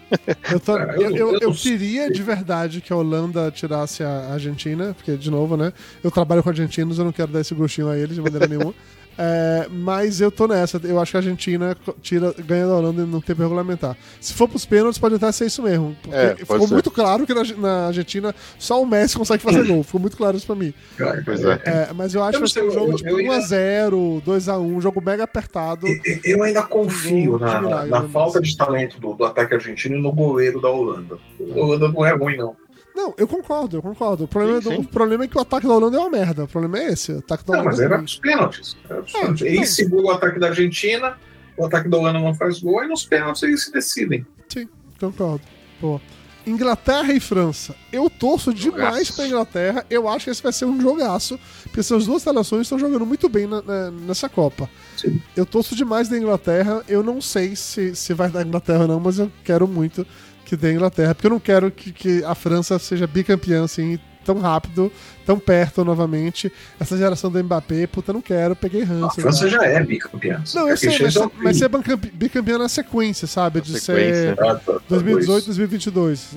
Eu, tô- eu eu, eu, queria de verdade que a Holanda tirasse a Argentina, porque, de novo, né? Eu trabalho com argentinos, eu não quero dar esse gostinho a eles de maneira nenhuma. É, mas eu tô nessa. Eu acho que a Argentina tira, ganha da Holanda no tempo regulamentar. Se for pros pênaltis, pode até ser isso mesmo. Porque É, ficou ser. muito claro que na, na Argentina só o Messi consegue fazer gol. Ficou muito claro isso pra mim. Cara, Pois é. É, mas eu acho Eu que vai não ser um sei, jogo eu- tipo eu ainda- 1x0, 2x1, um jogo mega apertado. Eu- Eu ainda confio na, na- na né, falta de talento do, do ataque argentino e no goleiro da Holanda. A Holanda não é ruim, não. Não, eu concordo, eu concordo. O problema, Sim, do- sim. o problema é que o ataque da Holanda é uma merda. O problema é esse. O ataque da Não, Holanda mas é era ruim. pros pênaltis. Era pros É, pênaltis. então. Ele segura o ataque da Argentina, o ataque da Holanda não faz gol, e nos pênaltis eles se decidem. Sim, concordo. Pô. Inglaterra e França. Eu torço demais pra Inglaterra. Eu acho que esse vai ser um jogaço. Porque essas duas seleções estão jogando muito bem na- na- nessa Copa. Sim. Eu torço demais da Inglaterra. Eu não sei se, se vai dar Inglaterra ou não, mas eu quero muito que dê Inglaterra. Porque eu não quero que, que a França seja bicampeã assim tão rápido, tão perto novamente. Essa geração do Mbappé, puta, não quero. Peguei A ranço. França já. já é bicampeã. Não, eu sei, Porque mas, ao mas ser bicampe- bicampeã na sequência, sabe? De sequência. ser Ah, tá, tá, 2018, dois. 2022.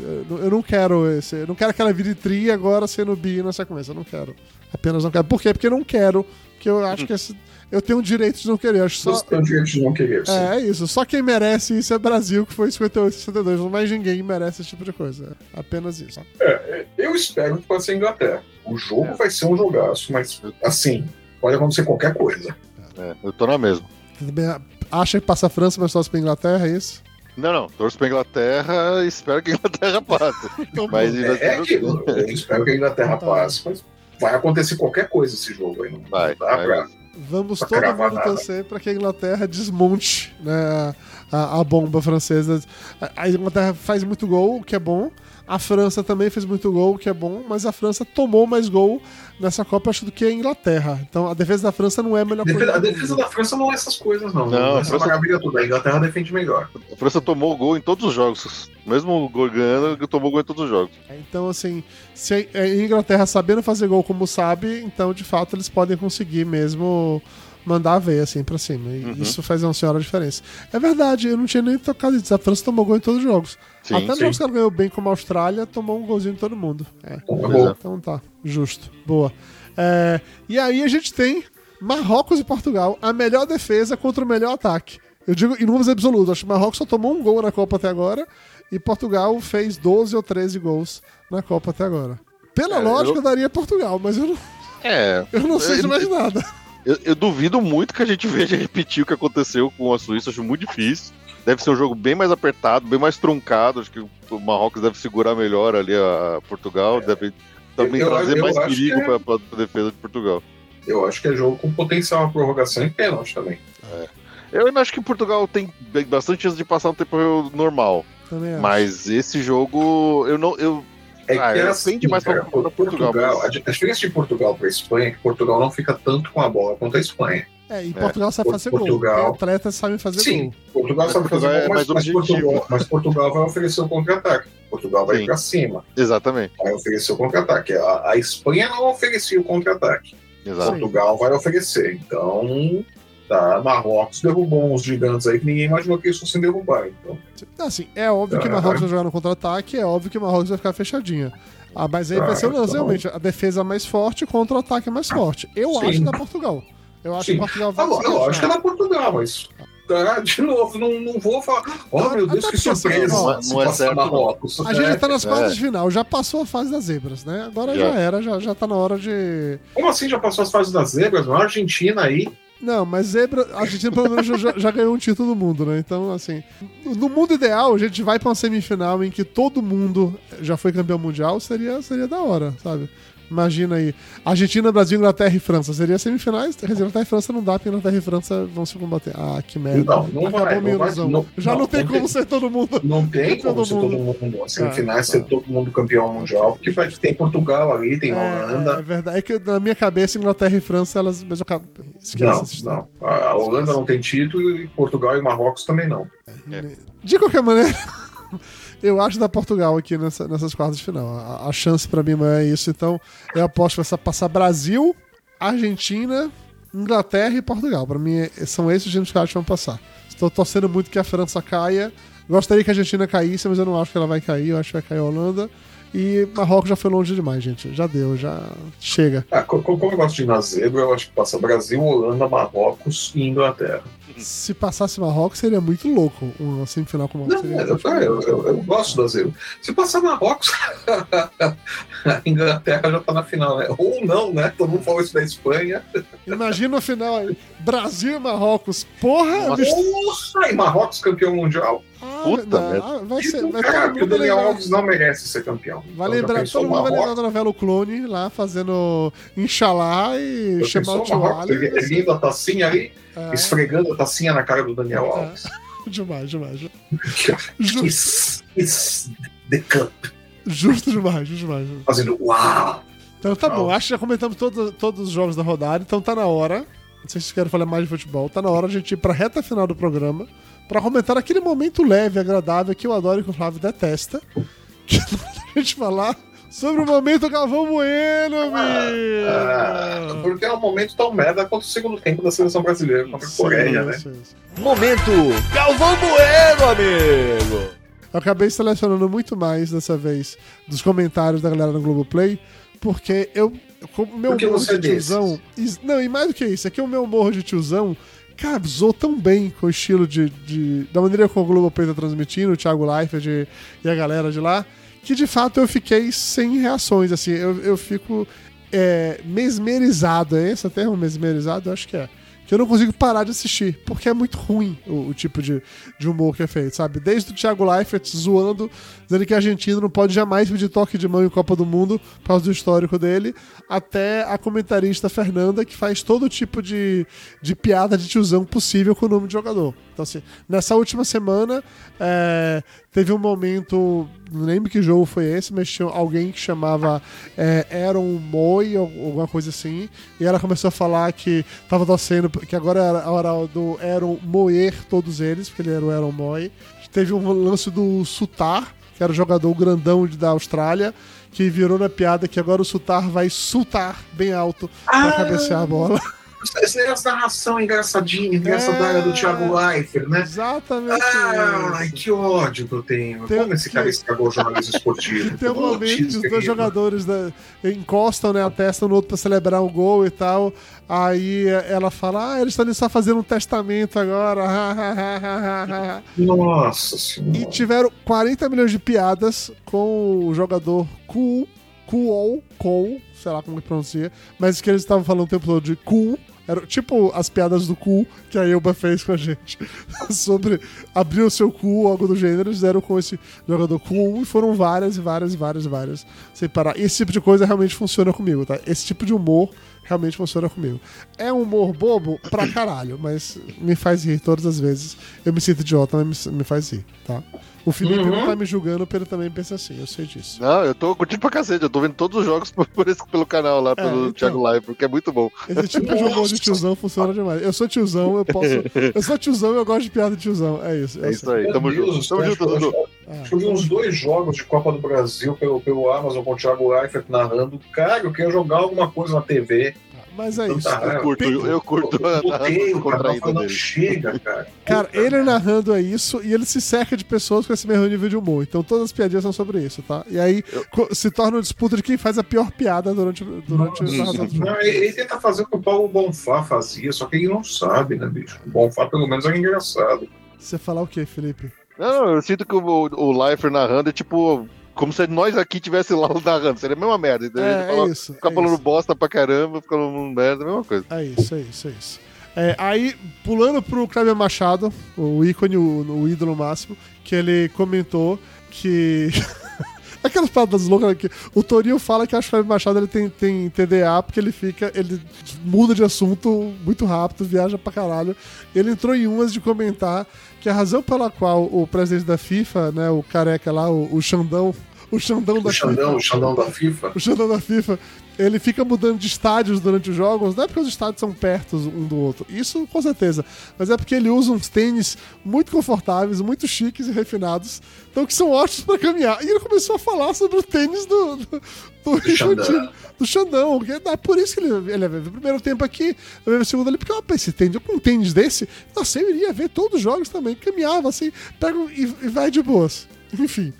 Eu não- quero esse. Eu não quero que ela vire tri e agora sendo bi na sequência. Eu não quero. Apenas não quero. Por quê? Porque eu não quero. Porque eu acho que esse- eu tenho o direito de não querer. Eu acho só. Você tem o direito de não querer. sim. É, é isso. Só quem merece isso é Brasil, que foi 58, 62. Mais ninguém merece esse tipo de coisa. É apenas isso. É, eu espero que possa ser Inglaterra. O jogo vai ser um jogaço, mas assim, pode acontecer qualquer coisa. É, eu tô na mesma. Também Acha que passa a França, mas só pra Inglaterra, é isso? Não, não. Torço pra Inglaterra e espero que a Inglaterra [LAUGHS] passe. Então, Mas É, é aquilo. Eu espero que a Inglaterra Tá. passe, mas vai acontecer qualquer coisa esse jogo aí. Não Vai, dá vai. pra. Vamos Pra todo mundo nada. torcer para que a Inglaterra desmonte né, a, a bomba francesa. A, a Inglaterra faz muito gol, o que é bom. A França também fez muito gol, o que é bom. Mas a França tomou mais gol nessa Copa, acho, do que a Inglaterra. Então a defesa da França não é a melhor A defesa, coisa. a defesa da França não é essas coisas, não. Não, Não, a é essa França- maravilha toda. A Inglaterra defende melhor. A França tomou gol em todos os jogos. Mesmo o gol ganhando, tomou gol em todos os jogos. Então, assim, se a Inglaterra sabendo fazer gol como sabe, então de fato eles podem conseguir mesmo mandar a veia assim pra cima. E Uhum. isso faz uma senhora diferença. É verdade, eu não tinha nem tocado isso. A França tomou gol em todos os jogos. Sim, Até sim. jogos que ela ganhou bem como a Austrália, tomou um golzinho de todo mundo. É. Então, tá é. Então tá, justo. Boa. É, e aí a gente tem Marrocos e Portugal, a melhor defesa contra o melhor ataque. Eu digo em números absolutos, acho que Marrocos só tomou um gol na Copa até agora e Portugal fez 12 ou 13 gols na Copa até agora. Pela É, lógica, eu- daria Portugal, mas eu não, É. [LAUGHS] eu não sei de mais nada. Eu, eu duvido muito que a gente [LAUGHS] veja repetir o que aconteceu com a Suíça, acho muito difícil. Deve ser um jogo bem mais apertado, bem mais truncado. Acho que o Marrocos deve segurar melhor ali a a Portugal, deve também Eu- trazer eu mais acho perigo é- para a defesa de Portugal. Eu acho que é jogo com potencial a prorrogação e pênalti também. Eu ainda acho que Portugal tem bastante chance de passar um tempo normal, Também acho. mas esse jogo eu não eu É Ah, que é, é assim, mais cara, pra- pra Portugal, Portugal, mas- a di- a diferença de Portugal para Espanha é que Portugal não fica tanto com a bola quanto a Espanha. É, e Portugal sabe fazer Portugal- gol. Atletas sabem fazer Sim, gol. Portugal sabe fazer é gol, mas, mas. Portugal, mas Portugal vai oferecer o contra-ataque. Portugal vai Sim. para cima, exatamente, vai oferecer o contra-ataque. A, a Espanha não oferecia o contra-ataque. Portugal vai oferecer. Então, tá, Marrocos derrubou uns gigantes aí que ninguém imaginou que eles fossem derrubar. Então, Assim, é óbvio que Ah. Marrocos vai jogar no contra-ataque, é óbvio que Marrocos vai ficar fechadinha. Ah, mas aí vai ser então. realmente, a defesa mais forte contra o ataque mais forte. Eu Sim. acho da Portugal. Eu acho Sim. que Portugal vai a, lo- se é lógico que é da Portugal, mas. tá, de novo, não, não vou falar. Oh, meu Deus, Até que surpresa. se não é certo, não. Marrocos. A gente É. tá nas quartas É. de final, já passou a fase das zebras, né? Agora já, Já. era, já, já tá na hora de. Como assim já passou as fases das zebras? A Argentina aí. Não, mas zebra, a Argentina pelo menos já, já ganhou um título do mundo, né? Então, assim, no mundo ideal, a gente vai pra uma semifinal em que todo mundo já foi campeão mundial, seria, seria da hora, sabe? Imagina aí, Argentina, Brasil, Inglaterra e França. Seria semifinais, quer dizer, Inglaterra e França não dá, porque Inglaterra e França vão se combater. Ah, que merda. Não, não Acabou vai, minha não vai, ilusão. não- Já não, não, tem como ser todo mundo. Não [LAUGHS] tem Todo como ser todo mundo. As semifinais Ah, ser tá. todo mundo campeão mundial, porque vai, tem Portugal ali, tem É, Holanda. é verdade. É que na minha cabeça, Inglaterra e França, elas. Acabo. Esquece Não, não. A Holanda não tem título e Portugal e Marrocos também não. De qualquer maneira, eu acho da Portugal aqui nessa- nessas quartas de final. A, a chance pra mim é isso. Então, eu aposto que vai passar Brasil, Argentina, Inglaterra e Portugal. Pra mim, são esses os times que eu acho que vão passar. Estou torcendo muito que a França caia. Gostaria que a Argentina caísse, mas eu não acho que ela vai cair. Eu acho que vai cair a Holanda. E Marrocos já foi longe demais, gente. Já deu, já chega. Ah, co- como eu gosto de ir na zebra, eu acho que passa Brasil, Holanda, Marrocos e Inglaterra. Se passasse Marrocos, seria muito louco uma semifinal com Marrocos. Não, Seria- eu, eu, eu- eu gosto da zebra. Se passar Marrocos, a [LAUGHS] Inglaterra já tá na final, né? Ou não, né? Todo mundo falou isso da Espanha. Imagina a final aí. Brasil e Marrocos. Porra, Nossa. bicho. E Marrocos campeão mundial. Ah, Puta não, vai ser. Isso, Vai cara, o Daniel lembrar. Alves não merece ser campeão. Vai Então, lembrar, todo mundo vai lembrar da novela O Clone lá fazendo Inxalá e Já chamar o tio? Ali. Ele- Erguendo a tacinha ali, É, esfregando a tacinha na cara do Daniel Alves. [LAUGHS] demais, demais. [LAUGHS] Que Ju- Kiss, kiss the cup. Justo demais, justo demais. Fazendo uau! Então tá bom, Não. acho que já comentamos todo- todos os jogos da rodada, então tá na hora. Não sei se vocês querem falar mais de futebol, tá na hora de a gente ir pra reta final do programa pra comentar aquele momento leve, agradável que eu adoro e que o Flávio detesta. Que é a gente falar sobre o momento Galvão Bueno, Ah, amigo! porque é um momento tão merda quanto o segundo tempo da seleção brasileira contra a Coreia, né? Isso. Momento Galvão Bueno, amigo. Eu acabei selecionando muito mais dessa vez dos comentários da galera no Globoplay, porque eu. Como o meu Porque humor você é de tiozão. Não, e mais do que isso, é que o meu humor de tiozão casou tão bem com o estilo de. de- da maneira como o Globoplay tá transmitindo, o Thiago Leifert e a galera de lá, que de fato eu fiquei sem reações. Assim, eu, eu fico é, mesmerizado. É esse o termo? Mesmerizado? Eu acho que é. Que eu não consigo parar de assistir, porque é muito ruim o, o tipo de, de humor que é feito, sabe? Desde o Thiago Leifert zoando, dizendo que a Argentina não pode jamais pedir toque de mão em Copa do Mundo por causa do histórico dele, até a comentarista Fernanda, que faz todo tipo de, de piada de tiozão possível com o nome de jogador. Então, assim, nessa última semana, é, teve um momento, não lembro que jogo foi esse, mas tinha alguém que chamava é, Aaron Moy, ou alguma coisa assim, e ela começou a falar que tava torcendo, que agora era a hora do Aaron moer todos eles, porque ele era o Aaron Moy. Teve um lance do Sutar, que era o jogador grandão da Austrália, que virou na piada que agora o Sutar vai sultar bem alto pra Ah! cabecear a bola. Essa é narração engraçadinha, engraçadinha É. do Thiago Leifert, né? Exatamente. Ai, isso. que ódio que eu tenho. Tem- Como esse cara estragou o jornalismo esportivo? Tem um momento que os dois jogadores né, encostam né, a testa no outro pra celebrar um gol e tal. Aí ela fala: Ah, eles estão ali só fazendo um testamento agora. [LAUGHS] Nossa senhora. e tiveram 40 milhões de piadas com o jogador cool Cool, Cool, sei lá como que pronuncia, mas que eles estavam falando o tempo todo de cool. Era tipo as piadas do cu que a Elba fez com a gente. [LAUGHS] Sobre abrir o seu cu, algo do gênero. Eles deram com esse jogador cool e foram várias e várias e várias e várias sem parar. Esse tipo de coisa realmente funciona comigo, tá? Esse tipo de humor realmente funciona comigo. É um humor bobo pra caralho, mas me faz rir todas as vezes. Eu me sinto idiota, mas me, me faz rir, tá? O Felipe Uhum. não tá me julgando, porque ele também pensa assim, eu sei disso. Não, eu tô curtindo pra cacete. Eu tô vendo todos os jogos [LAUGHS] por, por esse, pelo canal lá, pelo então. Thiago Live, porque é muito bom. Esse tipo de humor de tiozão funciona demais. Eu sou tiozão, eu posso. [LAUGHS] Eu sou tiozão e eu gosto de piada de tiozão. É isso. É isso sei. aí. Tamo junto. Tamo junto, Dudu. Acho que eu vi uns dois jogos de Copa do Brasil pelo, pelo Amazon com o Thiago Leifert narrando. Cara, eu queria jogar alguma coisa na TV. Mas é isso. Eu curto, eu, eu curto a Eu cara, falando, não dele. chega, cara. [LAUGHS] Cara, ele narrando é isso e ele se cerca de pessoas com esse mesmo nível de humor. Então todas as piadinhas são sobre isso, tá? E aí co- se torna uma disputa de quem faz a pior piada durante, durante a narração do jogo. Não, ele, ele tenta fazer o que o Paulo Bonfá fazia, só que ele não sabe, né, bicho? O Bonfá, pelo menos, é engraçado. Você falar o quê, Felipe? Não, eu sinto que o, o Lifer narrando é tipo. Como se nós aqui tivesse lá [LAUGHS] narrando. Seria a mesma merda. Então, É, fala- é isso. Ficar é falando isso. bosta pra caramba, ficar falando merda, é a mesma coisa. É isso, é isso, é isso. É, aí, pulando pro Kleber Machado, o ícone, o, o ídolo máximo, que ele comentou que. [LAUGHS] Aquelas palavras loucas que o Torinho fala que acho que o Kleber Machado ele tem, tem TDA porque ele fica. Ele muda de assunto muito rápido, viaja pra caralho. Ele entrou em umas de comentar que a razão pela qual o presidente da FIFA, né, o careca lá, o, o Xandão. O Xandão da O Xandão, FIFA. o Xandão da FIFA. O Xandão da FIFA, ele fica mudando de estádios durante os jogos, não é porque os estádios são perto um do outro, isso com certeza, mas é porque ele usa uns tênis muito confortáveis, muito chiques e refinados, então que são ótimos pra caminhar. E ele começou a falar sobre o tênis do, do, do, Xandão. Infantino, do Xandão, que é por isso que ele, ele veio o primeiro tempo aqui, veio o segundo ali, porque opa, esse tênis, eu com um tênis desse, nossa, eu iria ver todos os jogos também, caminhava assim, pega e, e vai de boas. Enfim.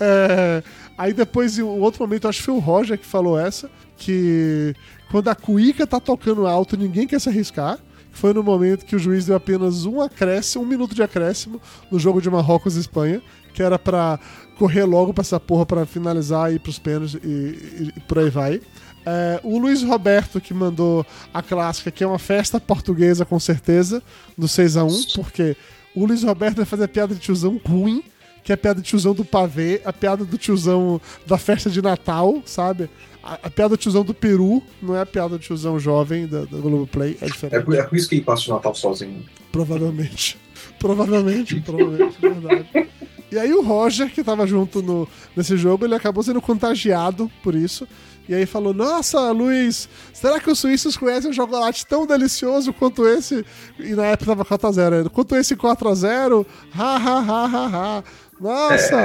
É, aí depois, em um outro momento, acho que foi o Roger que falou essa, que quando a cuíca tá tocando alto, ninguém quer se arriscar. Foi no momento que o juiz deu apenas um acréscimo, um minuto de acréscimo no jogo de Marrocos e Espanha, que era pra correr logo pra essa porra pra finalizar e ir pros pênaltis e, e- e por aí vai. É, o Luiz Roberto que mandou a clássica, que é uma festa portuguesa com certeza, do 6 a 1 porque o Luiz Roberto vai fazer a piada de tiozão ruim, que é a piada de tiozão do pavê, a piada do tiozão da festa de Natal, sabe? A, a piada do tiozão do Peru, não é a piada do tiozão jovem da, da Globoplay, é É diferente. por, é por isso que ele passa o Natal sozinho. Provavelmente. [LAUGHS] Provavelmente, provavelmente, verdade. E aí o Roger, que tava junto no, nesse jogo, ele acabou sendo contagiado por isso. E aí falou, nossa, Luiz, será que os suíços conhecem um chocolate tão delicioso quanto esse? E na época tava 4x0 ainda. Quanto esse 4x0? Ha, ha, ha, ha, ha. Nossa,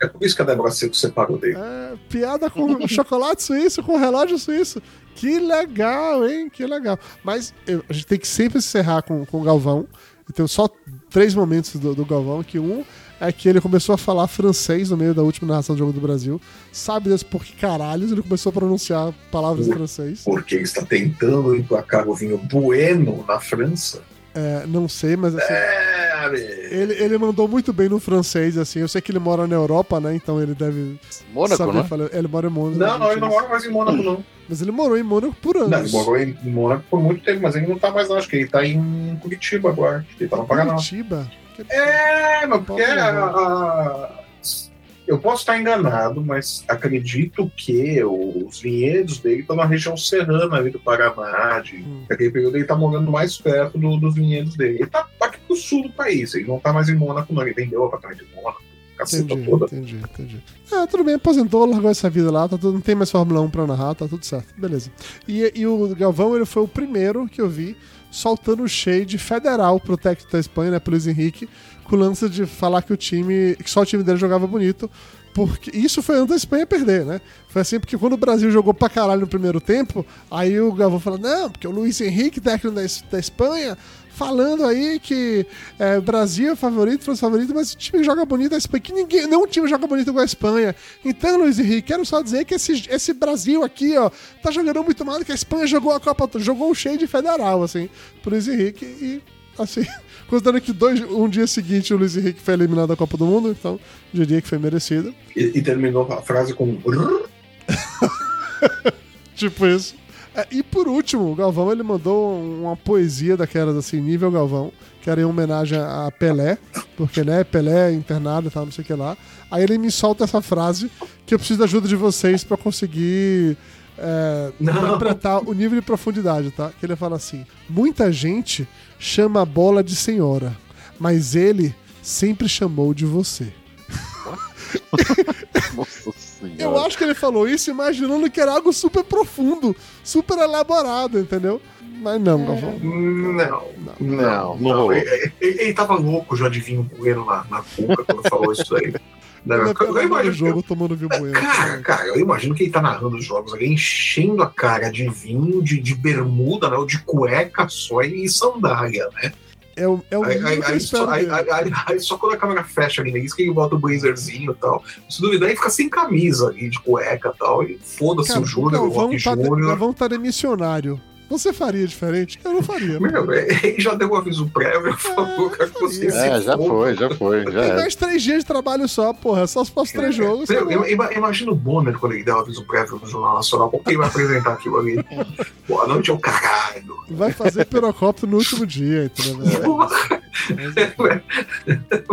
É por isso que a Débora Seco separou dele. é, piada com [LAUGHS] chocolate suíço, com relógio suíço. Que legal, hein? Que legal. Mas eu- a gente tem que sempre encerrar com, com o Galvão. Tenho só três momentos do, do Galvão, que um é que ele começou a falar francês no meio da última narração do Jogo do Brasil. Sabe Deus por que caralhos ele começou a pronunciar palavras em francês? Porque ele está tentando emplacar o vinho Bueno na França. É, não sei, mas assim... É. Ele, ele mandou muito bem no francês, assim. Eu sei que ele mora na Europa, né? Então ele deve Mônaco, saber né? falar. Ele mora em Mônaco. Não, não, ele não mora mais em Mônaco, não. Mas ele morou em Mônaco por anos. Não, ele morou em Mônaco por muito tempo, mas ele não tá mais lá. Acho que ele tá em Curitiba agora. Ele tá no Paraná. Curitiba? É, mas porque a- levar. a- eu posso estar enganado, mas acredito que os vinhedos dele estão na região serrana ali do Paraná. De, Hum. Naquele período ele tá morando mais perto do- dos vinhedos dele. Ele tá aqui pro sul do país, ele não tá mais em Mônaco, não. Ele vendeu o apartamento de Mônaco, caceta Entendi, toda. entendi, entendi. Ah, tudo bem, aposentou, largou essa vida lá, tá tudo, não tem mais Fórmula 1 pra narrar, tá tudo certo, beleza. E, e o Galvão, ele foi o primeiro que eu vi soltando o shade federal pro técnico da Espanha, né, pro Luiz Henrique, com o lance de falar que o time, que só o time dele jogava bonito, porque isso foi antes da Espanha perder, né? Foi assim porque quando o Brasil jogou pra caralho no primeiro tempo, aí o Galvão falou, não, porque o Luiz Henrique, técnico da, da Espanha, falando aí que é, Brasil é favorito, é favorito, mas o time joga bonito a Espanha, que ninguém, nenhum time joga bonito igual a Espanha. Então, Luiz Henrique, quero só dizer que esse, esse Brasil aqui, ó, tá jogando muito mal, que a Espanha jogou a Copa, jogou cheio de federal, assim, pro Luiz Henrique e, assim, [LAUGHS] considerando que dois, um dia seguinte o Luiz Henrique foi eliminado da Copa do Mundo, então diria que foi merecido. E, e terminou a frase com. [LAUGHS] Tipo isso. É, e por último, o Galvão ele mandou uma poesia daquelas assim, nível Galvão, que era em homenagem a Pelé, porque né, Pelé internado e tal, não sei o que lá. Aí ele me solta essa frase que eu preciso da ajuda de vocês para conseguir é, interpretar o nível de profundidade, tá? Que ele fala assim: muita gente chama a bola de senhora, mas ele sempre chamou de você. Nossa senhora. Eu acho que ele falou isso imaginando que era algo super profundo, super elaborado, entendeu? Mas não, Galvão. Não, não, Não, não. Ele, ele, ele tava louco já de vinho bueno na, na cuca quando falou isso aí. Né, eu, eu imagino, jogo tomando vinho bueno. Cara, cara, eu imagino que ele tá narrando os jogos ali, enchendo a cara de vinho, de, de bermuda, né? Ou de cueca só e sandália, né? É o, é o Aí, aí, que aí, só, aí, aí- só quando a câmera fecha ali, né? Isso que ele bota o blazerzinho e tal. Se duvidar, ele fica sem camisa ali, de cueca e tal. E foda-se Cara, o Júnior, o Rock tá, Júnior. Galvão tá de missionário. Você faria diferente? Eu não faria. Meu, ele já deu um aviso prévio, falou que você É, se já foda. foi, já foi, já Tem é. mais três dias de trabalho só, porra. Só os próximos três jogos. Eu, eu, lá. ima- imagina o Bonner quando ele der o aviso prévio no Jornal Nacional. Como que ele vai apresentar aquilo ali? [LAUGHS] Boa noite, é o caralho. Vai fazer pirocóptero no último dia, entendeu? [LAUGHS] Porra.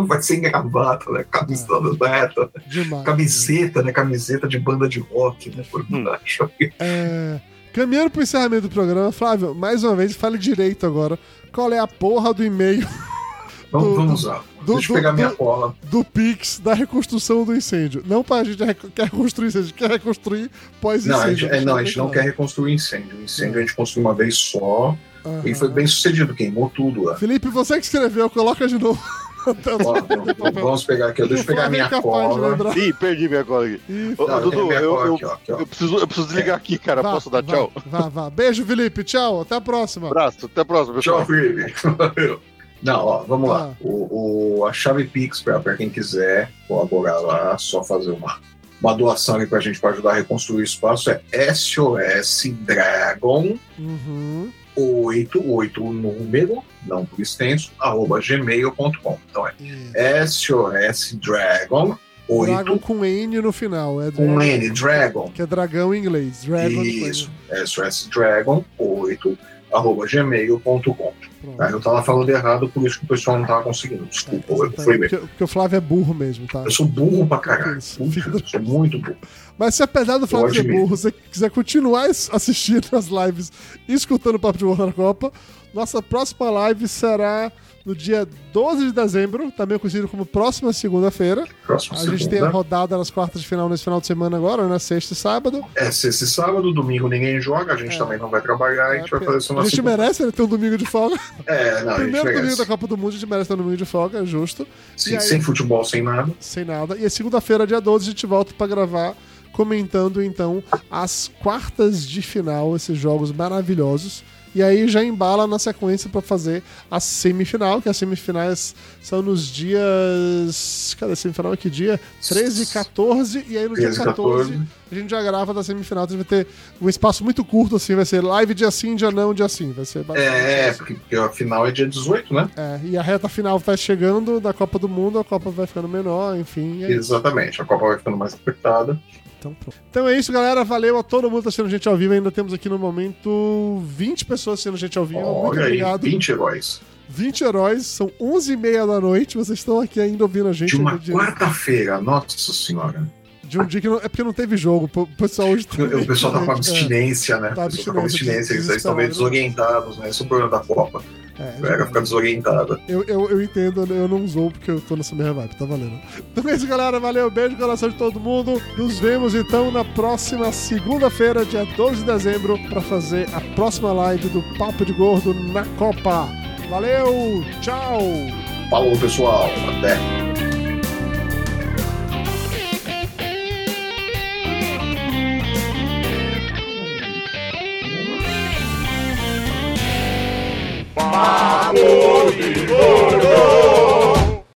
Vai ser em gravata, né? Camiseta do Neto. Demais. Camiseta, né? Camiseta de banda de rock, né? Por baixo. É, Caminhando pro encerramento do programa, Flávio, mais uma vez, fale direito agora. Qual é a porra do e-mail [LAUGHS] Vamos, Do- vamos lá. do- Deixa eu pegar minha do- cola. do Pix da reconstrução do incêndio? Não pra gente rec- quer reconstruir incêndio, a gente quer reconstruir Não, pós-incêndio. a gente, é, não, a gente não quer reconstruir incêndio. O incêndio a gente construiu uma vez só claro. e foi bem sucedido, queimou tudo lá. Felipe, você que escreveu, coloca de novo. Ó, vamos pegar aqui, deixa eu pegar minha é cola. Ih, perdi minha cola aqui. Ô, Não, Dudu, eu, eu, aqui, ó, aqui, ó. eu preciso, eu preciso desligar aqui, cara. vá, Posso dar vá, tchau? Vá, vá. Beijo, Felipe. Tchau. Até a próxima. Abraço, até a próxima, pessoal. Tchau, Felipe. Valeu. [LAUGHS] Não, ó, vamos lá. Ah. O, o- a chave Pix, pra, pra quem quiser colaborar lá, só fazer uma, uma doação ali pra gente pra ajudar a reconstruir o espaço é SOS Dragon Uhum. 88 número, não por extenso, arroba gmail.com. Então é SOS Dragon 8 Dragon com N no final. É com N, Dragon. Que é dragão em inglês. Dragon Isso, SOS Dragon 8 arroba gmail.com. Tá? Eu tava falando errado, por isso que o pessoal não tava conseguindo. Desculpa, eu Exatamente. fui bem. porque, porque o Flávio é burro mesmo, tá? Eu sou burro pra caralho. Eu sou muito burro. Mas se apesar do Flávio ser burro, você quiser continuar assistindo as lives e escutando o Papo de Gordo na Copa, nossa próxima live será no dia 12 de dezembro, também conhecido como próxima segunda-feira. Próxima A gente tem a segunda. rodada nas quartas de final nesse final de semana agora, né? Sexta e sábado. É, se esse sábado, domingo ninguém joga, a gente É. também não vai trabalhar, a gente vai fazer isso a na gente segunda. merece né, ter um domingo de folga. É, não, a gente Primeiro domingo merece. da Copa do Mundo, a gente merece ter um domingo de folga, é justo. Sem, E aí- sem futebol, sem nada. sem nada. E a segunda-feira, dia 12, a gente volta pra gravar comentando então as quartas de final, esses jogos maravilhosos. E aí já embala na sequência pra fazer a semifinal, que as semifinais são nos dias. Cadê a semifinal? É Que dia? 13 e 14. E aí no 13 dia e 14, 14. a gente já grava da semifinal. Então vai ter um espaço muito curto, assim. Vai ser live dia sim, dia não, dia sim. Vai ser É, isso. porque, a final é dia 18, né? É, e a reta final tá chegando da Copa do Mundo, a Copa vai ficando menor, enfim. é isso. Exatamente. A Copa vai ficando mais apertada. Então, pronto. Então é isso, galera. Valeu a todo mundo que tá assistindo a gente ao vivo. Ainda temos aqui no momento 20 pessoas assistindo a gente ao vivo. Muito Olha aí, obrigado. 20 heróis. 20 heróis. São 11h30 da noite. Vocês estão aqui ainda ouvindo a gente. De uma quarta-feira, nossa senhora. de um dia que não, é porque não teve jogo. O pessoal hoje tá O pessoal tá com [LAUGHS] É, abstinência, né? Tá o pessoal tá com abstinência, abstinência, eles estão meio desorientados, né? Esse é o problema da Copa. É, A galera fica desorientada. eu, eu, eu entendo, eu não usou porque eu tô nessa minha vibe, tá valendo. Então é isso, galera. Valeu, beijo no coração de todo mundo. Nos vemos então na próxima segunda-feira, dia 12 de dezembro, pra fazer a próxima live do Papo de Gordo na Copa. Valeu, tchau! Falou, pessoal. Até. Pàbó ìgbòdo.